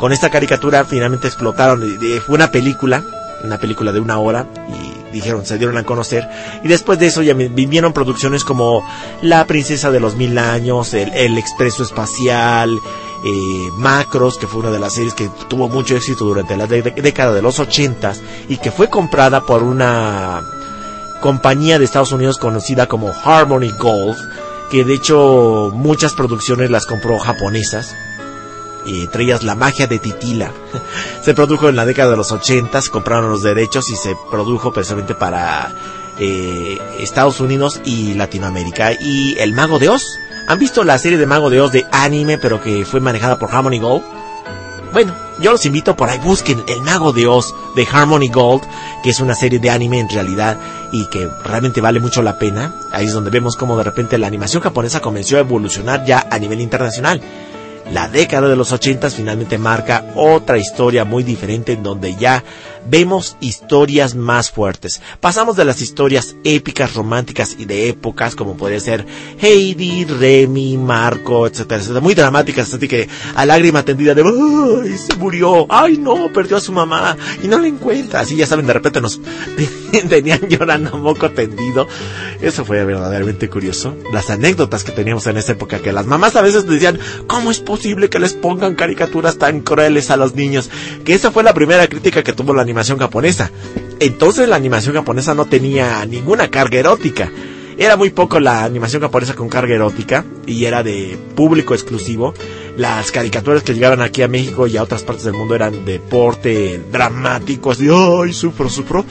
Speaker 1: con esta caricatura finalmente explotaron. Fue una película, una película de una hora y dijeron, se dieron a conocer. Y después de eso ya vinieron producciones como La Princesa de los Mil Años, El, Expreso Espacial, eh, Macros, que fue una de las series que tuvo mucho éxito durante la década de los ochentas y que fue comprada por una compañía de Estados Unidos conocida como Harmony Gold, que de hecho muchas producciones las compró japonesas y entre ellas La magia de Titila. [laughs] se produjo en la década de los 80, compraron los derechos y se produjo precisamente para eh, Estados Unidos y Latinoamérica. Y El Mago de Oz. ¿Han visto la serie de Mago de Oz de anime, pero que fue manejada por Harmony Gold? Bueno, yo los invito por ahí, busquen El Mago de Oz de Harmony Gold, que es una serie de anime en realidad y que realmente vale mucho la pena. Ahí es donde vemos cómo de repente la animación japonesa comenzó a evolucionar ya a nivel internacional. La década de los 80 finalmente marca otra historia muy diferente en donde ya vemos historias más fuertes. Pasamos de las historias épicas, románticas y de épocas como podría ser Heidi, Remy, Marco, etcétera, etcétera, muy dramáticas, así que a lágrima tendida de ¡ay! se murió, ay no, perdió a su mamá y no la encuentra. Así ya saben, de repente nos [laughs] venían llorando moco tendido. Eso fue verdaderamente curioso. Las anécdotas que teníamos en esa época, que las mamás a veces decían, ¿cómo es posible que les pongan caricaturas tan crueles a los niños? Que esa fue la primera crítica que tuvo la animación japonesa. Entonces la animación japonesa no tenía ninguna carga erótica. Era muy poco la animación japonesa con carga erótica y era de público exclusivo. Las caricaturas que llegaban aquí a México y a otras partes del mundo eran de porte dramático, así, ¡ay, sufro, sufro!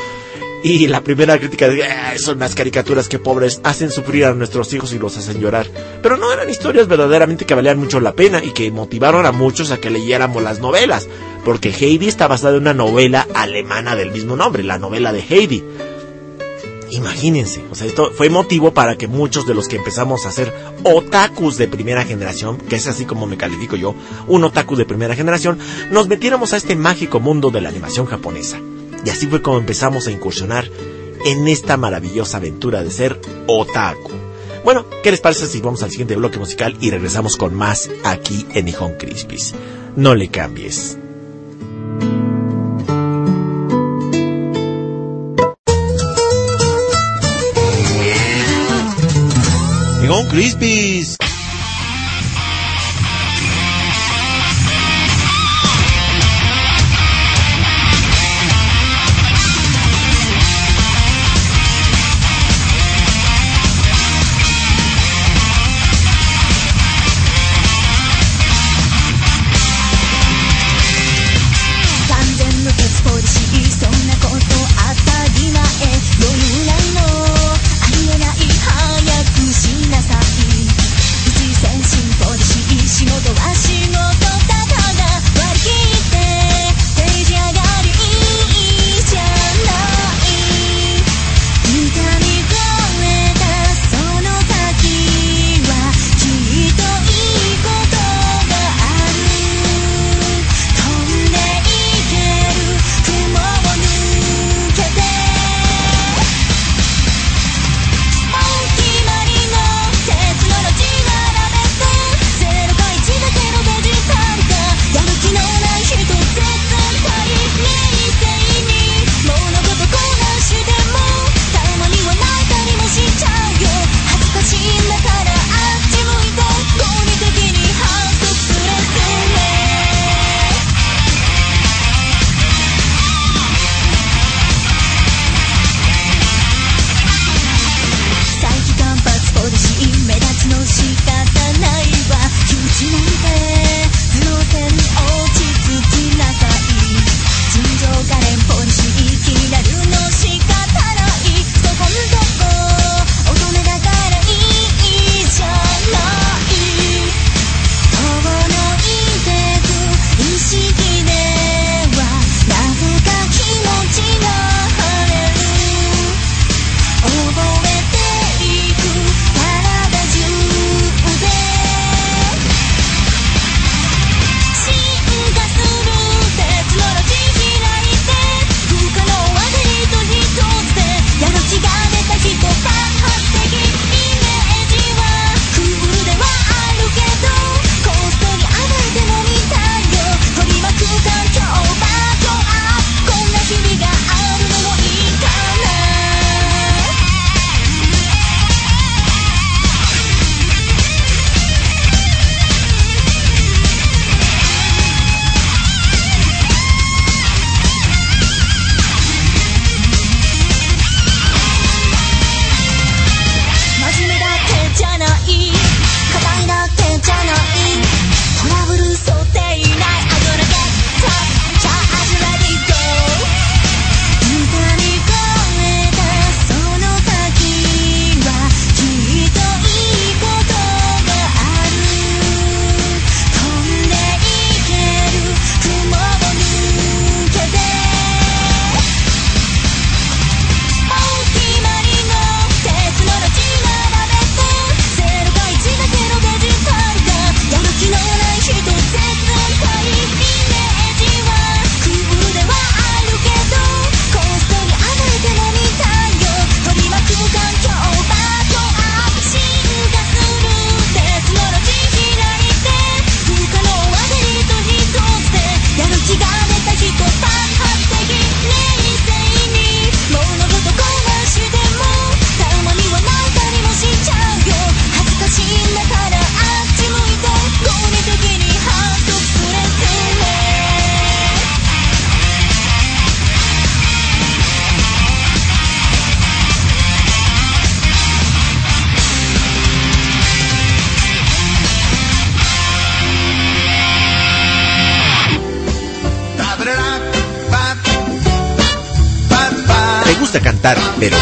Speaker 1: Y la primera crítica de ah, son las caricaturas que pobres hacen sufrir a nuestros hijos y los hacen llorar. Pero no eran historias verdaderamente que valían mucho la pena y que motivaron a muchos a que leyéramos las novelas. Porque Heidi está basada en una novela alemana del mismo nombre, la novela de Heidi. Imagínense, o sea, esto fue motivo para que muchos de los que empezamos a ser otakus de primera generación, que es así como me califico yo, un otaku de primera generación, nos metiéramos a este mágico mundo de la animación japonesa. Y así fue como empezamos a incursionar en esta maravillosa aventura de ser otaku. Bueno, ¿qué les parece si vamos al siguiente bloque musical y regresamos con más aquí en Nihon Crispis? No le cambies. Nihon Crispis.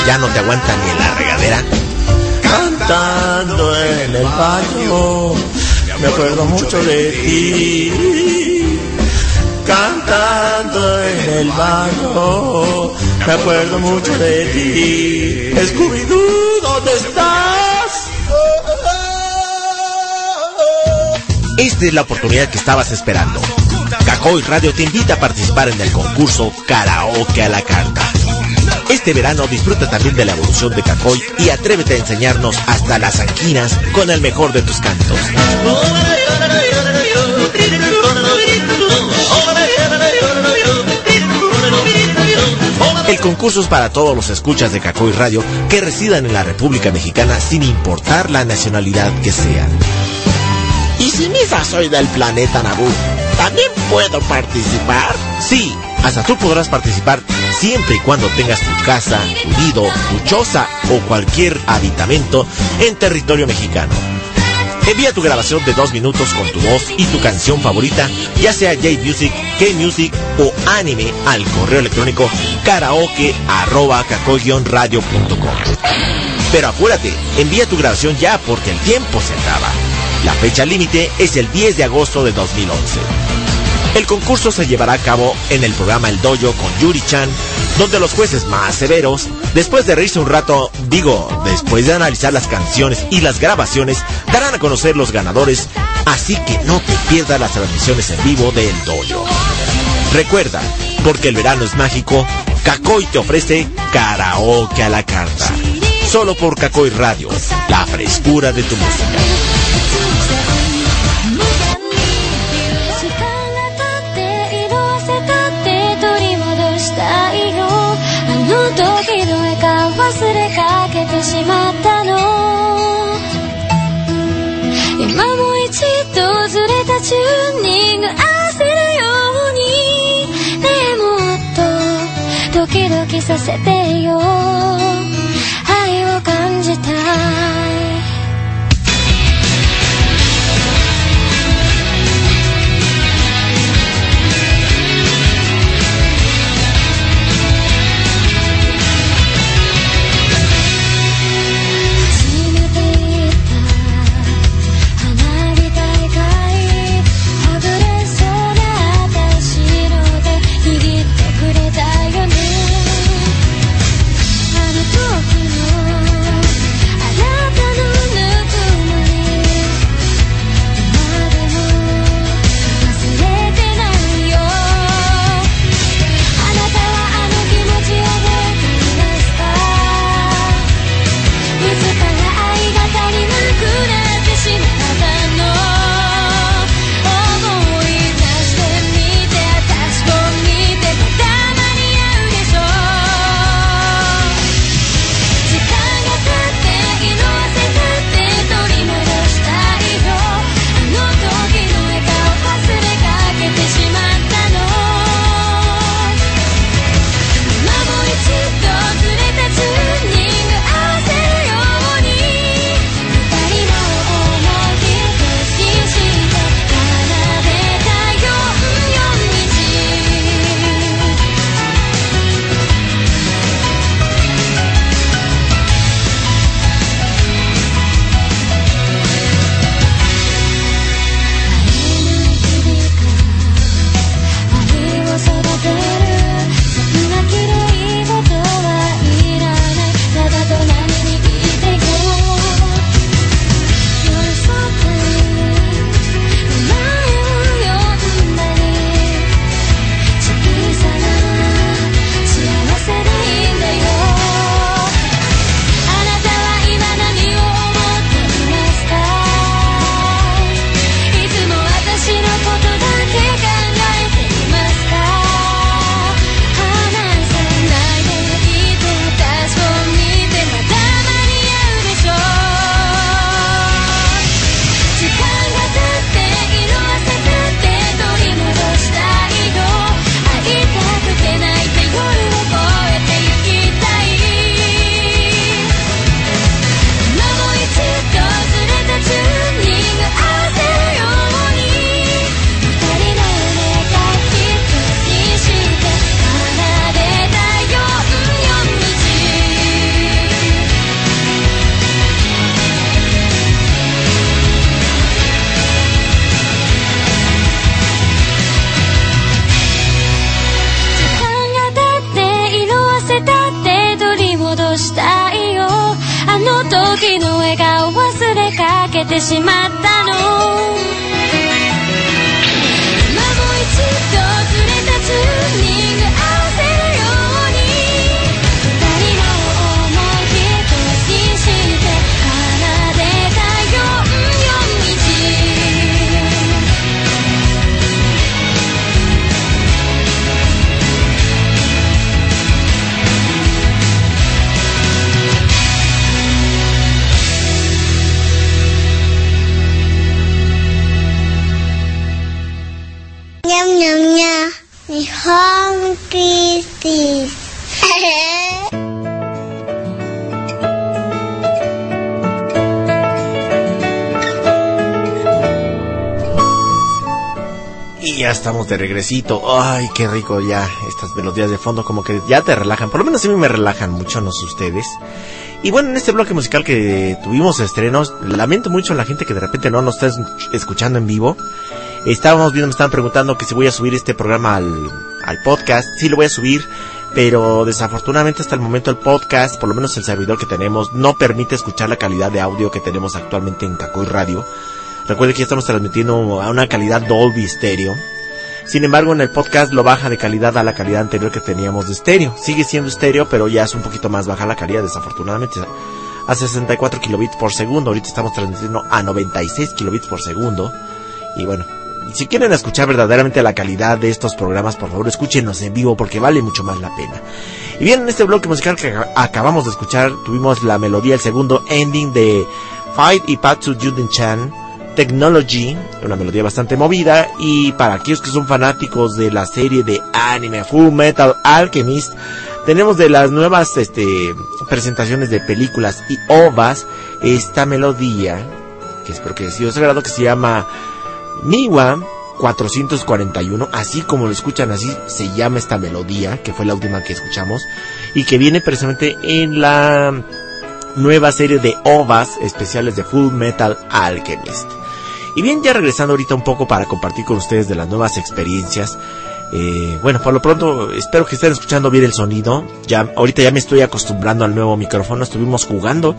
Speaker 1: Ya no te aguanta ni en la regadera?
Speaker 2: Cantando en el baño, me acuerdo mucho de ti. Cantando en el baño, me acuerdo mucho de ti. Scooby-Doo, ¿dónde estás?
Speaker 1: Esta es la oportunidad que estabas esperando. Cacoy Radio te invita a participar en el concurso Karaoke a la Carta. Este verano disfruta también de la evolución de Cacoy y atrévete a enseñarnos hasta las anquinas con el mejor de tus cantos. El concurso es para todos los escuchas de Cacoy Radio que residan en la República Mexicana sin importar la nacionalidad que sean.
Speaker 3: ¿Y si misa soy del planeta Naboo? ¿También puedo participar?
Speaker 1: Sí, hasta tú podrás participar siempre y cuando tengas tu casa, tu nido, tu choza o cualquier habitamento en territorio mexicano. Envía tu grabación de dos minutos con tu voz y tu canción favorita, ya sea J-Music, K-Music o anime, al correo electrónico karaoke. Pero apúrate, envía tu grabación ya porque el tiempo se acaba. La fecha límite es el 10 de agosto de 2011. El concurso se llevará a cabo en el programa El Dojo con Yuri Chan, donde los jueces más severos, después de reírse un rato, digo, después de analizar las canciones y las grabaciones, darán a conocer los ganadores, así que no te pierdas las transmisiones en vivo de El Dojo. Recuerda, porque el verano es mágico, Cacoy te ofrece karaoke a la carta. Solo por Cacoy Radio, la frescura de tu música.
Speaker 4: チューニング合わせるように。ねえもっとドキドキさせてよ。愛を感じたい。
Speaker 1: De regresito. Ay, qué rico ya. Estas melodías de fondo como que ya te relajan. Por lo menos a mí me relajan mucho, no ustedes. Y bueno, en este bloque musical que tuvimos estrenos, lamento mucho la gente que de repente no nos está es- escuchando en vivo. Estábamos viendo, me estaban preguntando que si voy a subir este programa al, podcast. Sí, lo voy a subir. Pero desafortunadamente hasta el momento el podcast, por lo menos el servidor que tenemos, no permite escuchar la calidad de audio que tenemos actualmente en Cacoy Radio. Recuerde que ya estamos transmitiendo a una calidad Dolby Stereo. Sin embargo, en el podcast lo baja de calidad a la calidad anterior que teníamos de estéreo. Sigue siendo estéreo, pero ya es un poquito más baja la calidad, desafortunadamente. A 64 kilobits por segundo. Ahorita estamos transmitiendo a 96 kilobits por segundo. Y bueno, si quieren escuchar verdaderamente la calidad de estos programas, por favor escúchenos en vivo porque vale mucho más la pena. Y bien, en este bloque musical que ac- acabamos de escuchar, tuvimos la melodía, el segundo ending de Fight y Patsu Juden Chan. Technology, una melodía bastante movida y para aquellos que son fanáticos de la serie de anime Full Metal Alchemist, tenemos de las nuevas este, presentaciones de películas y ovas esta melodía, que espero que haya sido sagrado, que se llama Niwa 441, así como lo escuchan, así se llama esta melodía, que fue la última que escuchamos, y que viene precisamente en la nueva serie de ovas especiales de Full Metal Alchemist. Y bien, ya regresando ahorita un poco para compartir con ustedes de las nuevas experiencias. Eh, bueno, por lo pronto espero que estén escuchando bien el sonido. Ya ahorita ya me estoy acostumbrando al nuevo micrófono. Estuvimos jugando.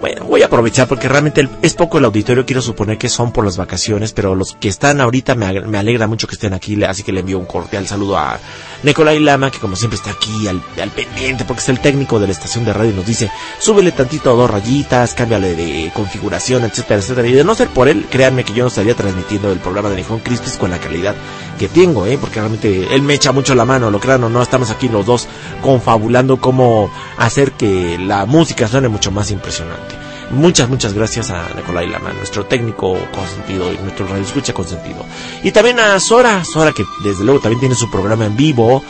Speaker 1: Bueno, voy a aprovechar porque realmente es poco el auditorio. Quiero suponer que son por las vacaciones, pero los que están ahorita me, me alegra mucho que estén aquí. Así que le envío un cordial saludo a Nicolai Lama, que como siempre está aquí al, al pendiente, porque es el técnico de la estación de radio y nos dice, súbele tantito a dos rayitas, cámbiale de configuración, etcétera, etcétera. Y de no ser por él, créanme que yo no estaría transmitiendo el programa de Nijón Crispis con la calidad que tengo, ¿eh? Porque realmente él me echa mucho la mano, lo crean o no, estamos aquí los dos confabulando cómo hacer que la música suene mucho más impresionante. Muchas, muchas gracias a Nicolai Lama, nuestro técnico consentido y nuestro radio escucha consentido. Y también a Sora, Sora que desde luego también tiene su programa en vivo,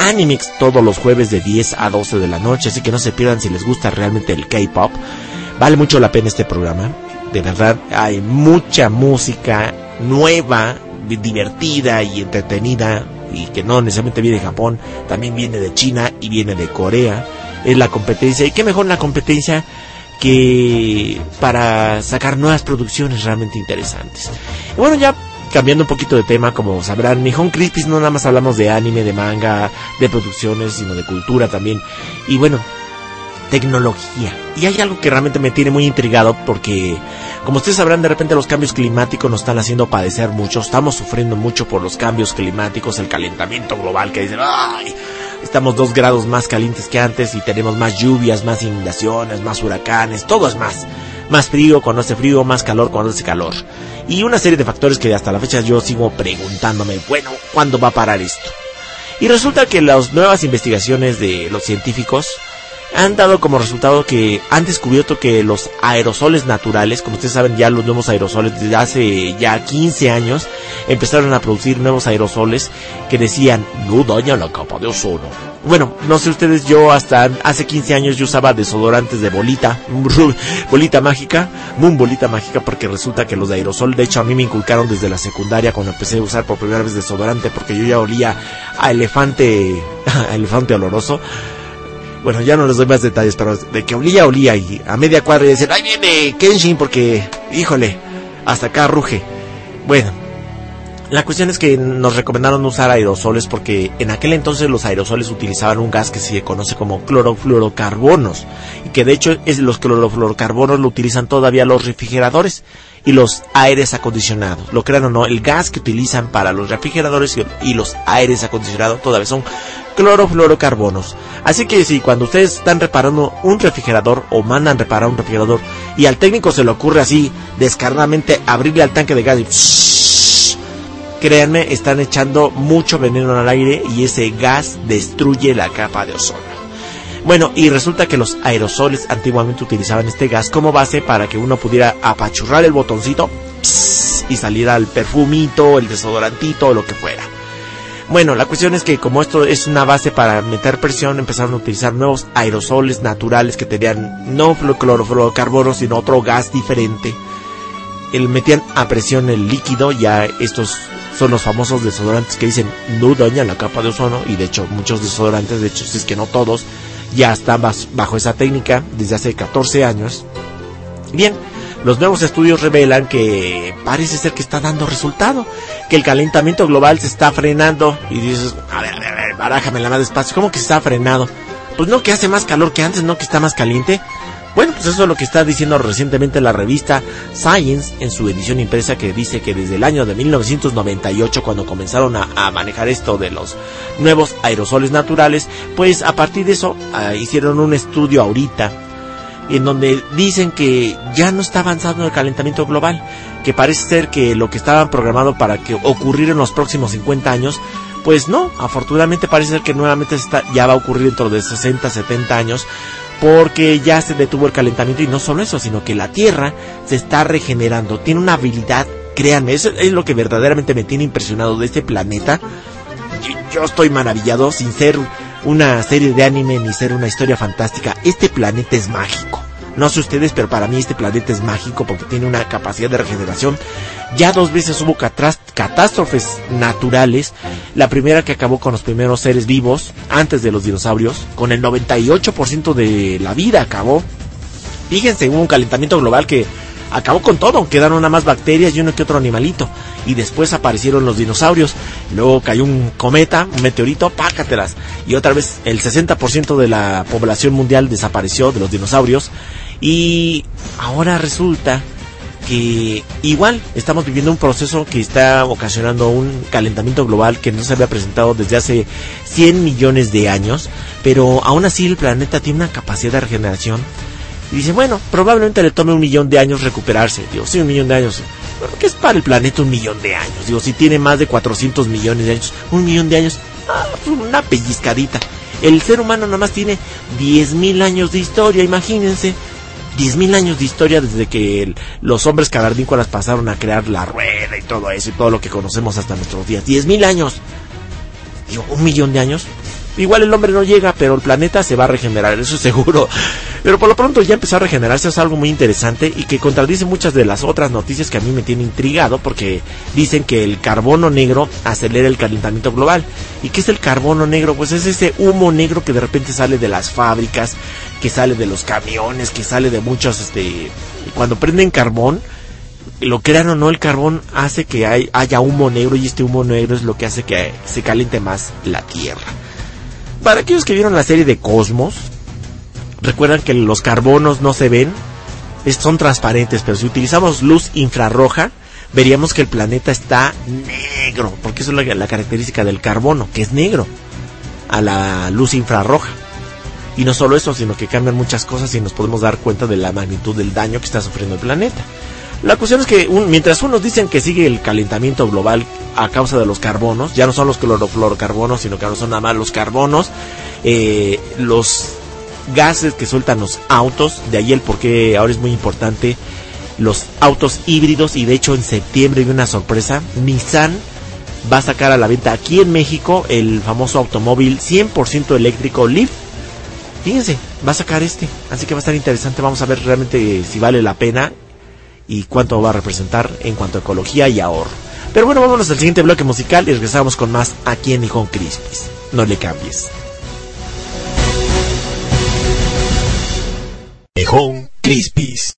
Speaker 1: Animix todos los jueves de 10 a 12 de la noche, así que no se pierdan si les gusta realmente el K-Pop. Vale mucho la pena este programa, de verdad hay mucha música nueva, di- divertida y entretenida y que no necesariamente viene de Japón, también viene de China y viene de Corea. Es la competencia y qué mejor la competencia que para sacar nuevas producciones realmente interesantes. Y bueno, ya cambiando un poquito de tema, como sabrán, Nihon Crispis no nada más hablamos de anime, de manga, de producciones, sino de cultura también. Y bueno, tecnología. Y hay algo que realmente me tiene muy intrigado porque, como ustedes sabrán, de repente los cambios climáticos nos están haciendo padecer mucho. Estamos sufriendo mucho por los cambios climáticos, el calentamiento global que dicen, ¡ay! Estamos dos grados más calientes que antes y tenemos más lluvias, más inundaciones, más huracanes, todo es más. Más frío cuando hace frío, más calor cuando hace calor. Y una serie de factores que hasta la fecha yo sigo preguntándome, bueno, ¿cuándo va a parar esto? Y resulta que las nuevas investigaciones de los científicos han dado como resultado que han descubierto que los aerosoles naturales, como ustedes saben ya los nuevos aerosoles desde hace ya 15 años, empezaron a producir nuevos aerosoles que decían no dañan la capa de ozono. Bueno, no sé ustedes, yo hasta hace 15 años yo usaba desodorantes de bolita, [laughs] bolita mágica, muy bolita mágica porque resulta que los de aerosol, de hecho a mí me inculcaron desde la secundaria cuando empecé a usar por primera vez desodorante porque yo ya olía a elefante, [laughs] a elefante oloroso. Bueno, ya no les doy más detalles, pero de que olía, olía. Y a media cuadra y decían, ahí viene Kenshin porque, híjole, hasta acá ruge. Bueno, La cuestión es que nos recomendaron usar aerosoles porque en aquel entonces los aerosoles utilizaban un gas que se conoce como clorofluorocarbonos y que de hecho es los clorofluorocarbonos lo utilizan todavía los refrigeradores y los aires acondicionados. Lo crean o no, el gas que utilizan para los refrigeradores y, los aires acondicionados todavía son clorofluorocarbonos. Así que si cuando ustedes están reparando un refrigerador o mandan reparar un refrigerador y al técnico se le ocurre así descaradamente abrirle al tanque de gas y créanme, están echando mucho veneno al aire y ese gas destruye la capa de ozono. Bueno, y resulta que los aerosoles antiguamente utilizaban este gas como base para que uno pudiera apachurrar el botoncito y saliera el perfumito, el desodorantito lo que fuera. Bueno, la cuestión es que como esto es una base para meter presión, empezaron a utilizar nuevos aerosoles naturales que tenían no clorofluorocarbonos, sino otro gas diferente. El metían a presión el líquido, ya estos son los famosos desodorantes que dicen no dañan la capa de ozono y de hecho muchos desodorantes, de hecho si es que no todos, ya están bajo esa técnica desde hace 14 años. Bien, los nuevos estudios revelan que parece ser que está dando resultado, que el calentamiento global se está frenando y dices, a ver, a ver, a ver barájame la más despacio, ¿cómo que se está frenado? Pues no que hace más calor que antes, no que está más caliente. Bueno, pues eso es lo que está diciendo recientemente la revista Science en su edición impresa que dice que desde el año de 1998 cuando comenzaron a, manejar esto de los nuevos aerosoles naturales, pues a partir de eso ah, hicieron un estudio ahorita en donde dicen que ya no está avanzando el calentamiento global, que parece ser que lo que estaba programado para que ocurriera en los próximos 50 años, pues no, afortunadamente parece ser que nuevamente está, ya va a ocurrir dentro de 60, 70 años, porque ya se detuvo el calentamiento y no solo eso, sino que la Tierra se está regenerando, tiene una habilidad, créanme, eso es lo que verdaderamente me tiene impresionado de este planeta. Yo, estoy maravillado sin ser una serie de anime ni ser una historia fantástica. Este planeta es mágico. No sé ustedes, pero para mí este planeta es mágico porque tiene una capacidad de regeneración. Ya dos veces hubo catástrofes naturales. La primera que acabó con los primeros seres vivos antes de los dinosaurios. Con el 98% de la vida acabó. Fíjense, hubo un calentamiento global que acabó con todo. Quedaron nada más bacterias y uno que otro animalito. Y después aparecieron los dinosaurios. Luego cayó un cometa, un meteorito, pácatelas. Y otra vez el 60% de la población mundial desapareció de los dinosaurios. Y ahora resulta que igual estamos viviendo un proceso que está ocasionando un calentamiento global que no se había presentado desde hace 100 millones de años, pero aún así el planeta tiene una capacidad de regeneración. Y dice, bueno, probablemente le tome un millón de años recuperarse. Digo, sí, un millón de años. ¿qué es para el planeta un millón de años? Digo, si tiene más de 400 millones de años, un millón de años, ah, una pellizcadita. El ser humano nada más tiene 10.000 años de historia, imagínense. 10.000 años de historia desde que los hombres cavernícolas pasaron a crear la rueda y todo eso y todo lo que conocemos hasta nuestros días. 10.000 años. Digo, un millón de años. Igual el hombre no llega, pero el planeta se va a regenerar, eso es seguro. Pero por lo pronto ya empezó a regenerarse, es algo muy interesante y que contradice muchas de las otras noticias que a mí me tienen intrigado porque dicen que el carbono negro acelera el calentamiento global. ¿Y qué es el carbono negro? Pues es ese humo negro que de repente sale de las fábricas, que sale de los camiones, que sale de muchos, este, cuando prenden carbón, lo crean o no, el carbón hace que haya humo negro y este humo negro es lo que hace que se caliente más la Tierra. Para aquellos que vieron la serie de Cosmos, recuerdan que los carbonos no se ven, son transparentes, pero si utilizamos luz infrarroja, veríamos que el planeta está negro, porque eso es la característica del carbono, que es negro, a la luz infrarroja. Y no solo eso, sino que cambian muchas cosas y nos podemos dar cuenta de la magnitud del daño que está sufriendo el planeta. La cuestión es que mientras unos dicen que sigue el calentamiento global a causa de los carbonos, ya no son los clorofluorocarbonos, sino que ahora son nada más los carbonos, eh, los gases que sueltan los autos, de ahí el por qué ahora es muy importante los autos híbridos y de hecho en septiembre hay una sorpresa, Nissan va a sacar a la venta aquí en México el famoso automóvil 100% eléctrico Leaf fíjense, va a sacar este. Así que va a estar interesante. Vamos a ver realmente si vale la pena y cuánto va a representar en cuanto a ecología y ahorro. Pero bueno, vámonos al siguiente bloque musical y regresamos con más aquí en Nihon Crispis. No le cambies.
Speaker 10: Nihon Crispis.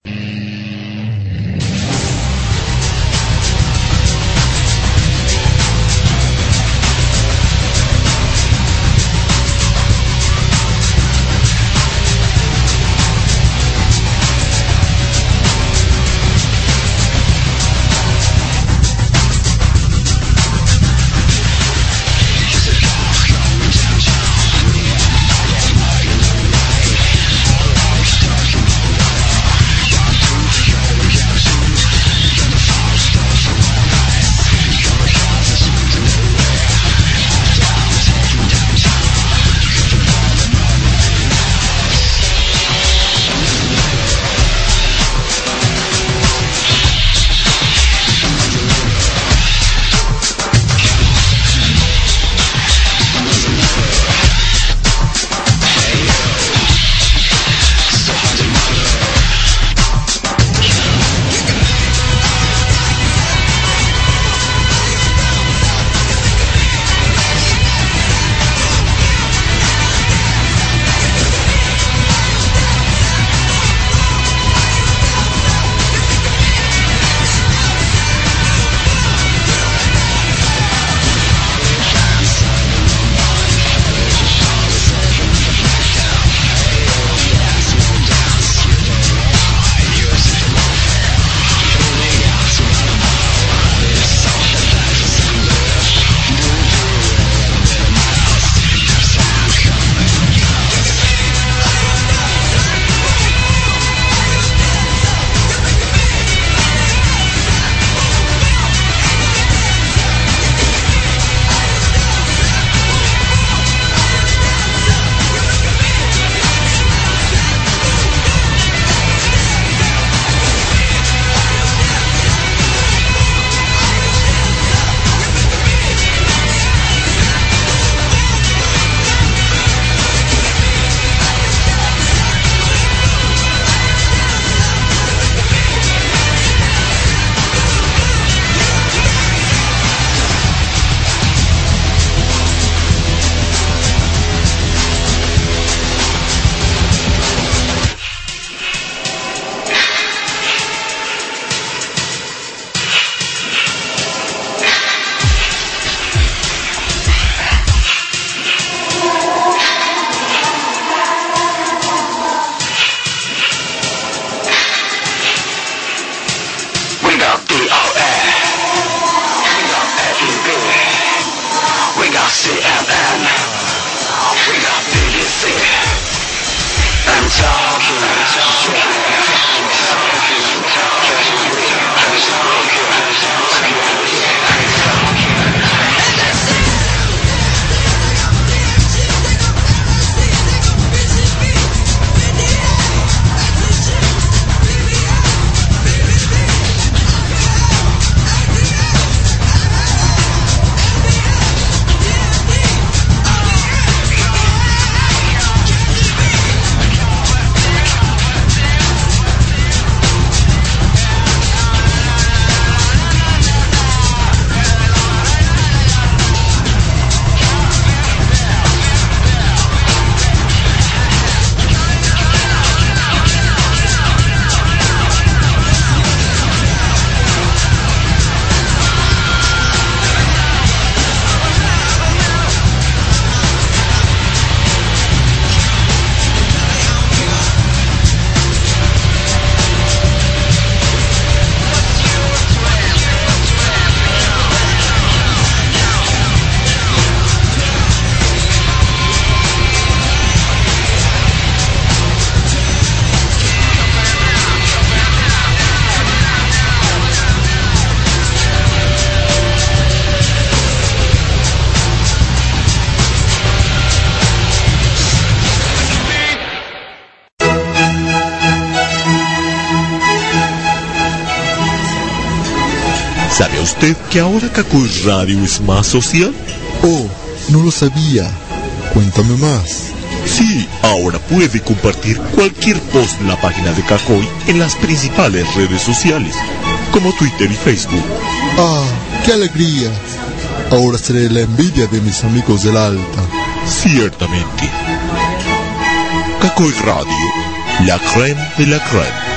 Speaker 10: Que ahora Kakui Radio es más social?
Speaker 13: Oh, no lo sabía. Cuéntame más.
Speaker 10: Sí, ahora puede compartir cualquier post en la página de Kakoi en las principales redes sociales, como Twitter y Facebook.
Speaker 13: Ah, qué alegría. Ahora seré la envidia de mis amigos del Alta.
Speaker 10: Ciertamente. Kakoi Radio, la creme de la creme.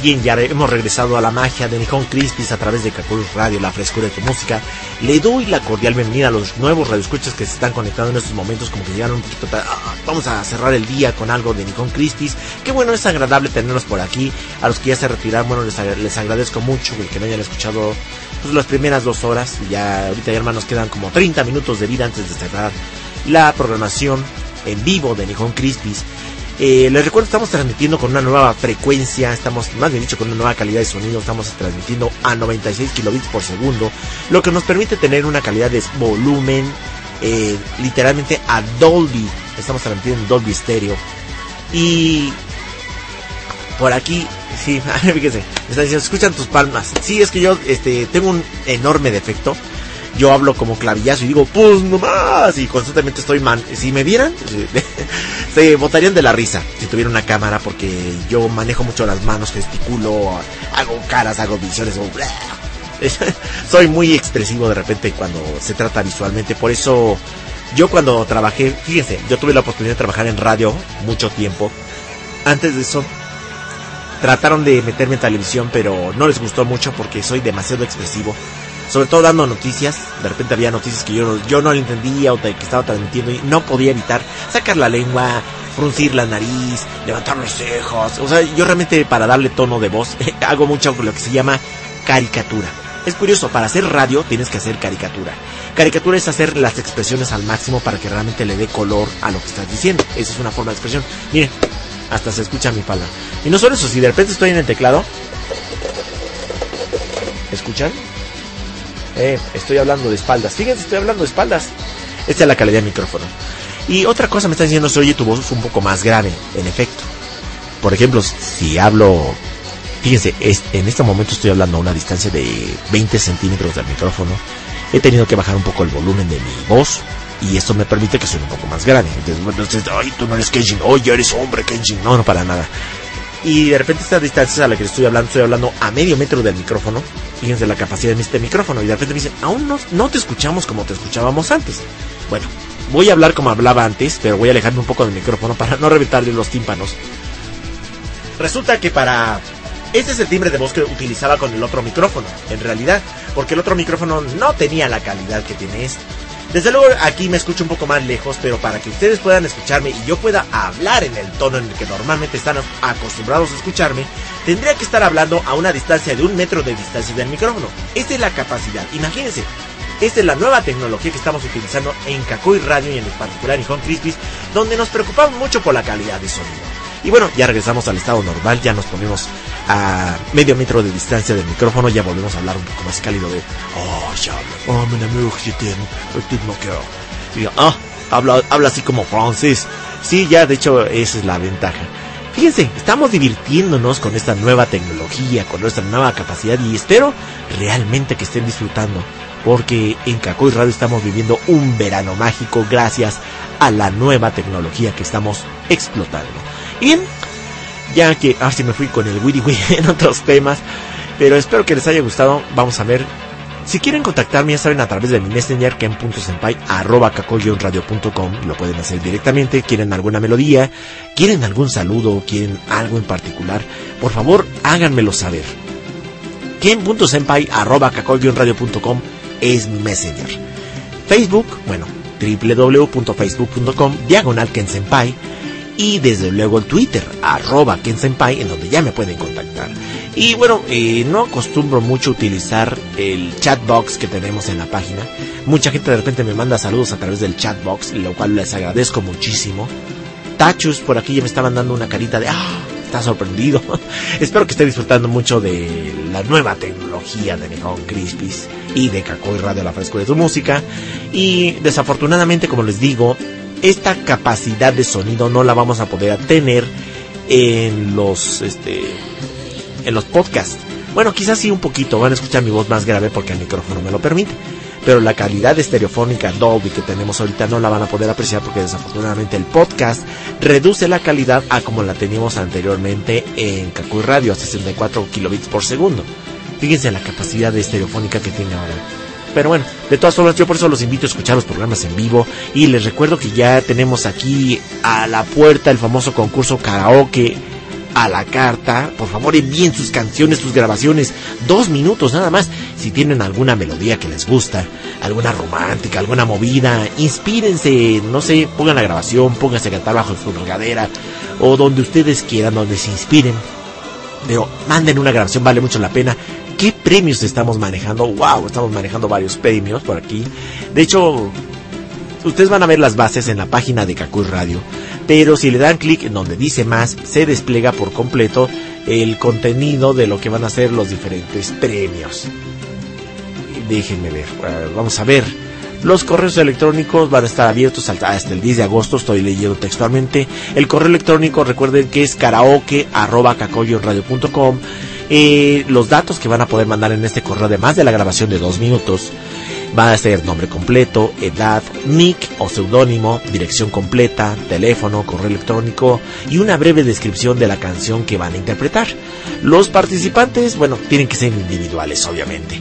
Speaker 1: Bien, ya hemos regresado a la magia de Nihon Crispis a través de Kakurus Radio, la frescura de tu música. Le doy la cordial bienvenida a los nuevos radioescuchas que se están conectando en estos momentos, como que llegaron un poquito ah, Vamos a cerrar el día con algo de Nihon Crispis. Qué bueno, es agradable tenerlos por aquí. A los que ya se retiraron, bueno, les, les agradezco mucho el que no hayan escuchado pues, las primeras dos horas. Ya ahorita ya hermanos quedan como 30 minutos de vida antes de cerrar la programación en vivo de Nihon Crispis. Eh, les recuerdo, estamos transmitiendo con una nueva frecuencia, estamos, más bien dicho, con una nueva calidad de sonido, estamos transmitiendo a 96 kilobits por segundo, lo que nos permite tener una calidad de volumen eh, literalmente a Dolby, estamos transmitiendo en Dolby Stereo. Y por aquí, sí, [laughs] fíjense, están diciendo, escuchan tus palmas. Sí, es que yo este, tengo un enorme defecto. Yo hablo como clavillazo y digo, pues nomás. Y constantemente estoy man. Si me vieran, [laughs] se botarían de la risa si tuviera una cámara porque yo manejo mucho las manos, gesticulo, hago caras, hago visiones. [laughs] Soy muy expresivo de repente cuando se trata visualmente. Por eso yo cuando trabajé, fíjense, yo tuve la oportunidad de trabajar en radio mucho tiempo. Antes de eso trataron de meterme en televisión, pero no les gustó mucho porque soy demasiado expresivo. Sobre todo dando noticias, de repente había noticias que yo, yo no entendía o que estaba transmitiendo y no podía evitar sacar la lengua, fruncir la nariz, levantar los cejas. O sea, yo realmente para darle tono de voz [laughs] hago mucho lo que se llama caricatura. Es curioso, para hacer radio tienes que hacer caricatura. Caricatura es hacer las expresiones al máximo para que realmente le dé color a lo que estás diciendo. Esa es una forma de expresión. Miren, hasta se escucha mi pala. Y no solo eso, si de repente estoy en el teclado, ¿escuchan? Eh, estoy hablando de espaldas. Fíjense, estoy hablando de espaldas. Esta es la calidad del micrófono. Y otra cosa me está diciendo, se oye tu voz un poco más grave, en efecto. Por ejemplo, si hablo, fíjense, en este momento estoy hablando a una distancia de 20 centímetros del micrófono. He tenido que bajar un poco el volumen de mi voz y esto me permite que suene un poco más grave. Entonces, ay, tú no eres Kenshin, oye, eres hombre, Kenshin. No, no, para nada. Y de repente esta distancia a la que estoy hablando, estoy hablando a medio metro del micrófono. Fíjense la capacidad de este micrófono. Y de repente me dicen, aún no, no te escuchamos como te escuchábamos antes. Bueno, voy a hablar como hablaba antes, pero voy a alejarme un poco del micrófono para no reventarle los tímpanos. Resulta que para... Este es el timbre de voz que utilizaba con el otro micrófono, en realidad, porque el otro micrófono no tenía la calidad que tiene este. Desde luego aquí me escucho un poco más lejos, pero para que ustedes puedan escucharme y yo pueda hablar en el tono en el que normalmente están acostumbrados a escucharme, tendría que estar hablando a una distancia de un metro de distancia del micrófono. Esta es la capacidad. Imagínense, esta es la nueva tecnología que estamos utilizando en Kakui Radio y en particular en Home Crispis, donde nos preocupamos mucho por la calidad de sonido. Y bueno, ya regresamos al estado normal, ya nos ponemos a medio metro de distancia del micrófono, ya volvemos a hablar un poco más cálido de Oh, ya oh, mi amigo Y ah, habla, habla así como francés. Sí, ya de hecho esa es la ventaja. Fíjense, estamos divirtiéndonos con esta nueva tecnología, con nuestra nueva capacidad y espero realmente que estén disfrutando porque en Cacoy Radio estamos viviendo un verano mágico gracias a la nueva tecnología que estamos explotando. Y ya que ahora sí me fui con el Witty [laughs] en otros temas, pero espero que les haya gustado. Vamos a ver. Si quieren contactarme, ya saben, a través de mi messenger, ken.senpai, arroba radio.com, lo pueden hacer directamente. Quieren alguna melodía, quieren algún saludo, quieren algo en particular, por favor, háganmelo saber. ken.senpai, arroba radio.com es mi messenger. Facebook, bueno, www.facebook.com, diagonal kensenpai y desde luego el Twitter, arroba Kensenpai, en donde ya me pueden contactar. Y bueno, eh, no acostumbro mucho utilizar el chatbox que tenemos en la página. Mucha gente de repente me manda saludos a través del chatbox, lo cual les agradezco muchísimo. Tachus por aquí ya me estaban dando una carita de ¡ah! Está sorprendido. [laughs] Espero que esté disfrutando mucho de la nueva tecnología de Nihon Crispis y de Kakoi Radio La Frescura de su música. Y desafortunadamente, como les digo, esta capacidad de sonido no la vamos a poder tener en los este en los podcasts. Bueno, quizás sí un poquito, van a escuchar mi voz más grave porque el micrófono me lo permite. Pero la calidad estereofónica Dolby que tenemos ahorita no la van a poder apreciar porque desafortunadamente el podcast reduce la calidad a como la teníamos anteriormente en Kakui Radio a 64 kilobits por segundo. Fíjense la capacidad estereofónica que tiene ahora. Pero bueno, de todas formas yo por eso los invito a escuchar los programas en vivo y les recuerdo que ya tenemos aquí a la puerta el famoso concurso karaoke a la carta. Por favor envíen sus canciones, sus grabaciones, dos minutos nada más. Si tienen alguna melodía que les gusta, alguna romántica, alguna movida, inspírense, no sé, pongan la grabación, pónganse a cantar bajo su regadera o donde ustedes quieran, donde se inspiren. Pero manden una grabación, vale mucho la pena qué premios estamos manejando. Wow, estamos manejando varios premios por aquí. De hecho, ustedes van a ver las bases en la página de Kakuy Radio, pero si le dan clic en donde dice más, se despliega por completo el contenido de lo que van a ser los diferentes premios. Déjenme ver, uh, vamos a ver. Los correos electrónicos van a estar abiertos hasta el 10 de agosto, estoy leyendo textualmente. El correo electrónico, recuerden que es karaoke. Eh, los datos que van a poder mandar en este correo, además de la grabación de dos minutos, va a ser nombre completo, edad, nick o seudónimo, dirección completa, teléfono, correo electrónico y una breve descripción de la canción que van a interpretar. Los participantes, bueno, tienen que ser individuales, obviamente.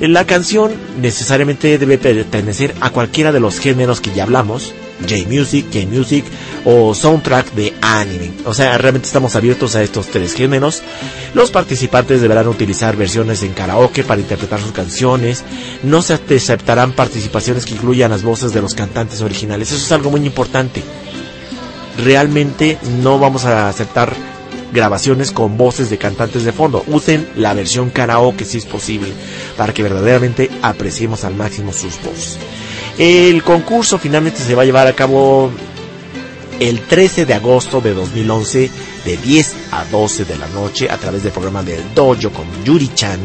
Speaker 1: La canción necesariamente debe pertenecer a cualquiera de los géneros que ya hablamos, J-Music, K-Music o soundtrack de anime. O sea, realmente estamos abiertos a estos tres géneros. Los participantes deberán utilizar versiones en karaoke para interpretar sus canciones. No se aceptarán participaciones que incluyan las voces de los cantantes originales. Eso es algo muy importante. Realmente no vamos a aceptar grabaciones con voces de cantantes de fondo. Usen la versión karaoke si es posible para que verdaderamente apreciemos al máximo sus voces. El concurso finalmente se va a llevar a cabo el 13 de agosto de 2011 de 10 a 12 de la noche a través del programa del Dojo con Yuri Chan.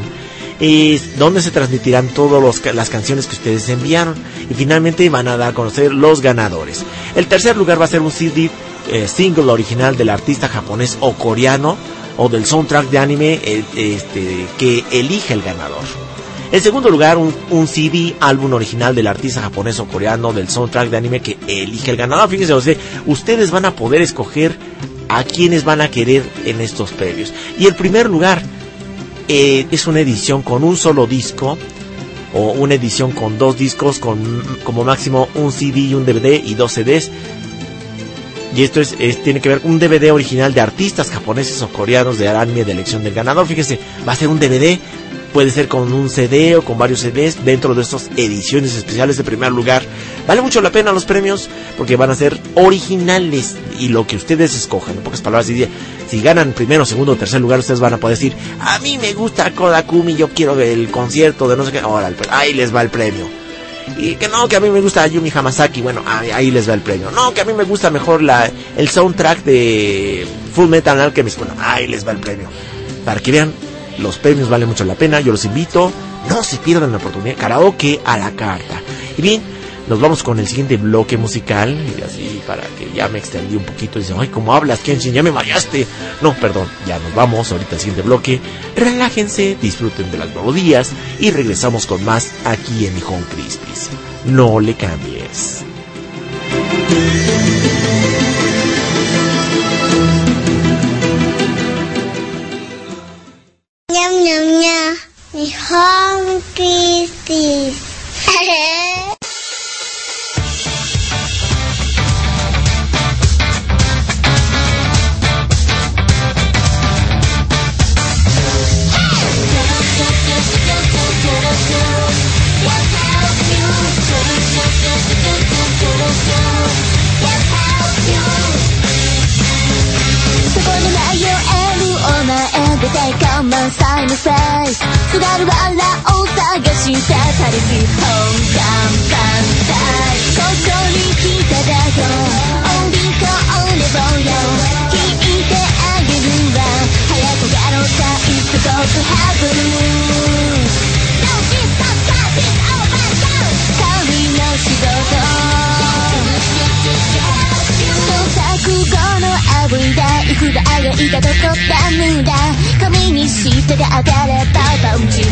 Speaker 1: Es donde se transmitirán todas las canciones que ustedes enviaron y finalmente van a dar a conocer los ganadores. El tercer lugar va a ser un CD eh, single original del artista japonés o coreano o del soundtrack de anime este, que elige el ganador. En segundo lugar, un, un, CD, álbum original del artista japonés o coreano del soundtrack de anime que elige el ganador. Fíjense, ustedes van a poder escoger a quienes van a querer en estos premios. Y el primer lugar eh, es una edición con un solo disco o una edición con dos discos con como máximo un CD y un DVD y dos CDs y esto es, es, tiene que ver con un DVD original de artistas japoneses o coreanos de anime de elección del ganador. Fíjese, va a ser un DVD, puede ser con un CD o con varios CDs dentro de estas ediciones especiales de primer lugar. Vale mucho la pena los premios porque van a ser originales y lo que ustedes escojan. En pocas palabras, si, si ganan primero, segundo o tercer lugar, ustedes van a poder decir, a mí me gusta Kodakumi, yo quiero el concierto de no sé qué. Ahora, ahí les va el premio y que no, que a mí me gusta Yumi Hamasaki, bueno, ahí, les va el premio. No, que a mí me gusta mejor la, el soundtrack de Full Metal Alchemist, bueno, ahí les va el premio. Para que vean, los premios valen mucho la pena, yo los invito, no se pierdan la oportunidad, karaoke a la carta. Y bien, nos vamos con el siguiente bloque musical, y así para que ya me extendí un poquito, dicen, ay, ¿cómo hablas, Kenshin? Ya me mareaste. No, perdón, ya nos vamos ahorita al siguiente bloque. Relájense, disfruten de las melodías y regresamos con más aquí en Home Crispis. No le cambies.
Speaker 14: Ñam, ñam, ñam. Nihon Crispis.
Speaker 2: さいなさい。津軽バラ探してス本願ここに来ただよ。オンリーコーレボよ。聞いてあげるわ。早くやろうさ。It's 告白いだいくらあがいたとこったんだ髪にしてが当たればバウンチ OK で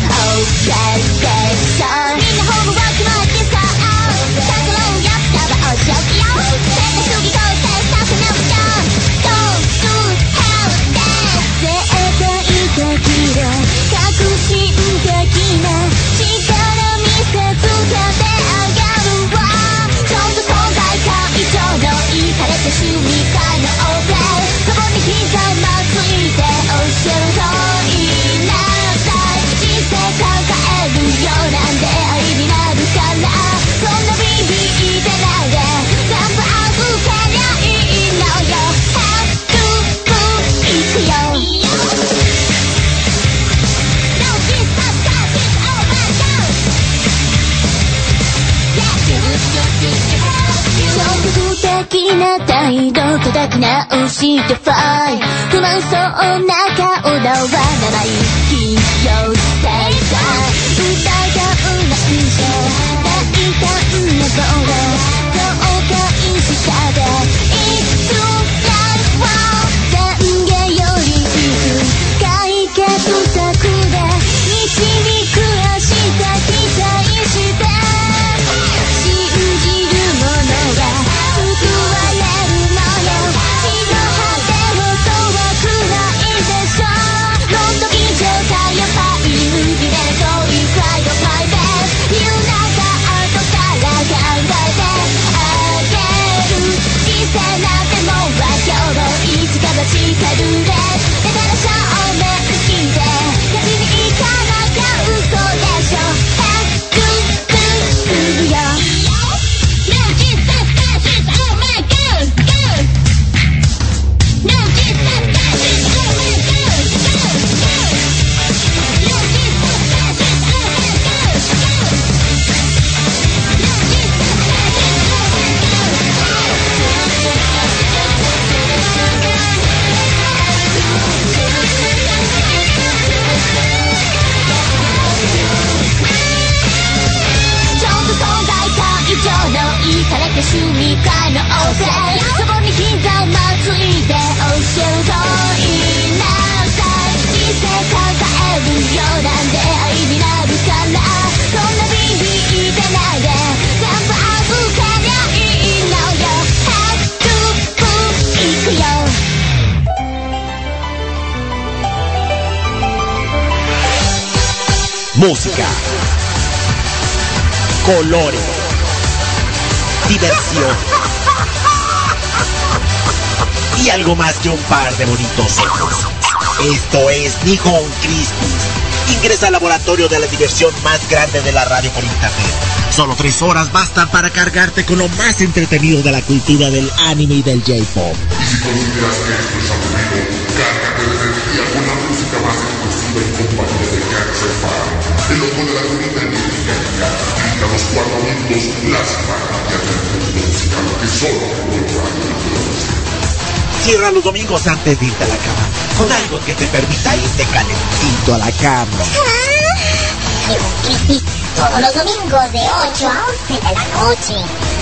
Speaker 2: さみんなホームワークもってさタクロンやったらおしゃきよ変な主義としてさせなくちゃ Don't do hell that 絶対的で革新的な力見せつけてあげるわちょっと今回会長のいかれた趣味な態度叩き直してファイ不満そうな顔だわ。なら息をつけた
Speaker 1: Música, colores, diversión y algo más que un par de bonitos ojos. Esto es Nihon Christmas. Ingresa al laboratorio de la diversión más grande de la radio por internet. Solo tres horas bastan para cargarte con lo más entretenido de la cultura del anime y del J-pop.
Speaker 6: Y si consideras que esto es aburrido, cárgate de energía con la música más exclusiva y compañía de Fan. El de la grita los cuatro minutos las maravillas del mundo musical que solo.
Speaker 1: Cierra los domingos antes de irte a la cama. Con algo que te permita irte calentito a la cama.
Speaker 7: Crispy, todos los domingos de 8 a 11 de la noche.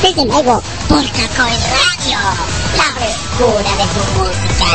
Speaker 7: Desde luego, por Cacoy Radio, la frescura de tu música.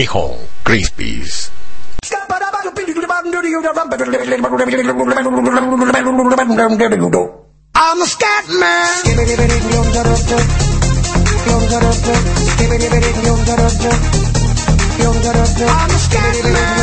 Speaker 1: Dijo Crispies.
Speaker 15: I'm a scat man. I'm a scat man.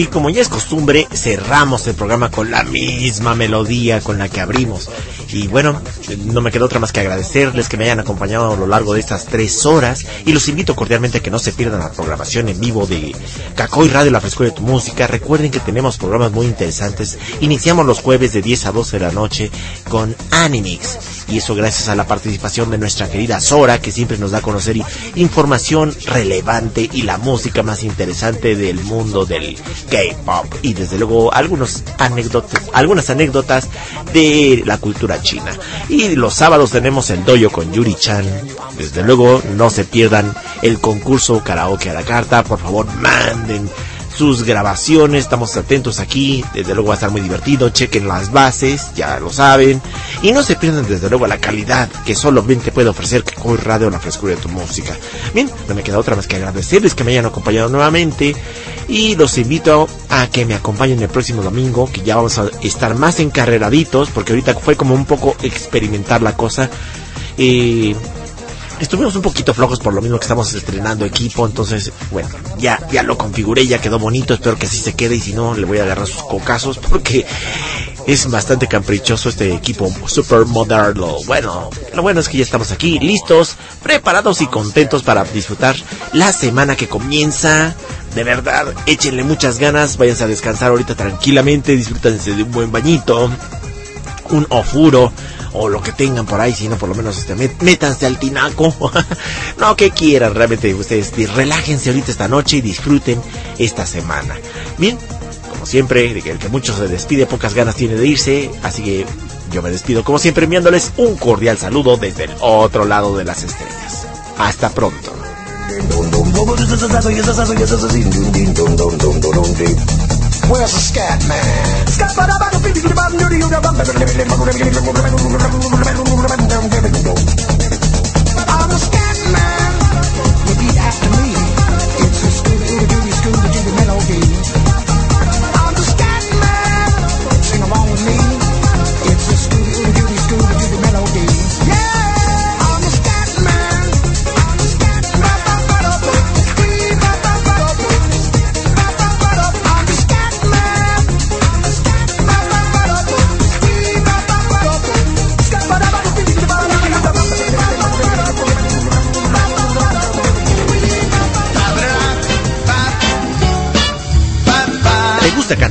Speaker 1: Y como ya es costumbre, cerramos el programa con la misma melodía con la que abrimos. Y bueno, no me queda otra más que agradecerles que me hayan acompañado a lo largo de estas tres horas. Y los invito cordialmente a que no se pierdan la programación en vivo de Cacoy Radio, la frescura de tu música. Recuerden que tenemos programas muy interesantes. Iniciamos los jueves de 10 a 12 de la noche con Animix. Y eso gracias a la participación de nuestra querida Sora, que siempre nos da a conocer información relevante y la música más interesante del mundo del K-pop. Y desde luego algunos anécdotas, algunas anécdotas de la cultura china. Y los sábados tenemos el doyo con Yuri Chan. Desde luego no se pierdan el concurso karaoke a la carta. Por favor manden sus grabaciones, estamos atentos aquí, desde luego va a estar muy divertido, chequen las bases, ya lo saben, y no se pierdan desde luego la calidad que solamente puede ofrecer Cacoy Radio la frescura de tu música. Bien, no me queda otra más que agradecerles que me hayan acompañado nuevamente, y los invito a que me acompañen el próximo domingo, que ya vamos a estar más encarreraditos, porque ahorita fue como un poco experimentar la cosa, eh, estuvimos un poquito flojos por lo mismo que estamos estrenando equipo, entonces, bueno, ya, ya lo configuré, ya quedó bonito, espero que así se quede y si no, le voy a agarrar sus cocazos porque es bastante caprichoso este equipo super moderno. Bueno, lo bueno es que ya estamos aquí, listos, preparados y contentos para disfrutar la semana que comienza. De verdad, échenle muchas ganas, váyanse a descansar ahorita tranquilamente, disfrútense de un buen bañito, un ofuro o lo que tengan por ahí, si no por lo menos este, métanse al tinaco. no, que quieran realmente ustedes, relájense ahorita esta noche y disfruten esta semana. Bien, como siempre, el que mucho se despide, pocas ganas tiene de irse, así que yo me despido como siempre enviándoles un cordial saludo desde el otro lado de las estrellas. Hasta pronto.
Speaker 15: Where's the scat man? Scat man, I'm gonna be the bottom of the I'm the scat man. Repeat after me. It's a scooby-dooby-dooby-scooby-dooby melody.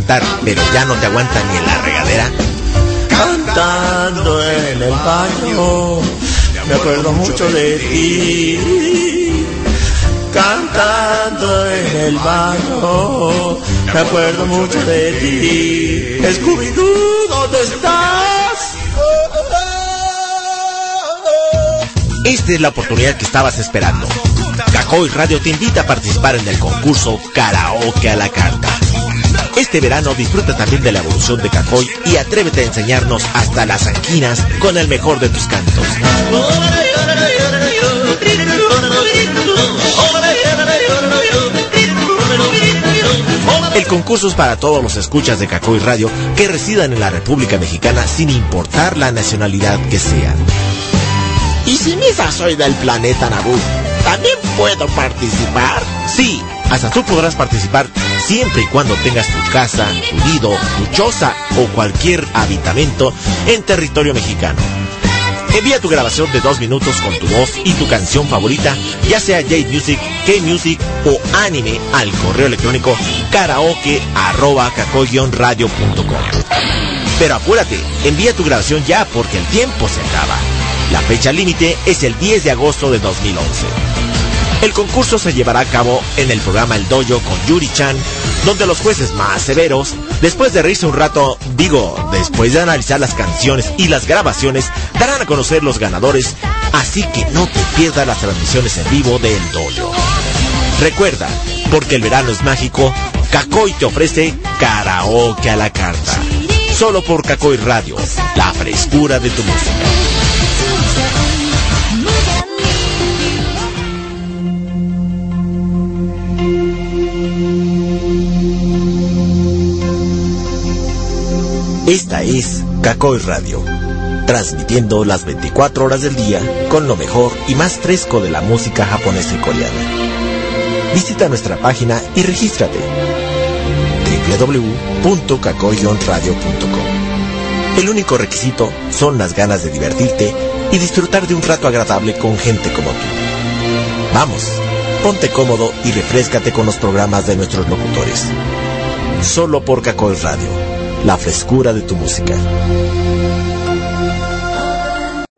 Speaker 1: ¿Te gusta cantar, pero ya no te aguanta ni en la regadera?
Speaker 2: Cantando en el baño, me acuerdo mucho de ti. Cantando en el baño, me acuerdo mucho de ti. Scooby-Doo, ¿dónde estás?
Speaker 1: Esta es la oportunidad que estabas esperando. Cacoy Radio te invita a participar en el concurso Karaoke a la Carta. Este verano disfruta también de la evolución de Cacoy y atrévete a enseñarnos hasta las anquinas con el mejor de tus cantos. El concurso es para todos los escuchas de Cacoy Radio que residan en la República Mexicana sin importar la nacionalidad que sea. ¿Y si misa soy del planeta Naboo? ¿También puedo participar? Sí, hasta tú podrás participar siempre y cuando tengas tu casa, tu nido, tu choza o cualquier habitamento en territorio mexicano. Envía tu grabación de dos minutos con tu voz y tu canción favorita, ya sea J-Music, K-Music o anime, al correo electrónico karaoke. Pero apúrate, envía tu grabación ya porque el tiempo se acaba. La fecha límite es el 10 de agosto de 2011. El concurso se llevará a cabo en el programa El Dojo con Yuri Chan donde los jueces más severos, después de reírse un rato, digo, después de analizar las canciones y las grabaciones, darán a conocer los ganadores, así que no te pierdas las transmisiones en vivo del dojo. Recuerda, porque el verano es mágico, Cacoy te ofrece karaoke a la carta. Solo por Cacoy Radio, la frescura de tu música. Esta es Cacoy Radio, transmitiendo las 24 horas del día con lo mejor y más fresco de la música japonesa y coreana. Visita nuestra página y regístrate www.cacoyonradio.com. El único requisito son las ganas de divertirte y disfrutar de un rato agradable con gente como tú. Vamos, ponte cómodo y refrescate con los programas de nuestros locutores. Solo por Cacoy Radio, la frescura de tu música.